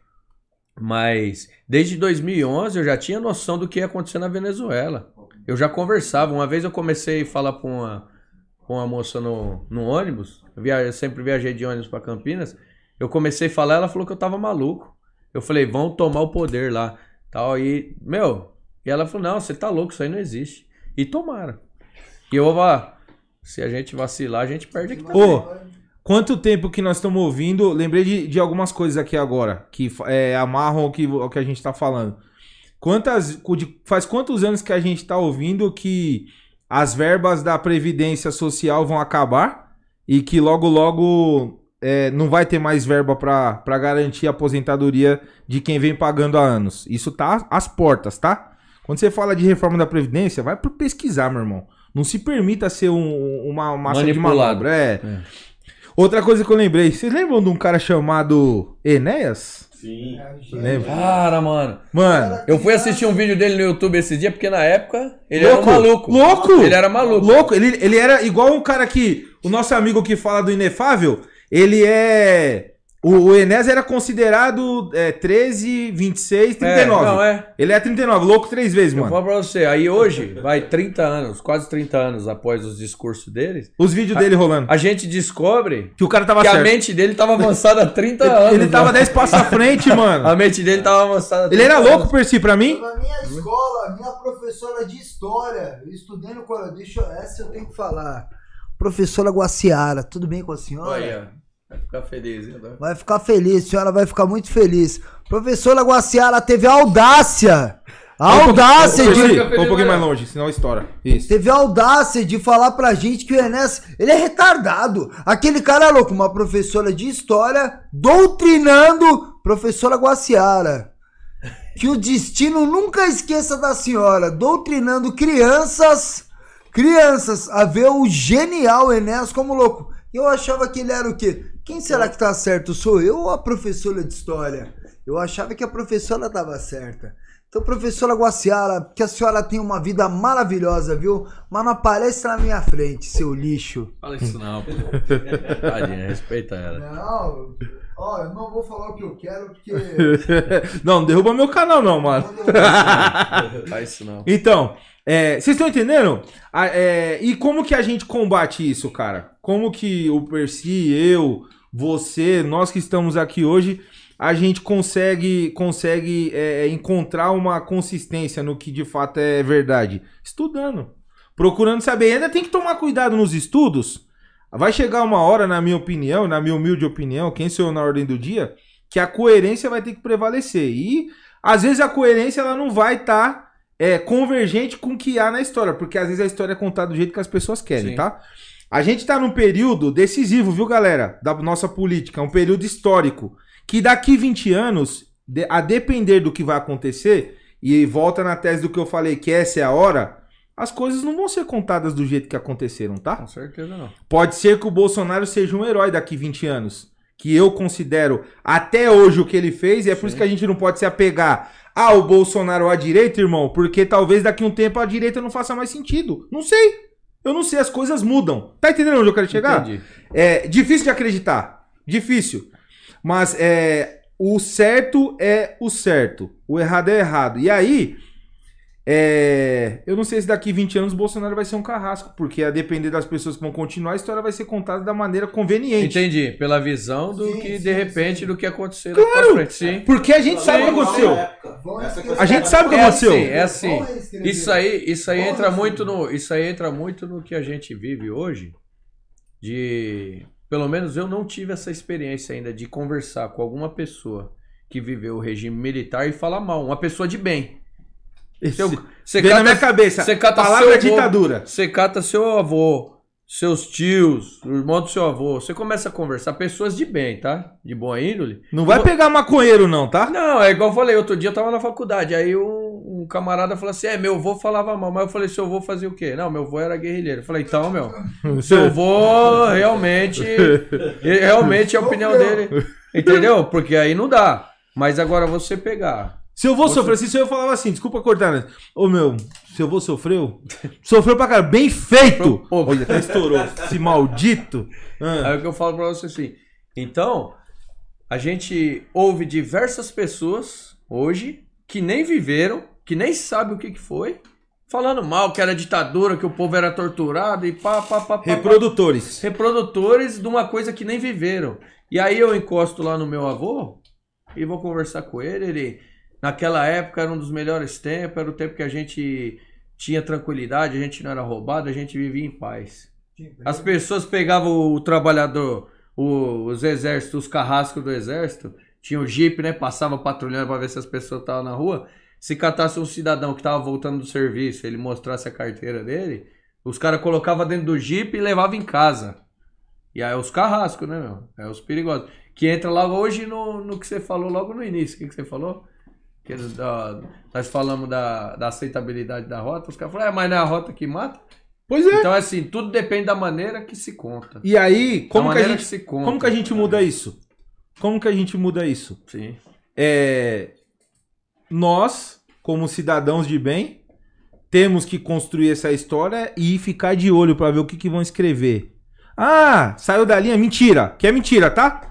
mas desde 2011 eu já tinha noção do que ia acontecer na Venezuela. Eu já conversava. Uma vez eu comecei a falar com uma, com uma moça no, no ônibus. Eu, via- eu sempre viajei de ônibus para Campinas. Eu comecei a falar, ela falou que eu tava maluco. Eu falei, vão tomar o poder lá. Tal, e, meu, e ela falou, não, você tá louco, isso aí não existe. E tomaram. E eu vou se a gente vacilar, a gente perde aqui quanto tempo que nós estamos ouvindo? Lembrei de, de algumas coisas aqui agora, que é, amarram o que, o que a gente tá falando. Quantas, faz quantos anos que a gente tá ouvindo que as verbas da Previdência Social vão acabar e que logo, logo é, não vai ter mais verba pra pra garantir a aposentadoria de quem vem pagando há anos? Isso tá às portas, tá? Quando você fala de reforma da Previdência, vai por pesquisar, meu irmão. Não se permita ser um- uma massa de manobra. É. Outra coisa que eu lembrei, vocês lembram de um cara chamado Enéas? Sim. Lembra? Cara, mano. Mano, Eu fui assistir um vídeo dele no YouTube esse dia, porque na época ele Louco, era um maluco. louco. Ele era maluco. louco, ele, ele era igual um cara que. O nosso amigo que fala do inefável, ele é. O, o Enéas era considerado é, 13, 26, 39. É, não, é. Ele é 39, louco três vezes, Eu mano. falo pra você, aí hoje, vai 30 anos, quase 30 anos após os discursos deles, Os vídeos dele rolando. a gente descobre Que o cara tava que a certo. mente dele tava avançada há 30 anos. Ele tava mano. 10 passos à frente, mano. A mente dele tava avançada há Ele 30 era louco, anos. Percy, pra mim. Na minha escola, minha professora de história, eu estudei no deixa eu, essa eu tenho que falar. Professora Guaciara, tudo bem com a senhora? Olha, ficar feliz, hein? né? Vai ficar feliz, a senhora vai ficar muito feliz. Professora Guaciara teve a audácia, a audácia de... Põe um pouquinho mais longe, senão estoura. Isso. Teve a audácia de falar pra gente que o Enes, ele é retardado. Aquele cara é louco, uma professora de história doutrinando professora Guaciara. Que o destino nunca esqueça da senhora, doutrinando crianças, crianças, a ver o genial Enéas como louco. Eu achava que ele era o quê? Quem será que tá certo? Sou eu ou a professora de história? Eu achava que a professora estava certa. Então, professora Guaciara, que a senhora tem uma vida maravilhosa, viu? Mas não aparece na minha frente, seu lixo. Fala isso não, pô. Tadinha, respeita ela. Não, ó, eu não vou falar o que eu quero, porque. não, não derruba meu canal, não, mano. Faz isso não. Então, é, vocês estão entendendo? É, e como que a gente combate isso, cara? Como que o Percy, eu, você, nós que estamos aqui hoje, a gente consegue, consegue é, encontrar uma consistência no que de fato é verdade? Estudando. Procurando saber. Ainda tem que tomar cuidado nos estudos. Vai chegar uma hora, na minha opinião, na minha humilde opinião, quem sou eu na ordem do dia, que a coerência vai ter que prevalecer. E às vezes a coerência ela não vai estar é, convergente com o que há na história, porque às vezes a história é contada do jeito que as pessoas querem, Sim. tá? A gente tá num período decisivo, viu, galera? Da nossa política, um período histórico. Que daqui 20 anos, a depender do que vai acontecer, e volta na tese do que eu falei, que essa é a hora, as coisas não vão ser contadas do jeito que aconteceram, tá? Com certeza não. Pode ser que o Bolsonaro seja um herói daqui 20 anos. Que eu considero até hoje o que ele fez, e é por isso que a gente não pode se apegar ao Bolsonaro à direita, irmão, porque talvez daqui um tempo a direita não faça mais sentido. Não sei. Eu não sei, as coisas mudam. Tá entendendo onde eu quero chegar? Entendi. É difícil de acreditar. Difícil. Mas é, o certo é o certo. O errado é errado. E aí, é, eu não sei se daqui 20 anos o Bolsonaro vai ser um carrasco, porque a depender das pessoas que vão continuar, a história vai ser contada da maneira conveniente. Entendi. Pela visão do Sim, que, sim, de repente, sim. do que aconteceu Claro! Porque a gente sabe o que aconteceu. A gente sabe o que É aconteceu. assim, é assim. Vamos reescrever. Isso aí, isso aí entra muito no, isso aí entra muito no que a gente vive hoje. De, pelo menos eu não tive essa experiência ainda de conversar com alguma pessoa que viveu o regime militar e falar mal, uma pessoa de bem. Seu- Você Vem na minha cabeça. você cata Palavra seu é avô, ditadura. Você cata seu avô, seus tios, o irmão do seu avô. Você começa a conversar, pessoas de bem, tá? De boa índole. Não vai pegar maconheiro, não, tá? Não, é igual eu falei, outro dia eu tava na faculdade, aí um, um camarada falou assim, é, meu avô falava mal, mas eu falei, seu avô fazia o quê? Não, meu avô era guerrilheiro. Eu falei, então, meu, seu avô realmente, realmente é a opinião dele, entendeu? Porque aí não dá. Mas agora você pegar, Se eu vou sofrer, se eu falava assim, desculpa cortar, né? Ô meu, se eu vou sofreu, sofreu pra cara, bem feito! Ô. Olha, até estourou, esse maldito. Ah. aí é o que eu falo pra você assim, então, a gente ouve diversas pessoas hoje que nem viveram, que nem sabem o que que foi, falando mal, que era ditadura, que o povo era torturado e pá, pá, pá, pá, pá. Reprodutores. reprodutores de uma coisa que nem viveram. E aí eu encosto lá no meu avô e vou conversar com ele. Ele, naquela época, era um dos melhores tempos, era o tempo que a gente tinha tranquilidade, a gente não era roubado, a gente vivia em paz. As pessoas pegavam o trabalhador, o- os exércitos, os carrascos do exército, tinha o jipe, né? Passava patrulhando para ver se as pessoas estavam na rua. Se catasse um cidadão que tava voltando do serviço, ele mostrasse a carteira dele, os caras colocavam dentro do jipe e levavam em casa. E aí é os carrascos, né, meu? É os perigosos. Que entra logo hoje no, no que você falou logo no início. O que, que você falou? Que eles, nós falamos da, da aceitabilidade da rota. Os caras falaram, é, mas não é a rota que mata? Pois é. Então, assim, tudo depende da maneira que se conta. E aí, como que a gente, se conta. como que a gente muda isso? Como que a gente muda isso? Sim. É, nós, como cidadãos de bem, temos que construir essa história e ficar de olho pra ver o que, que vão escrever. Ah, saiu da linha, mentira, que é mentira, tá?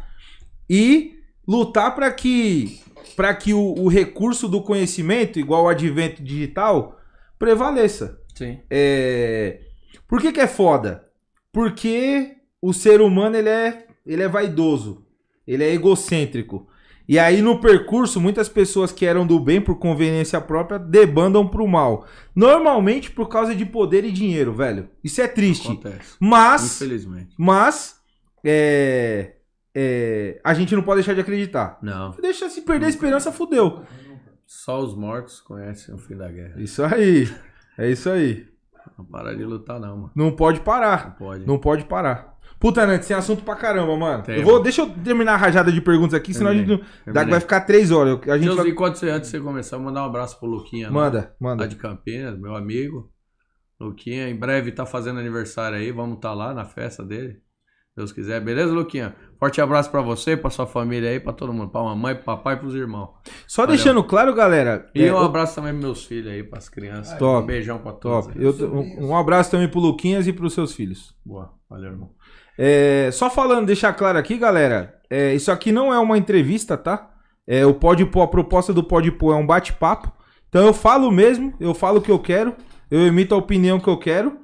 E lutar pra que para que o, o recurso do conhecimento, igual o advento digital, prevaleça. Sim. É... Por que, que é foda? Porque o ser humano ele é, ele é vaidoso, ele é egocêntrico. E aí no percurso, muitas pessoas que eram do bem por conveniência própria debandam pro mal. Normalmente por causa de poder e dinheiro, velho. Isso é triste. Acontece. Mas, Infelizmente. mas, é, é, a gente não pode deixar de acreditar. Não. Deixa se perder a esperança, fudeu. Só os mortos conhecem o fim da guerra. Isso aí. É isso aí. Não para de lutar, não, mano. Não pode parar. Não pode. Não pode parar. Puta, Nantes, tem assunto pra caramba, mano. Tem, eu vou, mano. deixa eu terminar a rajada de perguntas aqui, senão a gente não, Terminei. dá, vai ficar três horas. A gente Deus, vai... enquanto você, antes de você começar, mandar um abraço pro Luquinha. lá- Manda, Lá manda. de Campinas, meu amigo. Luquinha, em breve tá fazendo aniversário aí. Vamos estar lá na festa dele. Deus quiser. Beleza, Luquinha? Forte abraço pra você, pra sua família aí, pra todo mundo. Pra mamãe, pro papai e pros irmãos. Só Valeu. deixando claro, galera. E é, um abraço também pros meus filhos aí, pras crianças. Top. Um beijão pra todos. Eu- um, um abraço também pro Luquinhas e pros seus filhos. Boa. Valeu, irmão. É, só falando, deixar claro aqui, galera. é, isso aqui não é uma entrevista, tá? É, o Pode Pô, a proposta do Pode Pô é um bate-papo. Então eu falo mesmo, eu falo o que eu quero, eu emito a opinião que eu quero.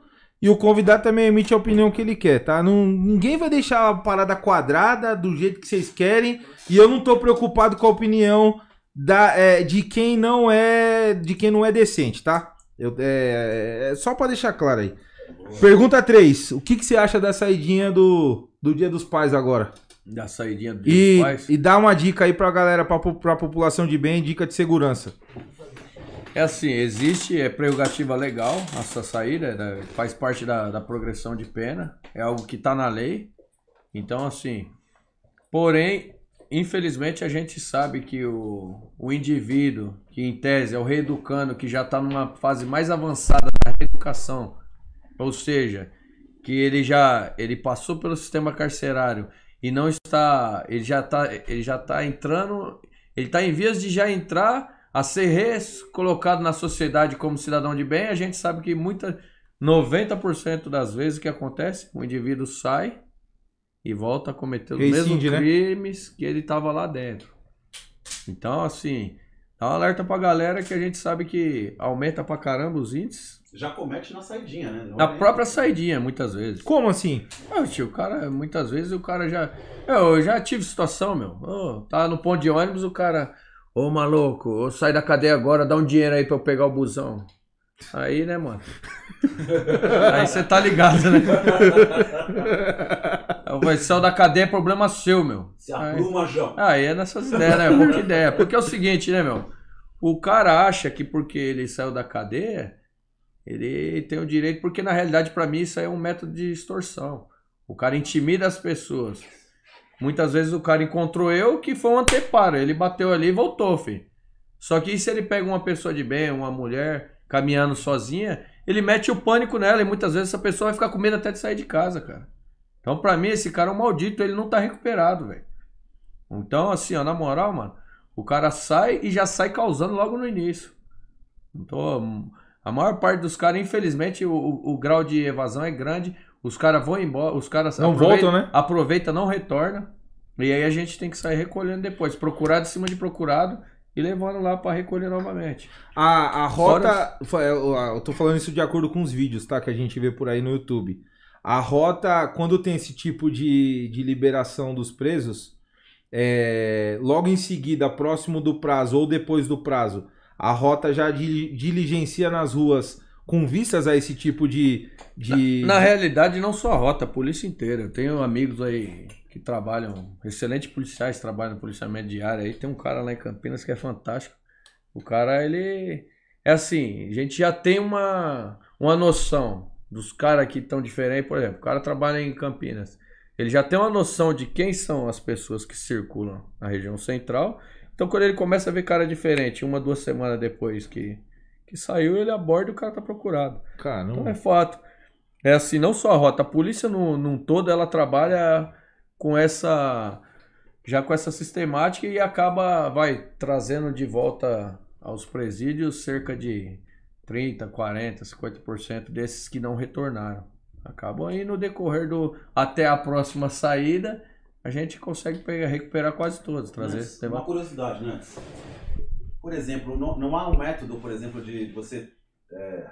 E o convidado também emite a opinião que ele quer, tá? Não, ninguém vai deixar a parada quadrada do jeito que vocês querem. E eu não tô preocupado com a opinião da, é, de quem não é. De quem não é decente, tá? Eu, é, é só pra deixar claro aí. Pergunta 3. O que, que você acha da saidinha do, do Dia dos Pais agora? Da saidinha do Dia E, dos Pais. e dá uma dica aí pra galera, pra, pra população de bem, dica de segurança. É assim, existe, é prerrogativa legal essa saída, né, faz parte da, da progressão de pena, é algo que está na lei. Então, assim, porém, infelizmente a gente sabe que o, o indivíduo, que em tese é o reeducando, que já está numa fase mais avançada da reeducação, ou seja, que ele já ele passou pelo sistema carcerário e não está, ele já está, ele já está entrando, ele está em vias de já entrar a ser res- colocado na sociedade como cidadão de bem, a gente sabe que muita 90% das vezes o que acontece, o indivíduo sai e volta a cometer os mesmos né? crimes que ele estava lá dentro. Então, assim, dá um alerta pra galera que a gente sabe que aumenta pra caramba os índices. Já comete na saidinha, né? Na própria saidinha, muitas vezes. Como assim? Ah, tio, o cara, muitas vezes o cara já. Eu já tive situação, meu. Ô, tá no ponto de ônibus, o cara. Ô maluco, eu saio da cadeia agora, dá um dinheiro aí pra eu pegar o busão. Aí, né, mano? aí você tá ligado, né? Vai sair da cadeia, é problema seu, meu. Se Aí- apruma, João. Aí é nessas ideias, né? Pouca ideia. Porque é o seguinte, né, meu? O cara acha que porque ele saiu da cadeia, ele tem o direito, porque na realidade, pra mim, isso aí é um método de extorsão. O cara intimida as pessoas. Muitas vezes o cara encontrou eu que foi um anteparo. Ele bateu ali e voltou, filho. Só que se ele pega uma pessoa de bem, uma mulher, caminhando sozinha, ele mete o pânico nela e muitas vezes essa pessoa vai ficar com medo até de sair de casa, cara. Então, pra mim, esse cara é um maldito, ele não tá recuperado, velho. Então, assim, ó, na moral, mano, o cara sai e já sai causando logo no início. Então, a maior parte dos caras, infelizmente, o, o- o grau de evasão é grande. Os caras vão embora, os caras Não voltam, né? Aproveita, não retorna. E aí a gente tem que sair recolhendo depois. Procurar de cima de procurado e levando lá pra recolher novamente. A, a rota. foi- Eu, eu tô falando isso de acordo com os vídeos, tá? Que a gente vê por aí no YouTube. A rota, quando tem esse tipo de, de liberação dos presos, é, logo em seguida, próximo do prazo ou depois do prazo, a rota já di- diligencia nas ruas com vistas a esse tipo de. de Na realidade, não só a rota, a polícia inteira. Eu tenho amigos aí que trabalham, excelentes policiais, trabalham no policiamento diário aí. Tem um cara lá em Campinas que é fantástico. O cara, ele. É assim, a gente já tem uma, uma noção dos caras que estão diferentes. Por exemplo, o cara trabalha em Campinas. Ele já tem uma noção de quem são as pessoas que circulam na região central. Então, quando ele começa a ver cara diferente, uma, duas semanas depois que, que saiu, ele aborda e o cara tá procurado. Cara, Então não. é fato. É assim, não só a rota, a polícia num, num todo ela trabalha com essa já com essa sistemática e acaba vai trazendo de volta aos presídios cerca de 30, 40, 50% desses que não retornaram. Acabam aí no decorrer do até a próxima saída, a gente consegue pegar, recuperar quase todos, trazer Mas, uma curiosidade, né? Por exemplo, não, não há um método, por exemplo, de você é,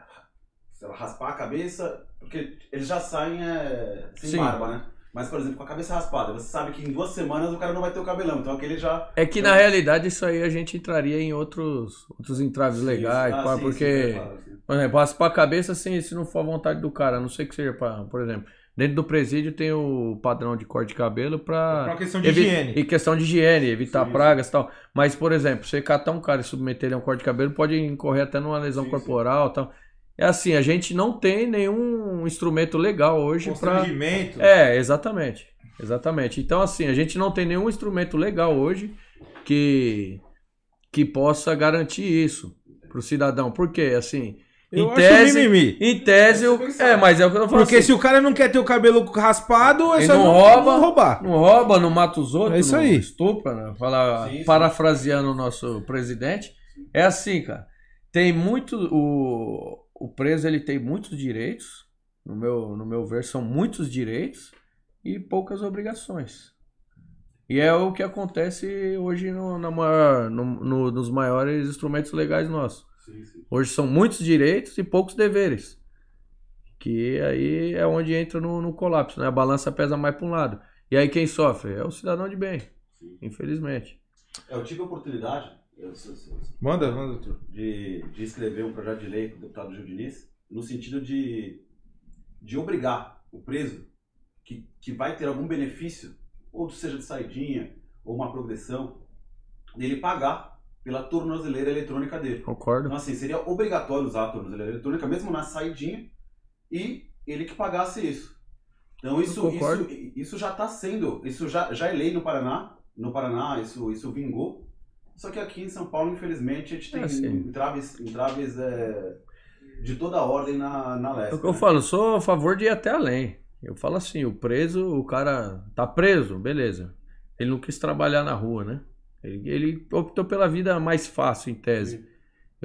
lá, raspar a cabeça, porque eles já saem é, sem Sim. barba, né? Mas, por exemplo, com a cabeça raspada, você sabe que em duas semanas o cara não vai ter o cabelão, então aquele já. É que na realidade isso aí a gente entraria em outros outros entraves legais, Ah, pá, sim, porque sim, claro, sim. Por exemplo, raspar a cabeça assim, se não for a vontade do cara, a não sei que seja pra, por exemplo, dentro do presídio tem o padrão de corte de cabelo pra. É uma questão de higiene. E questão de higiene, evitar Sim, pragas e tal. Mas, por exemplo, você catar um cara e submeter ele a um corte de cabelo, pode incorrer até numa lesão Sim, corporal e tal. É assim, a gente não tem nenhum instrumento legal hoje pra. Constrangimento. É, exatamente. Exatamente. Então, assim, a gente não tem nenhum instrumento legal hoje que, que possa garantir isso pro cidadão. Por quê? Assim, Eu em acho tese, mimimi. em tese, o- é, mas é o que eu falando. Porque assim, se o cara não quer ter o cabelo raspado, é só não não, rouba. não roubar. não rouba, não mata os outros, É isso não aí. estupra, né? Fala, Sim, sim. parafraseando o nosso presidente. É assim, cara. Tem muito. O, o preso ele tem muitos direitos. No meu, no meu ver, são muitos direitos e poucas obrigações. E é o que acontece hoje no, na maior, no- no- nos maiores instrumentos legais nossos. Sim, sim. Hoje são muitos direitos e poucos deveres. Que aí é onde entra no, no colapso, né? A balança pesa mais para um lado. E aí quem sofre? É o cidadão de bem, Sim. infelizmente. Eu tive a oportunidade eu, eu, eu, Manda, manda tu. de, de escrever um projeto de lei com o deputado Gil Diniz, no sentido de, de obrigar o preso que, que vai ter algum benefício, ou seja de saidinha, ou uma progressão, dele pagar pela tornozeleira eletrônica dele. Concordo? Então, assim, seria obrigatório usar a tornozeleira eletrônica, mesmo na saidinha, e ele que pagasse isso. Então, isso, isso, isso já está sendo, isso já, já é lei no Paraná, no Paraná isso, isso vingou, só que aqui em São Paulo, infelizmente, a gente tem É, sim. entraves, entraves é, de toda a ordem na, na É leste. o que eu falo, eu sou a favor de ir até além. Eu falo assim, o preso, o cara tá preso, beleza. Ele não quis trabalhar na rua, né? Ele, ele optou pela vida mais fácil, em tese. Sim.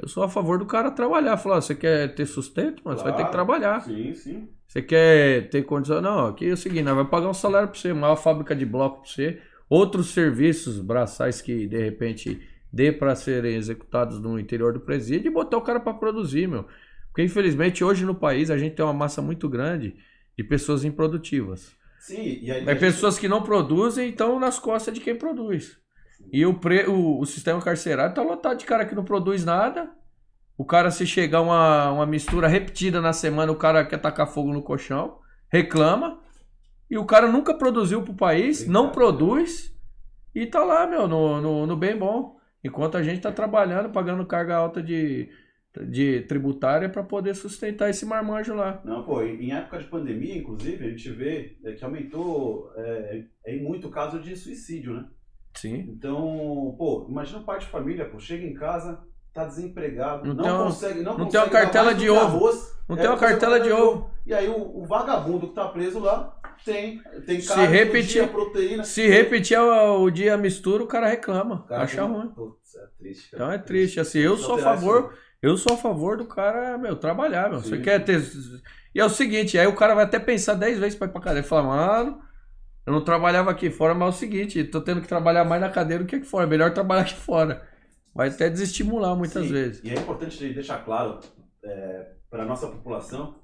Eu sou a favor do cara trabalhar. Falar, você quer ter sustento, mano? Você vai ter que Claro. trabalhar. Sim, sim. Você quer ter condição? Não, aqui é o seguinte, nós vamos pagar um salário pra você, uma fábrica de bloco pra você, outros serviços braçais que de repente dê pra serem executados no interior do presídio e botar o cara pra produzir, meu. Porque infelizmente hoje no país a gente tem uma massa muito grande de pessoas improdutivas. Sim, e aí... É pessoas que não produzem e estão nas costas de quem produz. E o, pre- o, o sistema carcerário tá lotado de cara que não produz nada. O cara, se chegar uma, uma mistura repetida na semana, o cara quer tacar fogo no colchão, reclama. E o cara nunca produziu pro país, não produz. E tá lá, meu, no, no, no bem bom. Enquanto a gente tá trabalhando, pagando carga alta de, de tributária para poder sustentar esse marmanjo lá. Não, pô, em época de pandemia, inclusive, a gente vê é, que aumentou é, em muito caso de suicídio, né? Sim. Então, pô, imagina um pai de família, pô, chega em casa, tá desempregado, Não não, tem consegue, não, não consegue tem uma cartela de ovo. arroz, Não é, tem uma cartela de ovo. E aí o, o vagabundo que tá preso lá tem, tem Se carne todo repetir- dia, proteína. Se repetir o, o dia a mistura, o cara reclama. Cara, acha ruim. Putz, é triste, cara. Então é triste. Assim, eu sou a favor. Eu sou a favor do cara, meu, trabalhar, meu. Você Sim. quer ter. E é o seguinte, aí o cara vai até pensar 10 vezes pra ir pra cadeia. Falar, mano, eu não trabalhava aqui fora, mas é o seguinte, tô tendo que trabalhar mais na cadeia do que aqui fora. É melhor trabalhar aqui fora. Vai até desestimular muitas Sim, vezes. E é importante de deixar claro para a nossa população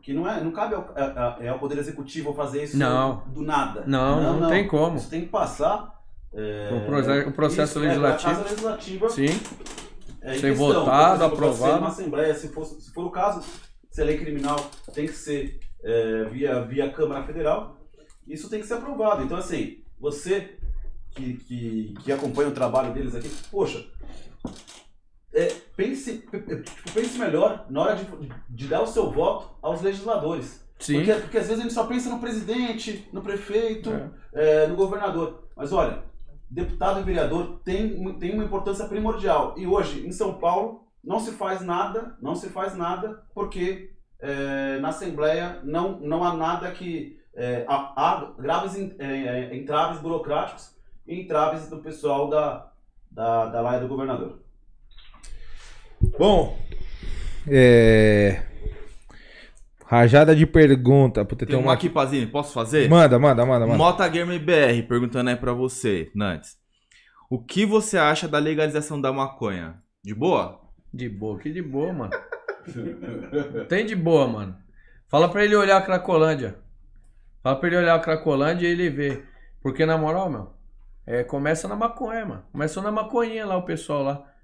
que não, é, não cabe ao, é ao Poder Executivo fazer isso Não. do nada. Não, não, tem como. Isso tem que passar. É, Um proce- um processo isso, legislativo. É, a Casa Legislativa Sim, é, ser votado, aprovado. Uma Assembleia, se for, se for o caso, se a lei criminal tem que ser é, via, via Câmara Federal, isso tem que ser aprovado. Então, assim, você que, que, que acompanha o trabalho deles aqui, poxa, é, pense, pe- pe- tipo, pense melhor na hora de, de dar o seu voto aos legisladores. Sim. Porque, porque às vezes a gente só pensa no presidente, no prefeito, É. é, no governador. Mas olha, deputado e vereador tem, tem uma importância primordial. E hoje, em São Paulo, não se faz nada, não se faz nada, porque é, na Assembleia não, não há nada que. É, há, há graves é, é, entraves burocráticos e entraves do pessoal da, da, da laia do governador. Bom, é. Rajada de pergunta. Puta, Tem uma aqui, Pazini, posso fazer? Manda, manda, manda, manda. Mota Gamer BR perguntando aí pra você, Nantes. O que você acha da legalização da maconha? De boa? De boa, que de boa, mano. Tem de boa, mano. Fala pra ele olhar a Cracolândia. Fala pra ele olhar a Cracolândia e ele vê. Porque, na moral, meu, é, começa na maconha, mano. Começou na maconhinha lá, o pessoal lá.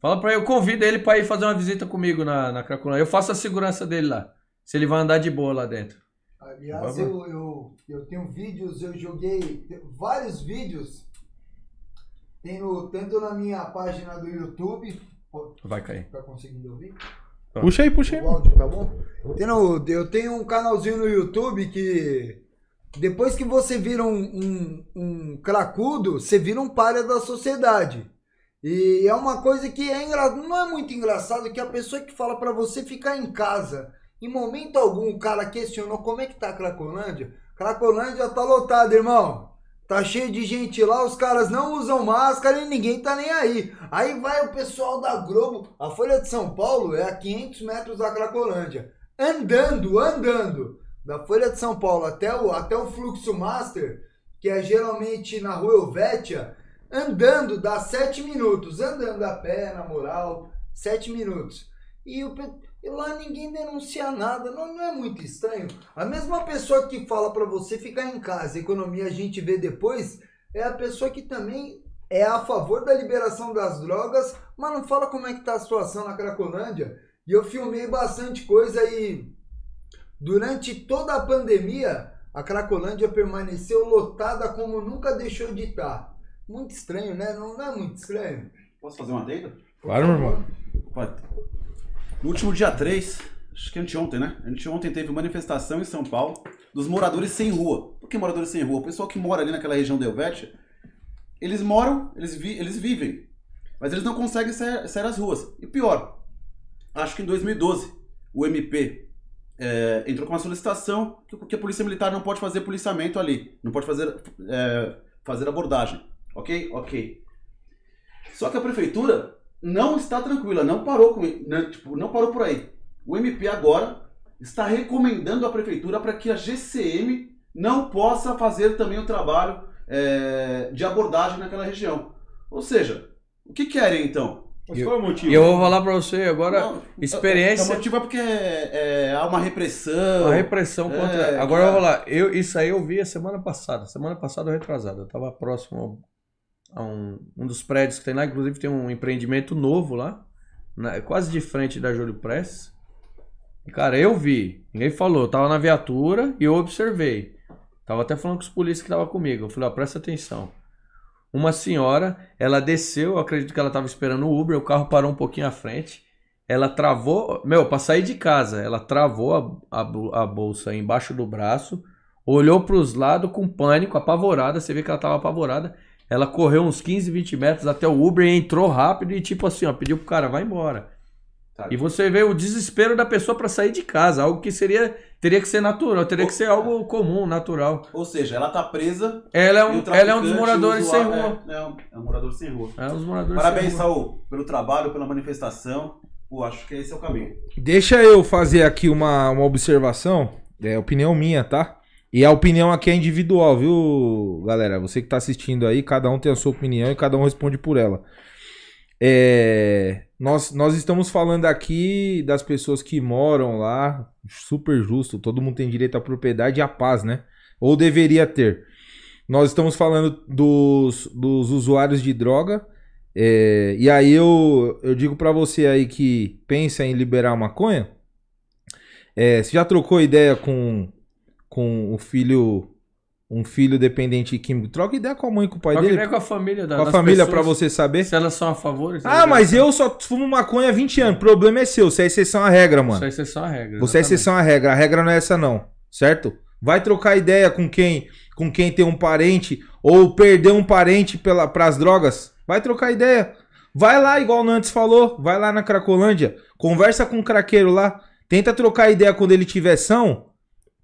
Fala pra ele, eu convido ele pra ir fazer uma visita comigo na, na Cracolândia. Eu faço a segurança dele lá. Se ele vai andar de boa lá dentro. Aliás, eu, eu, eu tenho vídeos, eu joguei vários vídeos. Tem no, tanto na minha página do YouTube. Vai cair. Tá conseguindo ouvir? Puxa aí, puxa aí. Áudio, tá bom? Eu tenho um canalzinho no YouTube que. Depois que você vira um, um, um cracudo, você vira um palha da sociedade. E é uma coisa que é engra... não é muito engraçado que a pessoa que fala pra você ficar em casa, em momento algum o cara questionou como é que tá a Cracolândia. Cracolândia tá lotada, irmão. Tá cheio de gente lá, os caras não usam máscara e ninguém tá nem aí. Aí vai o pessoal da Globo, a Folha de São Paulo é a 500 metros da Cracolândia. Andando, andando. Da Folha de São Paulo até o, até o Fluxo Master, que é geralmente na rua Helvétia, andando dá 7 minutos. Andando a pé, na moral, 7 minutos. E, o, e lá ninguém denuncia nada, não, não é muito estranho. A mesma pessoa que fala pra você ficar em casa, economia a gente vê depois, é a pessoa que também é a favor da liberação das drogas, mas não fala como é que tá a situação na Cracolândia. E eu filmei bastante coisa e durante toda a pandemia, a Cracolândia permaneceu lotada como nunca deixou de estar. Muito estranho, né? Não, não é muito estranho? Posso fazer uma adenda? Claro, meu irmão. Opa. No último dia 3, acho que anteontem, né? Anteontem teve manifestação em São Paulo dos moradores sem rua. Por que moradores sem rua? O pessoal que mora ali naquela região de Helvétia, eles moram, eles, vi, eles vivem, mas eles não conseguem sair, sair às ruas. E pior, acho que em 2012, o MP é, entrou com uma solicitação que a Polícia Militar não pode fazer policiamento ali, não pode fazer, é, fazer abordagem. Ok? Ok. Só que a prefeitura não está tranquila, não parou com né, tipo, não parou por aí. O MP agora está recomendando à prefeitura para que a GCM não possa fazer também o trabalho é, de abordagem naquela região. Ou seja, o que querem então? Mas qual é o motivo? E eu vou falar pra você agora, Não, experiência- O motivo é porque é, é, há uma repressão. a repressão É, contra. Agora eu vou lá. Eu, isso aí eu vi a semana passada. Semana passada eu retrasado. Eu tava próximo a um, um dos prédios que tem lá. Inclusive tem um empreendimento novo lá. na- quase de frente da Júlio Press. E, cara, eu vi. Ninguém falou. Eu tava na viatura e eu observei. Tava até falando com os polícias que tava comigo. Eu falei, ó, presta atenção. Uma senhora, ela desceu, eu acredito que ela tava esperando o Uber, o carro parou um pouquinho à frente. Ela travou, meu, pra sair de casa, ela travou a, a, a bolsa embaixo do braço, olhou pros lados com pânico, apavorada. Você vê que ela tava apavorada. Ela correu uns 15, 20 metros até o Uber e entrou rápido e, tipo assim, ó, pediu pro cara, vai embora. Tá. E você vê o desespero da pessoa pra sair de casa, algo que seria, teria que ser natural, teria que ser algo comum, natural. Ou seja, ela tá presa. Ela é um, ela é um dos moradores sem rua. É, é um, é um morador sem rua. É um dos moradores Parabéns, sem rua. Saul, pelo trabalho, pela manifestação. Pô, acho que esse é o caminho. Deixa eu fazer aqui uma, uma observação. É opinião minha, tá? E a opinião aqui é individual, viu, galera? Você que tá assistindo aí, cada um tem a sua opinião e cada um responde por ela. É, nós, nós estamos falando aqui das pessoas que moram lá, super justo, todo mundo tem direito à propriedade e à paz, né? Ou deveria ter. Nós estamos falando dos, dos usuários de droga. é, e aí eu, eu digo pra você aí que pensa em liberar maconha. é, você já trocou ideia com, com o filho um filho dependente químico, troca ideia com a mãe e com o pai Troca dele. ideia com a família da, Com a família pra você saber. Se elas são a favor. se Ah, mas eu só fumo maconha há 20 anos. O problema é seu. Você é exceção à regra, mano. Isso é exceção à regra. Você é exceção à regra. A regra não é essa, não. Certo? Vai trocar ideia com quem com quem tem um parente ou perder um parente pela, pras drogas. Vai trocar ideia. Vai lá, igual o Nantes falou. Vai lá na Cracolândia. Conversa com o craqueiro lá. Tenta trocar ideia quando ele tiver são.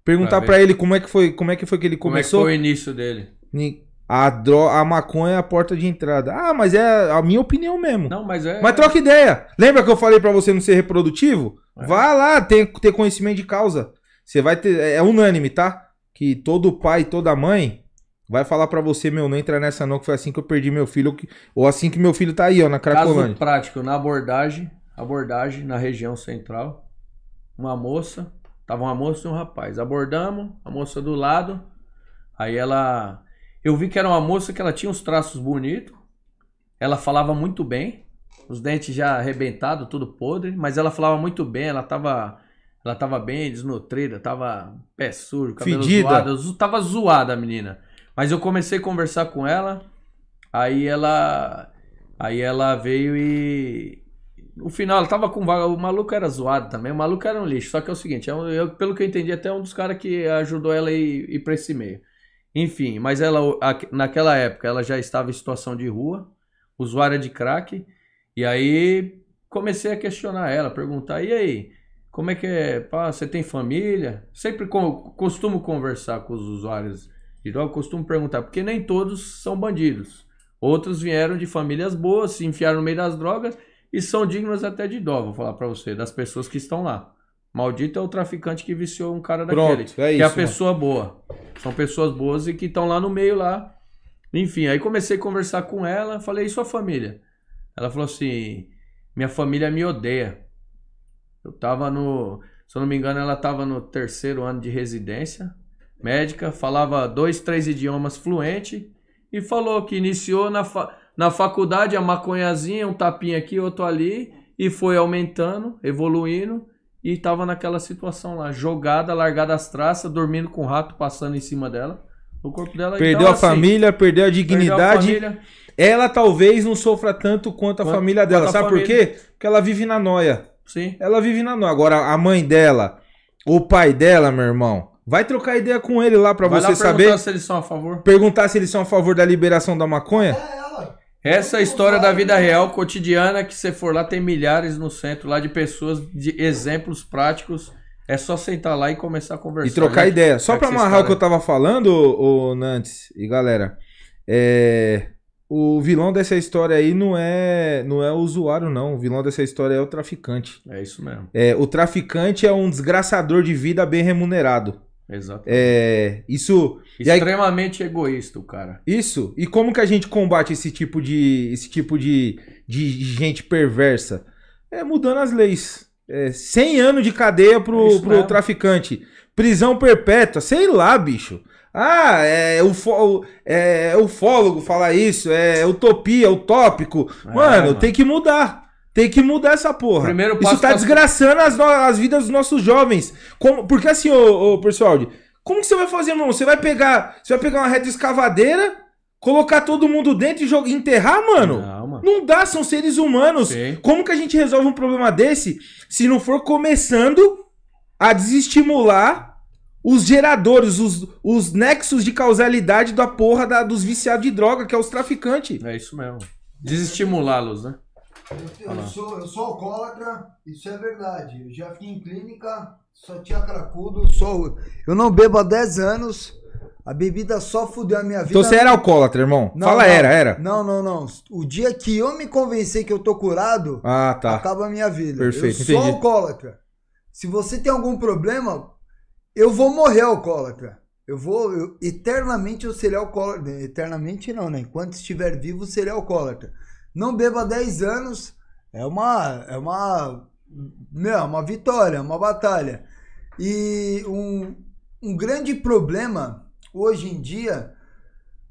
Perguntar Pra ele como é que foi, como é que foi que ele Como é que começou. foi o início dele? A, dro... a maconha é a porta de entrada. Ah, mas é a minha opinião mesmo. Não, mas é. Mas troca ideia. Lembra que eu falei pra você não ser reprodutivo? É. Vá lá, ter, ter conhecimento de causa. Você vai ter. É unânime, tá? Que todo pai, toda mãe vai falar pra você, meu, não entra nessa não, que foi assim que eu perdi meu filho. ou assim que meu filho tá aí, ó, na Caso Cracolândia. prático, na abordagem, abordagem na região central, uma moça, tava uma moça e um rapaz. Abordamos, a moça do lado, aí ela, eu vi que era uma moça que ela tinha uns traços bonitos, ela falava muito bem, os dentes já arrebentados, tudo podre, mas ela falava muito bem, ela tava, ela tava bem desnutrida, tava pé sujo, cabelo Fedida. zoado, zo- tava zoada a menina. Mas eu comecei a conversar com ela, aí ela Aí ela veio e. No final, ela tava com vaga. O maluco era zoado também. O maluco era um lixo. Só que é o seguinte: é eu- pelo que eu entendi, até um dos caras que ajudou ela a ir, ir pra esse meio. Enfim, mas ela, a- naquela época, ela já estava em situação de rua, usuária de crack. E aí comecei a questionar ela, perguntar: e aí? Como é que é? Pá, você tem família? Sempre co- costumo conversar com os usuários de droga, costumo perguntar, porque nem todos são bandidos. Outros vieram de famílias boas, se enfiaram no meio das drogas e são dignos até de dó, vou falar pra você, das pessoas que estão lá. Maldito é o traficante que viciou um cara daquele. Pronto, é que é a isso, pessoa boa. São pessoas boas e que estão lá no meio lá. Enfim, aí comecei a conversar com ela, falei, e sua família? Ela falou assim, minha família me odeia. Eu tava no, se eu não me engano, ela tava no terceiro ano de residência médica, falava dois, três idiomas fluente e falou que iniciou na, fa- na faculdade a maconhazinha, um tapinha aqui, outro ali, e foi aumentando, evoluindo, e tava naquela situação lá, jogada, largada as traças, dormindo com o rato passando em cima dela. O corpo dela Perdeu então, a assim, família, perdeu a perdeu a dignidade. família. Ela talvez não sofra tanto quanto a Quanto- família dela. Sabe por família. quê? Porque ela vive na noia. Sim. Ela vive na noia. Agora, a mãe dela, o pai dela, meu irmão, vai trocar ideia com ele lá pra Vai você lá saber. perguntar se eles são a favor. Perguntar se eles são a favor da liberação da maconha. É. Essa é história da vida real, cotidiana, que você for lá, tem milhares no centro lá de pessoas, de exemplos práticos. É só sentar lá e começar a conversar. E trocar Já- ideia. Só pra que amarrar o que eu tava falando, ô, Nantes e galera. É. O vilão dessa história aí não é, não é o usuário, não. O vilão dessa história é o traficante. É isso mesmo. É, o traficante é um desgraçador de vida bem remunerado. Exato. É, isso, e aí- Extremamente egoísta cara. isso. E como que a gente combate esse tipo de, esse tipo de, de gente perversa? É mudando as leis. É, 100 anos de cadeia É pro, isso pro mesmo. traficante. Prisão perpétua, sei lá, bicho. Ah, é, ufo, é ufólogo falar isso, é utopia, utópico. É, mano, mano. tem que mudar. Tem que mudar essa porra. Primeiro isso tá desgraçando as, as vidas dos nossos jovens. Como, porque assim, ô, ô pessoal, como que você vai fazer, irmão? Você vai pegar, você vai pegar uma reta escavadeira, colocar todo mundo dentro e jogar, enterrar, mano? Não, mano. Não dá, são seres humanos. Sim. Como que a gente resolve um problema desse se não for começando a desestimular os geradores, os, os nexos de causalidade da porra da- dos viciados de droga, que é os traficantes? É isso mesmo. Desestimulá-los, né? Eu, eu sou, eu sou alcoólatra, isso é verdade. Eu já fiquei em clínica, só tinha cracudo, sou. Eu não bebo há 10 anos. A bebida só fudeu a minha vida. Então você era alcoólatra, irmão? Não, Fala, não. era, era. Não, não, não. O dia que eu me convencer que eu tô curado, Ah, tá. acaba a minha vida. Perfeito, eu sou entendi. alcoólatra. Se você tem algum problema, eu vou morrer alcoólatra. Eu vou, eu- eternamente eu serei alcoólatra. Eternamente não, né? Enquanto estiver vivo, serei alcoólatra. Não bebo há 10 anos, é uma, é uma, meu, é uma vitória, uma batalha. E um, um grande problema hoje em dia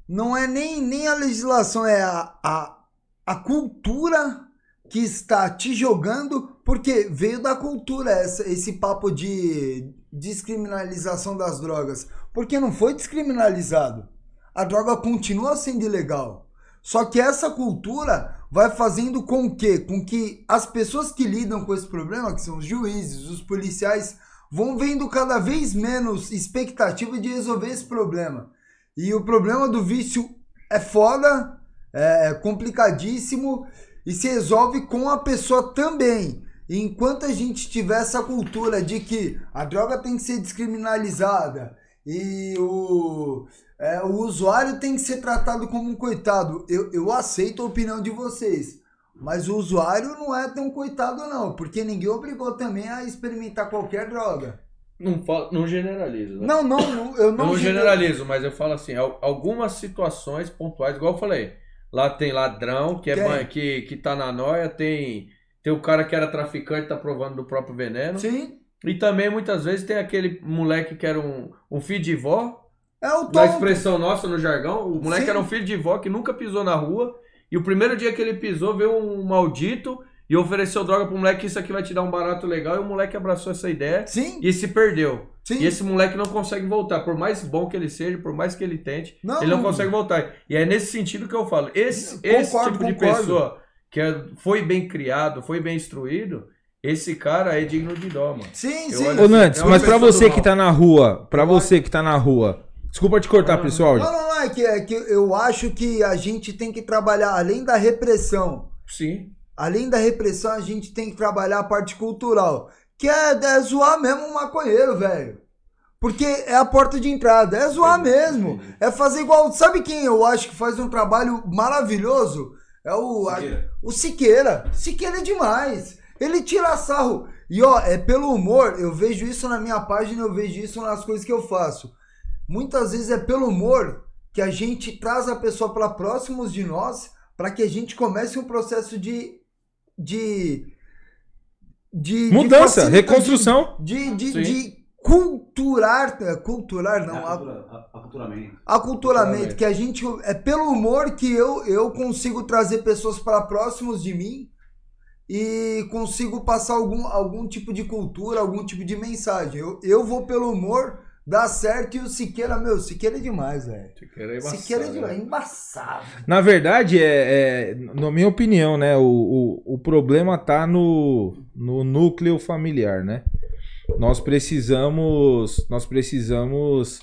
não é nem, nem a legislação, é a, a, a cultura que está te jogando, porque veio da cultura essa, esse papo de descriminalização das drogas? Porque não foi descriminalizado. A droga continua sendo ilegal. Só que essa cultura vai fazendo com que, com que as pessoas que lidam com esse problema, que são os juízes, os policiais, vão vendo cada vez menos expectativa de resolver esse problema. E o problema do vício é foda, é complicadíssimo e se resolve com a pessoa também. E enquanto a gente tiver essa cultura de que a droga tem que ser descriminalizada e o, é, o usuário tem que ser tratado como um coitado, eu, eu aceito a opinião de vocês. Mas o usuário não é tão coitado, não, porque ninguém obrigou também a experimentar qualquer droga. Não, falo, não generalizo. Né? Não, não, não eu não, não generalizo, mas eu falo assim, al- algumas situações pontuais, igual eu falei. Lá tem ladrão que, é que, que tá na noia, tem, tem o cara que era traficante, tá provando do próprio veneno. Sim, E também muitas vezes tem aquele moleque que era um, um filho de vó, é o na tom. expressão nossa no jargão, o moleque Sim. era um filho de vó que nunca pisou na rua. E o primeiro dia que ele pisou, veio um maldito e ofereceu droga pro moleque, isso aqui vai te dar um barato legal. E o moleque abraçou essa ideia Sim, e se perdeu. sim. E esse moleque não consegue voltar. Por mais bom que ele seja, por mais que ele tente, Não, ele não consegue voltar. E é nesse sentido que eu falo. Esse, Concordo, esse tipo de concordo. pessoa que é- foi bem criado, foi bem instruído, esse cara é digno de dó, mano. Sim, Eu sim. Ô, Nantes, É uma mas pra pessoa do você que tá na rua, pra você que tá na rua, desculpa te cortar, pessoal. Não, não, não, é que, é que eu acho que a gente tem que trabalhar, além da repressão, Sim. além da repressão, a gente tem que trabalhar a parte cultural, que é, é zoar mesmo o maconheiro, velho. Porque é a porta de entrada, é zoar mesmo. É fazer igual. Sabe quem eu acho que faz um trabalho maravilhoso? É o, a- Siqueira. o Siqueira. Siqueira é demais. Ele tira sarro. E ó, é pelo humor, eu vejo isso na minha página, eu vejo isso nas coisas que eu faço. Muitas vezes é pelo humor que a gente traz a pessoa para próximos de nós, para que a gente comece um processo de de de de Mudança, facilita- reconstrução. de de, Sim. de culturar, é, culturar não, É, a- acultura- a- aculturamento. aculturamento, que a gente é pelo humor que eu eu consigo trazer pessoas para próximos de mim e consigo passar algum, algum tipo de cultura, algum tipo de mensagem. Eu, eu vou pelo humor, dá certo e o Siqueira, meu, Siqueira é demais, velho. Siqueira é embaçado, Siqueira é demais, né? embaçado. Na verdade, é, é, na minha opinião, né, o, o, o problema tá no, no núcleo familiar, né? Nós precisamos, nós precisamos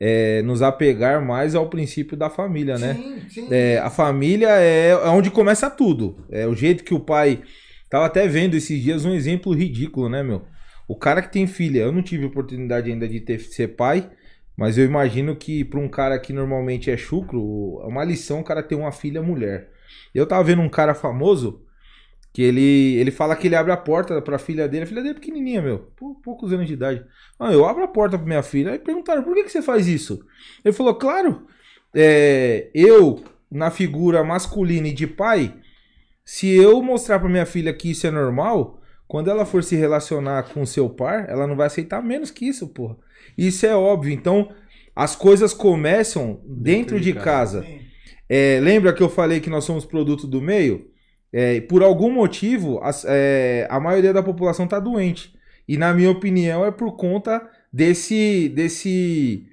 é, nos apegar mais ao princípio da família, né? Sim, sim. É, a família é, é onde começa tudo. É o jeito que o pai. Tava até vendo esses dias um exemplo ridículo, né, meu? O cara que tem filha, eu não tive oportunidade ainda de ter, ser pai, mas eu imagino que para um cara que normalmente é chucro, é uma lição o cara ter uma filha mulher. Eu tava vendo um cara famoso que ele, ele fala que ele abre a porta pra filha dele, a filha dele é pequenininha, meu, pou- poucos anos de idade. Ah, eu abro a porta pra minha filha. Aí perguntaram, por que, que você faz isso? Ele falou, claro, é, eu, na figura masculina e de pai, se eu mostrar pra minha filha que isso é normal, quando ela for se relacionar com seu par, ela não vai aceitar menos que isso, porra. Isso é óbvio. Então, as coisas começam dentro, de, de casa. Sim. É, lembra que eu falei que nós somos produto do meio? É, por algum motivo, as- é, a maioria da população está doente. E na minha opinião é por conta desse, desse,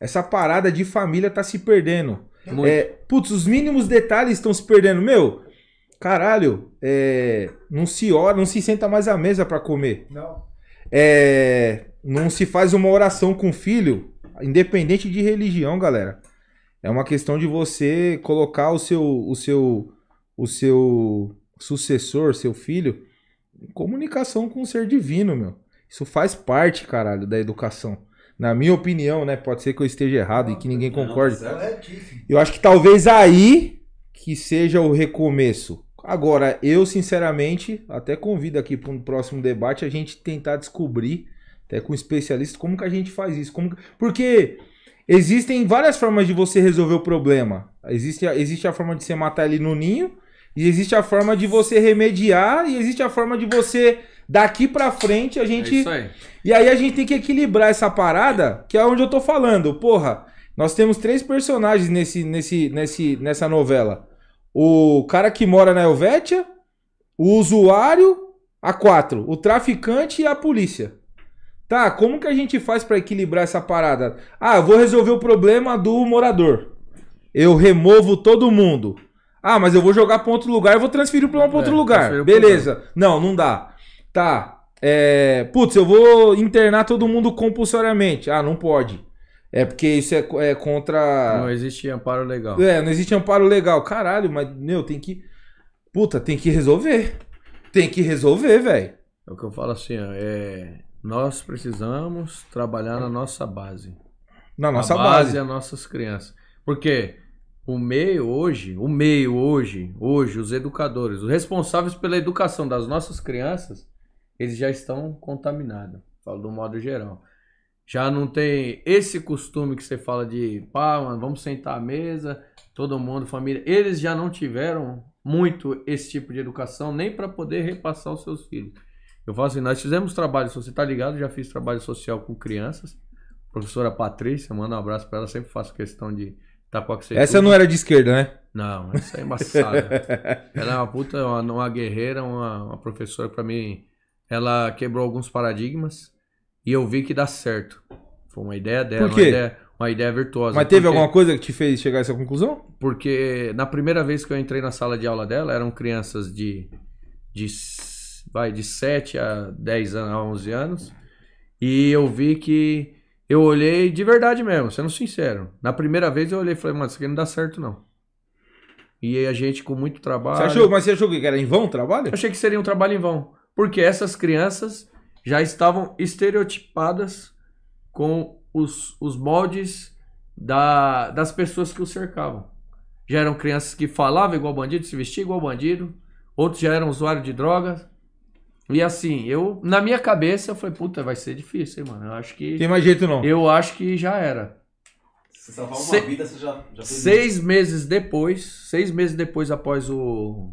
essa parada de família tá se perdendo. É, putz, os mínimos detalhes estão se perdendo. Meu, caralho, é, não se ora, não se senta mais à mesa para comer. Não. É, não se faz uma oração com o filho, independente de religião, galera. É uma questão de você colocar o seu, o seu, o seu sucessor, seu filho, em comunicação com o ser divino, meu. Isso faz parte, caralho, da educação. Na minha opinião, né? Pode ser que eu esteja errado e que ninguém Não, concorde. tá. Corretíssimo. Eu acho que talvez aí que seja o recomeço. Agora, eu sinceramente até convido aqui para um próximo debate a gente tentar descobrir, até com especialistas, como que a gente faz isso. Como que- Porque existem várias formas de você resolver o problema. Existe, a- existe a forma de você matar ele no ninho, e existe a forma de você remediar, e existe a forma de você, daqui pra frente, a É gente isso aí. e aí a gente tem que equilibrar essa parada, que é onde eu tô falando. Porra, nós temos três personagens nesse, nesse, nesse, nessa novela. O cara que mora na Helvétia, o usuário, a quatro, o traficante e a polícia. Tá, como que a gente faz pra equilibrar essa parada? Ah, eu vou resolver o problema do morador. Eu removo todo mundo. Ah, mas eu vou jogar pra outro lugar, eu vou transferir o problema pra É, outro lugar. transferir o Beleza. Não, não dá. Tá. É... Putz, eu vou internar todo mundo compulsoriamente. Ah, não pode. É porque isso é, é contra. Não existe amparo legal. É, não existe amparo legal. Caralho, mas, meu, tem que. Puta, tem que resolver. Tem que resolver, velho. É o que eu falo assim, ó, é, nós precisamos trabalhar na nossa base. Na nossa a base. base é as nossas crianças. Porque o meio hoje, o meio hoje, hoje, os educadores, os responsáveis pela educação das nossas crianças, eles já estão contaminados. Falo do modo geral. Já não tem esse costume que você fala de, pá, mano, vamos sentar à mesa, todo mundo, família. Eles já não tiveram muito esse tipo de educação, nem para poder repassar aos seus filhos. Eu falo assim, nós fizemos trabalho, se você tá ligado, já fiz trabalho social com crianças. Professora Patrícia, manda um abraço para ela, sempre faço questão de estar com a Essa não era de esquerda, né? Não, essa é embaçada. ela é uma puta, uma, uma guerreira, uma, uma professora para mim. Ela quebrou alguns paradigmas e eu vi que dá certo. Foi uma ideia dela, Por quê? uma ideia, uma ideia virtuosa. Mas teve Porque- alguma coisa que te fez chegar a essa conclusão? porque na primeira vez que eu entrei na sala de aula dela, eram crianças de, de, vai, de 7 a 10 anos, a 11 anos. E eu vi que eu olhei de verdade mesmo, sendo sincero. Na primeira vez eu olhei e falei, mano, isso aqui não dá certo não. E aí a gente com muito trabalho. Você achou, mas você achou que era em vão o trabalho? Eu achei que seria um trabalho em vão. Porque essas crianças já estavam estereotipadas com os, os moldes da, das pessoas que o cercavam. Já eram crianças que falavam igual bandido, se vestiam igual bandido. Outros já eram usuários de drogas. E assim, eu, na minha cabeça, eu falei, puta, vai ser difícil, hein, mano. Eu acho que. Tem mais jeito não. Eu acho que já era. Se salvar uma Se- vida, você já, já fez Seis meses depois, seis meses depois após o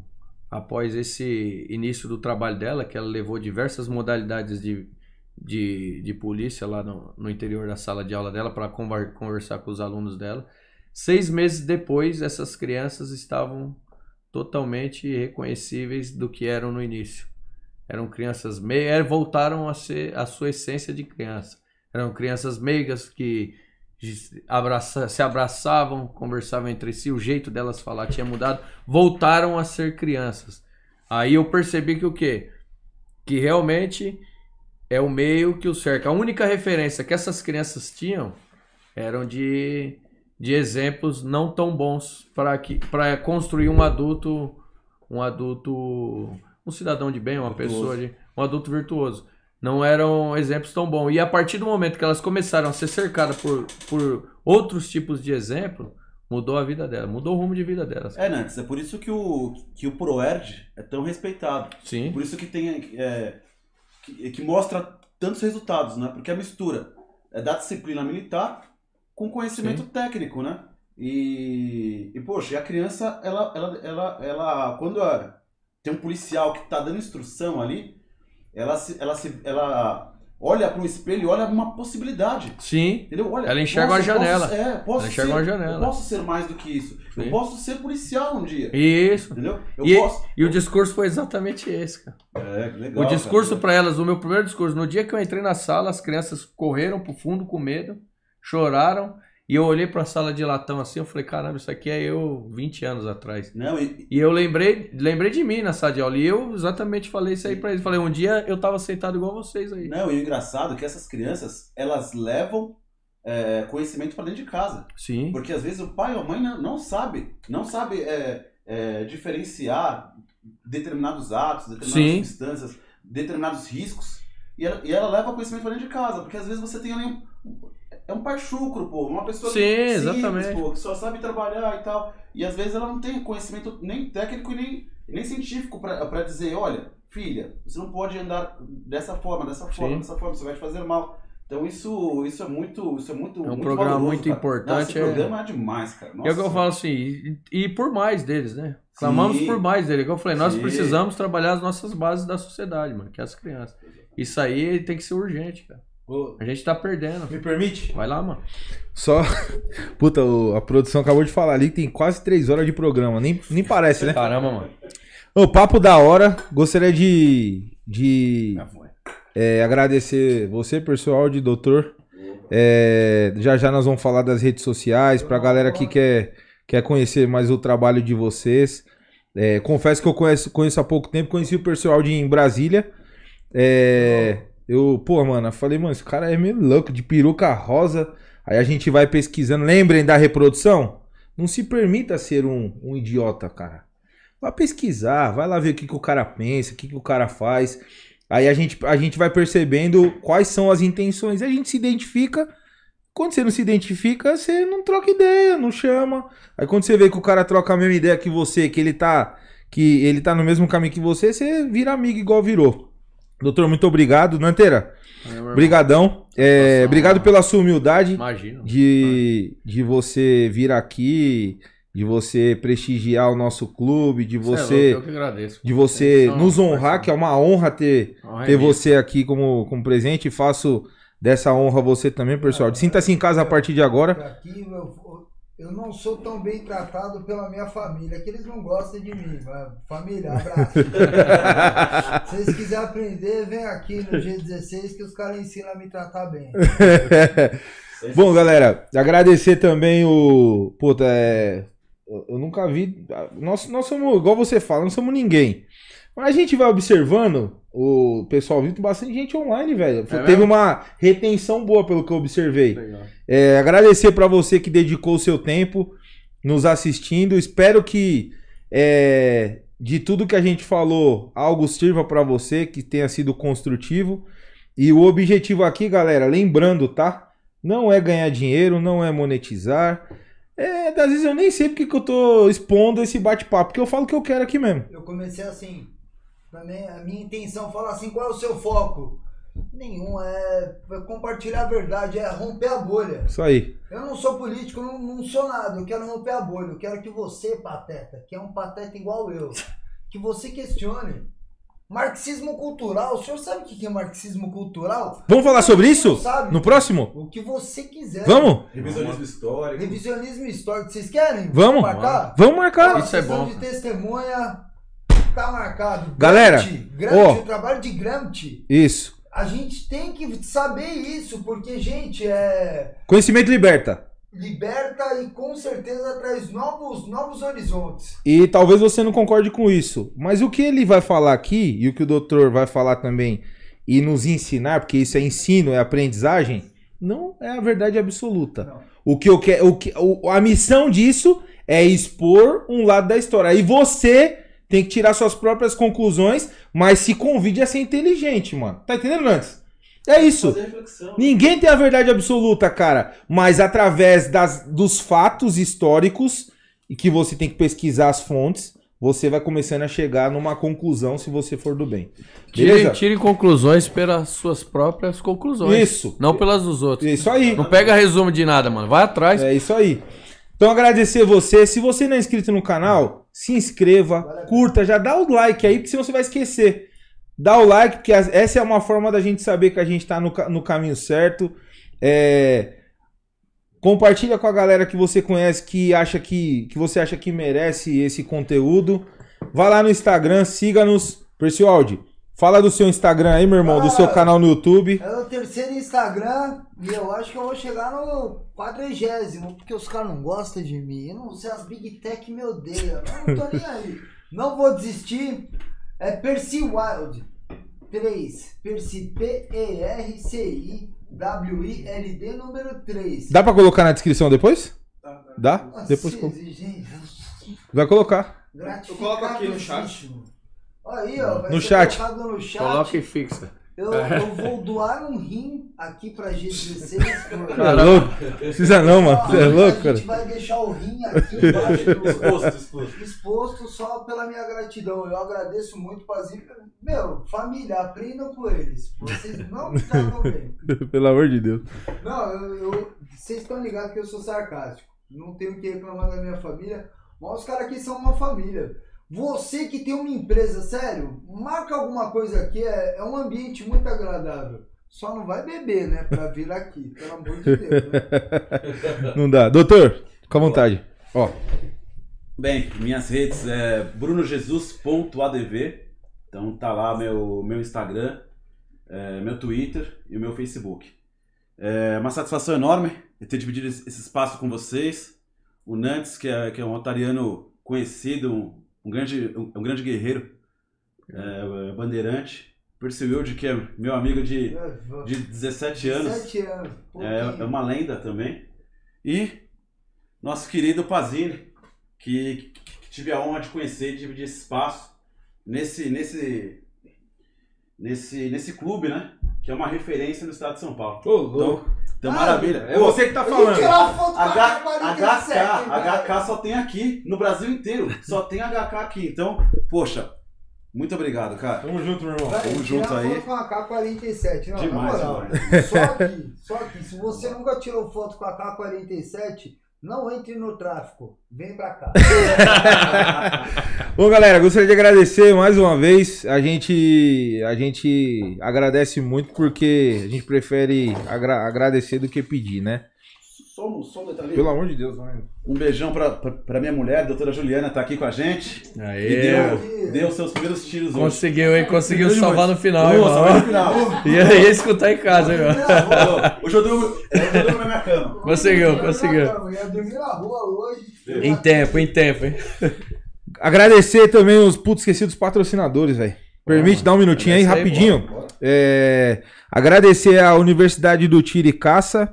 após esse início do trabalho dela, que ela levou diversas modalidades de, de, de polícia lá no, no interior da sala de aula dela para conversar com os alunos dela. Seis meses depois, essas crianças estavam totalmente reconhecíveis do que eram no início. Eram crianças meigas, voltaram a ser a sua essência de criança. Eram crianças meigas que abraça- se abraçavam, conversavam entre si, o jeito delas falar tinha mudado, voltaram a ser crianças. Aí eu percebi que o quê? Que realmente é o meio que o cerca. A única referência que essas crianças tinham eram de, de exemplos não tão bons para construir um adulto, um adulto, um cidadão de bem, uma Virtuoso. pessoa de um adulto virtuoso. Não eram exemplos tão bons. E a partir do momento que elas começaram a ser cercadas por, por outros tipos de exemplo, mudou a vida delas, mudou o rumo de vida delas. É, Nantes, é por isso que o, que o ProErd é tão respeitado. Sim. Por isso que tem. é, que, que mostra tantos resultados, né? Porque a mistura é da disciplina militar com conhecimento técnico, né? E, e, poxa, a criança, ela, ela, ela, ela quando a- tem um policial que tá dando instrução ali, ela se, ela se, ela olha para um espelho e olha uma possibilidade. Sim. Entendeu? Olha, Ela enxerga uma eu janela. Posso, é, posso Ela enxerga ser, uma janela. Eu posso ser mais do que isso. Eu Sim. posso ser policial um dia. Isso. Entendeu? Eu E, posso. e o discurso foi exatamente esse, cara. É, legal. o discurso cara. para elas, o meu primeiro discurso, no dia que eu entrei na sala, as crianças correram pro fundo com medo, choraram, e eu olhei pra sala de latão assim, eu falei, caramba, isso aqui é eu 20 anos atrás. Não, e, E eu lembrei, lembrei de mim na sala de aula, e eu exatamente falei isso aí pra eles. Falei, um dia eu tava sentado igual vocês aí. Não, e o engraçado é que essas crianças, elas levam é, conhecimento para dentro de casa. Sim. Porque às vezes o pai ou a mãe não, não sabe, não sabe é, é, diferenciar determinados atos, determinadas Sim. substâncias, determinados riscos. E ela, e ela leva conhecimento para dentro de casa. Porque às vezes você tem ali um. É um pai chucro, pô. Uma pessoa Sim, simples, exatamente. pô, que só sabe trabalhar e tal. E às vezes ela não tem conhecimento nem técnico e nem, nem científico para dizer: olha, filha, você não pode andar dessa forma, dessa forma, Sim. dessa forma, você vai te fazer mal. Então isso, isso é muito, isso é muito, É um muito programa valoroso, muito cara. importante, Não, esse é- programa é demais, cara. E é o que eu Nossa. falo assim, e, e por mais deles, né? Clamamos Sim. por mais deles. Igual eu falei, nós Sim. precisamos trabalhar as nossas bases da sociedade, mano, que é as crianças. Isso aí tem que ser urgente, cara. Ô, A gente tá perdendo. Me permite? Vai lá, mano. Só. Puta, o- a produção acabou de falar ali que tem quase três horas de programa. Nem, nem parece, né? Caramba, mano. Ô, papo da hora. Gostaria de. de Já foi. É, agradecer você, pessoal de doutor. É, já já nós vamos falar das redes sociais pra galera que quer, quer conhecer mais o trabalho de vocês. É, confesso que eu conheço, conheço há pouco tempo, conheci o pessoal de em Brasília. É, eu, pô, mano, eu falei, mano, esse cara é meio louco, de peruca rosa. Aí a gente vai pesquisando. Lembrem da reprodução? Não se permita ser um, um idiota, cara. Vai pesquisar, vai lá ver o que, que o cara pensa, o que, que o cara faz. Aí a gente, a gente vai percebendo quais são as intenções. A gente se identifica. Quando você não se identifica, você não troca ideia, não chama. Aí quando você vê que o cara troca a mesma ideia que você, que ele tá, que ele tá no mesmo caminho que você, você vira amigo igual virou. Doutor, muito obrigado. Nanteira, brigadão. É, Nossa, obrigado mano. pela sua humildade Imagina. de, de você vir aqui, de você prestigiar o nosso clube, de é louco, você eu que agradeço. de você nos honrar, que é uma honra ter, Honra é ter você aqui como, como presente. E faço dessa honra você também, pessoal. Sinta-se em casa a partir de agora. Aqui eu, eu não sou tão bem tratado pela minha família, que eles não gostam de mim. mas Família, abraço. Se vocês quiserem aprender, vem aqui no G16 que os caras ensinam a me tratar bem. Bom, galera, agradecer também o. Puta, é. Eu nunca vi. Nós, nós somos, igual você fala, não somos ninguém. Mas a gente vai observando, o pessoal viu, tem bastante gente online, velho. Teve mesmo? uma retenção boa, pelo que eu observei. É, agradecer pra você que dedicou o seu tempo nos assistindo. Espero que é, de tudo que a gente falou, algo sirva pra você, que tenha sido construtivo. E o objetivo aqui, galera, lembrando, tá? Não é ganhar dinheiro, não é monetizar. É, às vezes eu nem sei porque que eu tô expondo esse bate-papo, porque eu falo o que eu quero aqui mesmo. Eu comecei assim. Também a minha intenção fala assim, qual é o seu foco? Nenhum, é, é compartilhar a verdade, é romper a bolha. Isso aí. Eu não sou político, não, não sou nada. Eu quero romper a bolha. Eu quero que você, pateta, que é um pateta igual eu, que você questione. Marxismo cultural. O senhor sabe o que é marxismo cultural? Vamos falar sobre isso? Sabe. No próximo? O que você quiser. Vamos? Revisionismo histórico. Revisionismo histórico. Vocês querem? Vamos. marcar? Vamos marcar. Isso é bom. de testemunha tá marcado. Galera, Gramsci, Gramsci, ó. o trabalho de Gramsci. Isso. A gente tem que saber isso, porque, gente, é Conhecimento liberta. liberta e com certeza traz novos, novos horizontes. E talvez você não concorde com isso. Mas o que ele vai falar aqui, e o que o doutor vai falar também, e nos ensinar, porque isso é ensino, é aprendizagem, não é a verdade absoluta. Não. O que eu quero. O que, a missão disso é expor um lado da história. Aí você tem que tirar suas próprias conclusões, mas se convide a ser inteligente, mano. Tá entendendo, Nantes? É isso. Ninguém tem a verdade absoluta, cara. Mas através das, dos fatos históricos, e que você tem que pesquisar as fontes, você vai começando a chegar numa conclusão se você for do bem. Tire, tire conclusões pelas suas próprias conclusões. Isso. Não pelas dos outros. Isso aí. Não pega resumo de nada, mano. Vai atrás. É isso aí. Então agradecer você. Se você não é inscrito no canal, se inscreva, curta, já dá o like aí, porque senão você vai esquecer. Dá o like, porque essa é uma forma da gente saber que a gente tá no, no caminho certo. É, Compartilha com a galera que você conhece, que acha que, que você acha que merece esse conteúdo. Vai lá no Instagram, siga-nos. Percialdi, fala do seu Instagram aí, meu irmão, do seu canal no YouTube. É o terceiro Instagram e eu acho que eu vou chegar no quadragésimo, porque os caras não gostam de mim. Eu não sei, as Big Tech me odeiam. Eu não tô nem aí. Não vou desistir. É Percy Wild 3. Percy P-E-R-C-I-W-I-L-D número 3. Dá pra colocar na descrição depois? Dá? Nossa, Depois exigente. vai colocar. Eu coloco aqui no chat. Aí, ó, vai No ser chat. no chat. Coloca e fixa. Eu, eu vou doar um rim aqui pra G16. por- Você é louco? Precisa não, mano. Você é louco, A cara. gente vai deixar o rim aqui embaixo do, Exposto, exposto. exposto só pela minha gratidão. Eu agradeço muito, Pazinho. Meu, família, aprendam com eles. Vocês não me tratam bem. Pelo amor de Deus. Não, eu, eu- vocês estão ligados que eu sou sarcástico. Não tenho o que reclamar da minha família. Mas os caras aqui são uma família. Você que tem uma empresa, sério, marca alguma coisa aqui. É, é um ambiente muito agradável. Só não vai beber, né? Pra vir aqui, pelo amor de Deus. Né? Não dá. Doutor, fica à vontade. Ó, Bem, minhas redes é brunojesus.adv. Então tá lá meu, meu Instagram. é, meu Twitter e o meu Facebook. É uma satisfação enorme ter dividido esse esse espaço com vocês. O Nantes, que é, que é um otariano conhecido, um, um grande, um, um grande guerreiro, é, bandeirante. Percy Wilde, que é meu amigo de, de 17 anos. 17 anos. É, é uma lenda também. E nosso querido Pazini, que, que tive a honra de conhecer e dividir esse espaço nesse, nesse, nesse, nesse clube, né? Que é uma referência no estado de São Paulo. Ô, louco. Então, então maravilha. É você que tá falando. tirar foto com a H, K-47, HK. HK só tem aqui, no Brasil inteiro. Só tem HK aqui. Então, poxa, muito obrigado, cara. Tamo junto, meu irmão. Vai, Tamo junto aí. foto com a K-47. Não, Demais, na moral. demais. Só aqui, só aqui. Se você nunca tirou foto com a K-47, não entre no tráfico. Vem pra cá. Bom, galera, gostaria de agradecer mais uma vez. A gente, a gente agradece muito porque a gente prefere agra- agradecer do que pedir, né? Só um, só um detalhe. Pelo amor de Deus, né? Um beijão pra, pra, pra minha mulher, a doutora Juliana, tá aqui com a gente. E Aê. deu, deu seus primeiros tiros hoje. Conseguiu, hein? Conseguiu salvar no final, irmão. no final. E aí, escutar em casa, hein, meu? Hoje eu durmo, eu durmo na minha cama. Conseguiu, conseguiu. Eu ia dormir na rua hoje. Em tempo, em tempo, hein? Agradecer também os putos esquecidos patrocinadores, velho. Permite dar um minutinho aí, aí, rapidinho. É, agradecer à Universidade do Tiro e Caça,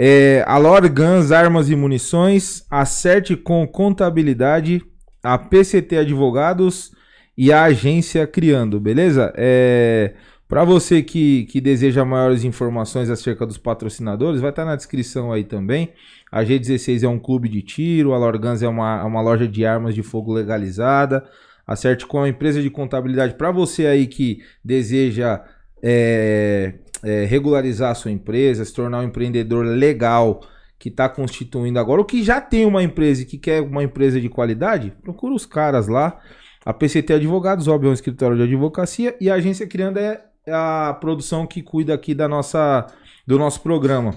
é, a Lore Guns Armas e Munições, a Certe com Contabilidade, a PCT Advogados e a Agência Criando, beleza? É, para você que, que deseja maiores informações acerca dos patrocinadores, vai estar na descrição aí também. A G16 é um clube de tiro, a Lore Guns é uma, é uma loja de armas de fogo legalizada. A Certicom é uma empresa de contabilidade para você aí que deseja é, é, regularizar a sua empresa, se tornar um empreendedor legal que está constituindo agora, ou que já tem uma empresa e que quer uma empresa de qualidade, procura os caras lá. A PCT Advogados, óbvio, é um escritório de advocacia, e a agência Criando é a produção que cuida aqui da nossa, do nosso programa.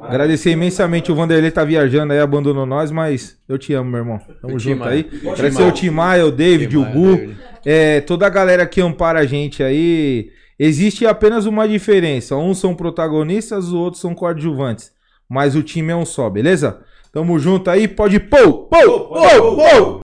Agradecer imensamente o Vanderlei tá viajando aí, abandonou nós, mas eu te amo, meu irmão. Tamo O junto aí. O Agradecer o Timaya, o David, o Timaya, Gu, é, toda a galera que ampara a gente aí. Existe apenas uma diferença. Uns são protagonistas, os outros são coadjuvantes. Mas o time é um só, beleza? Tamo junto aí, pode pô, pô, pô, pô.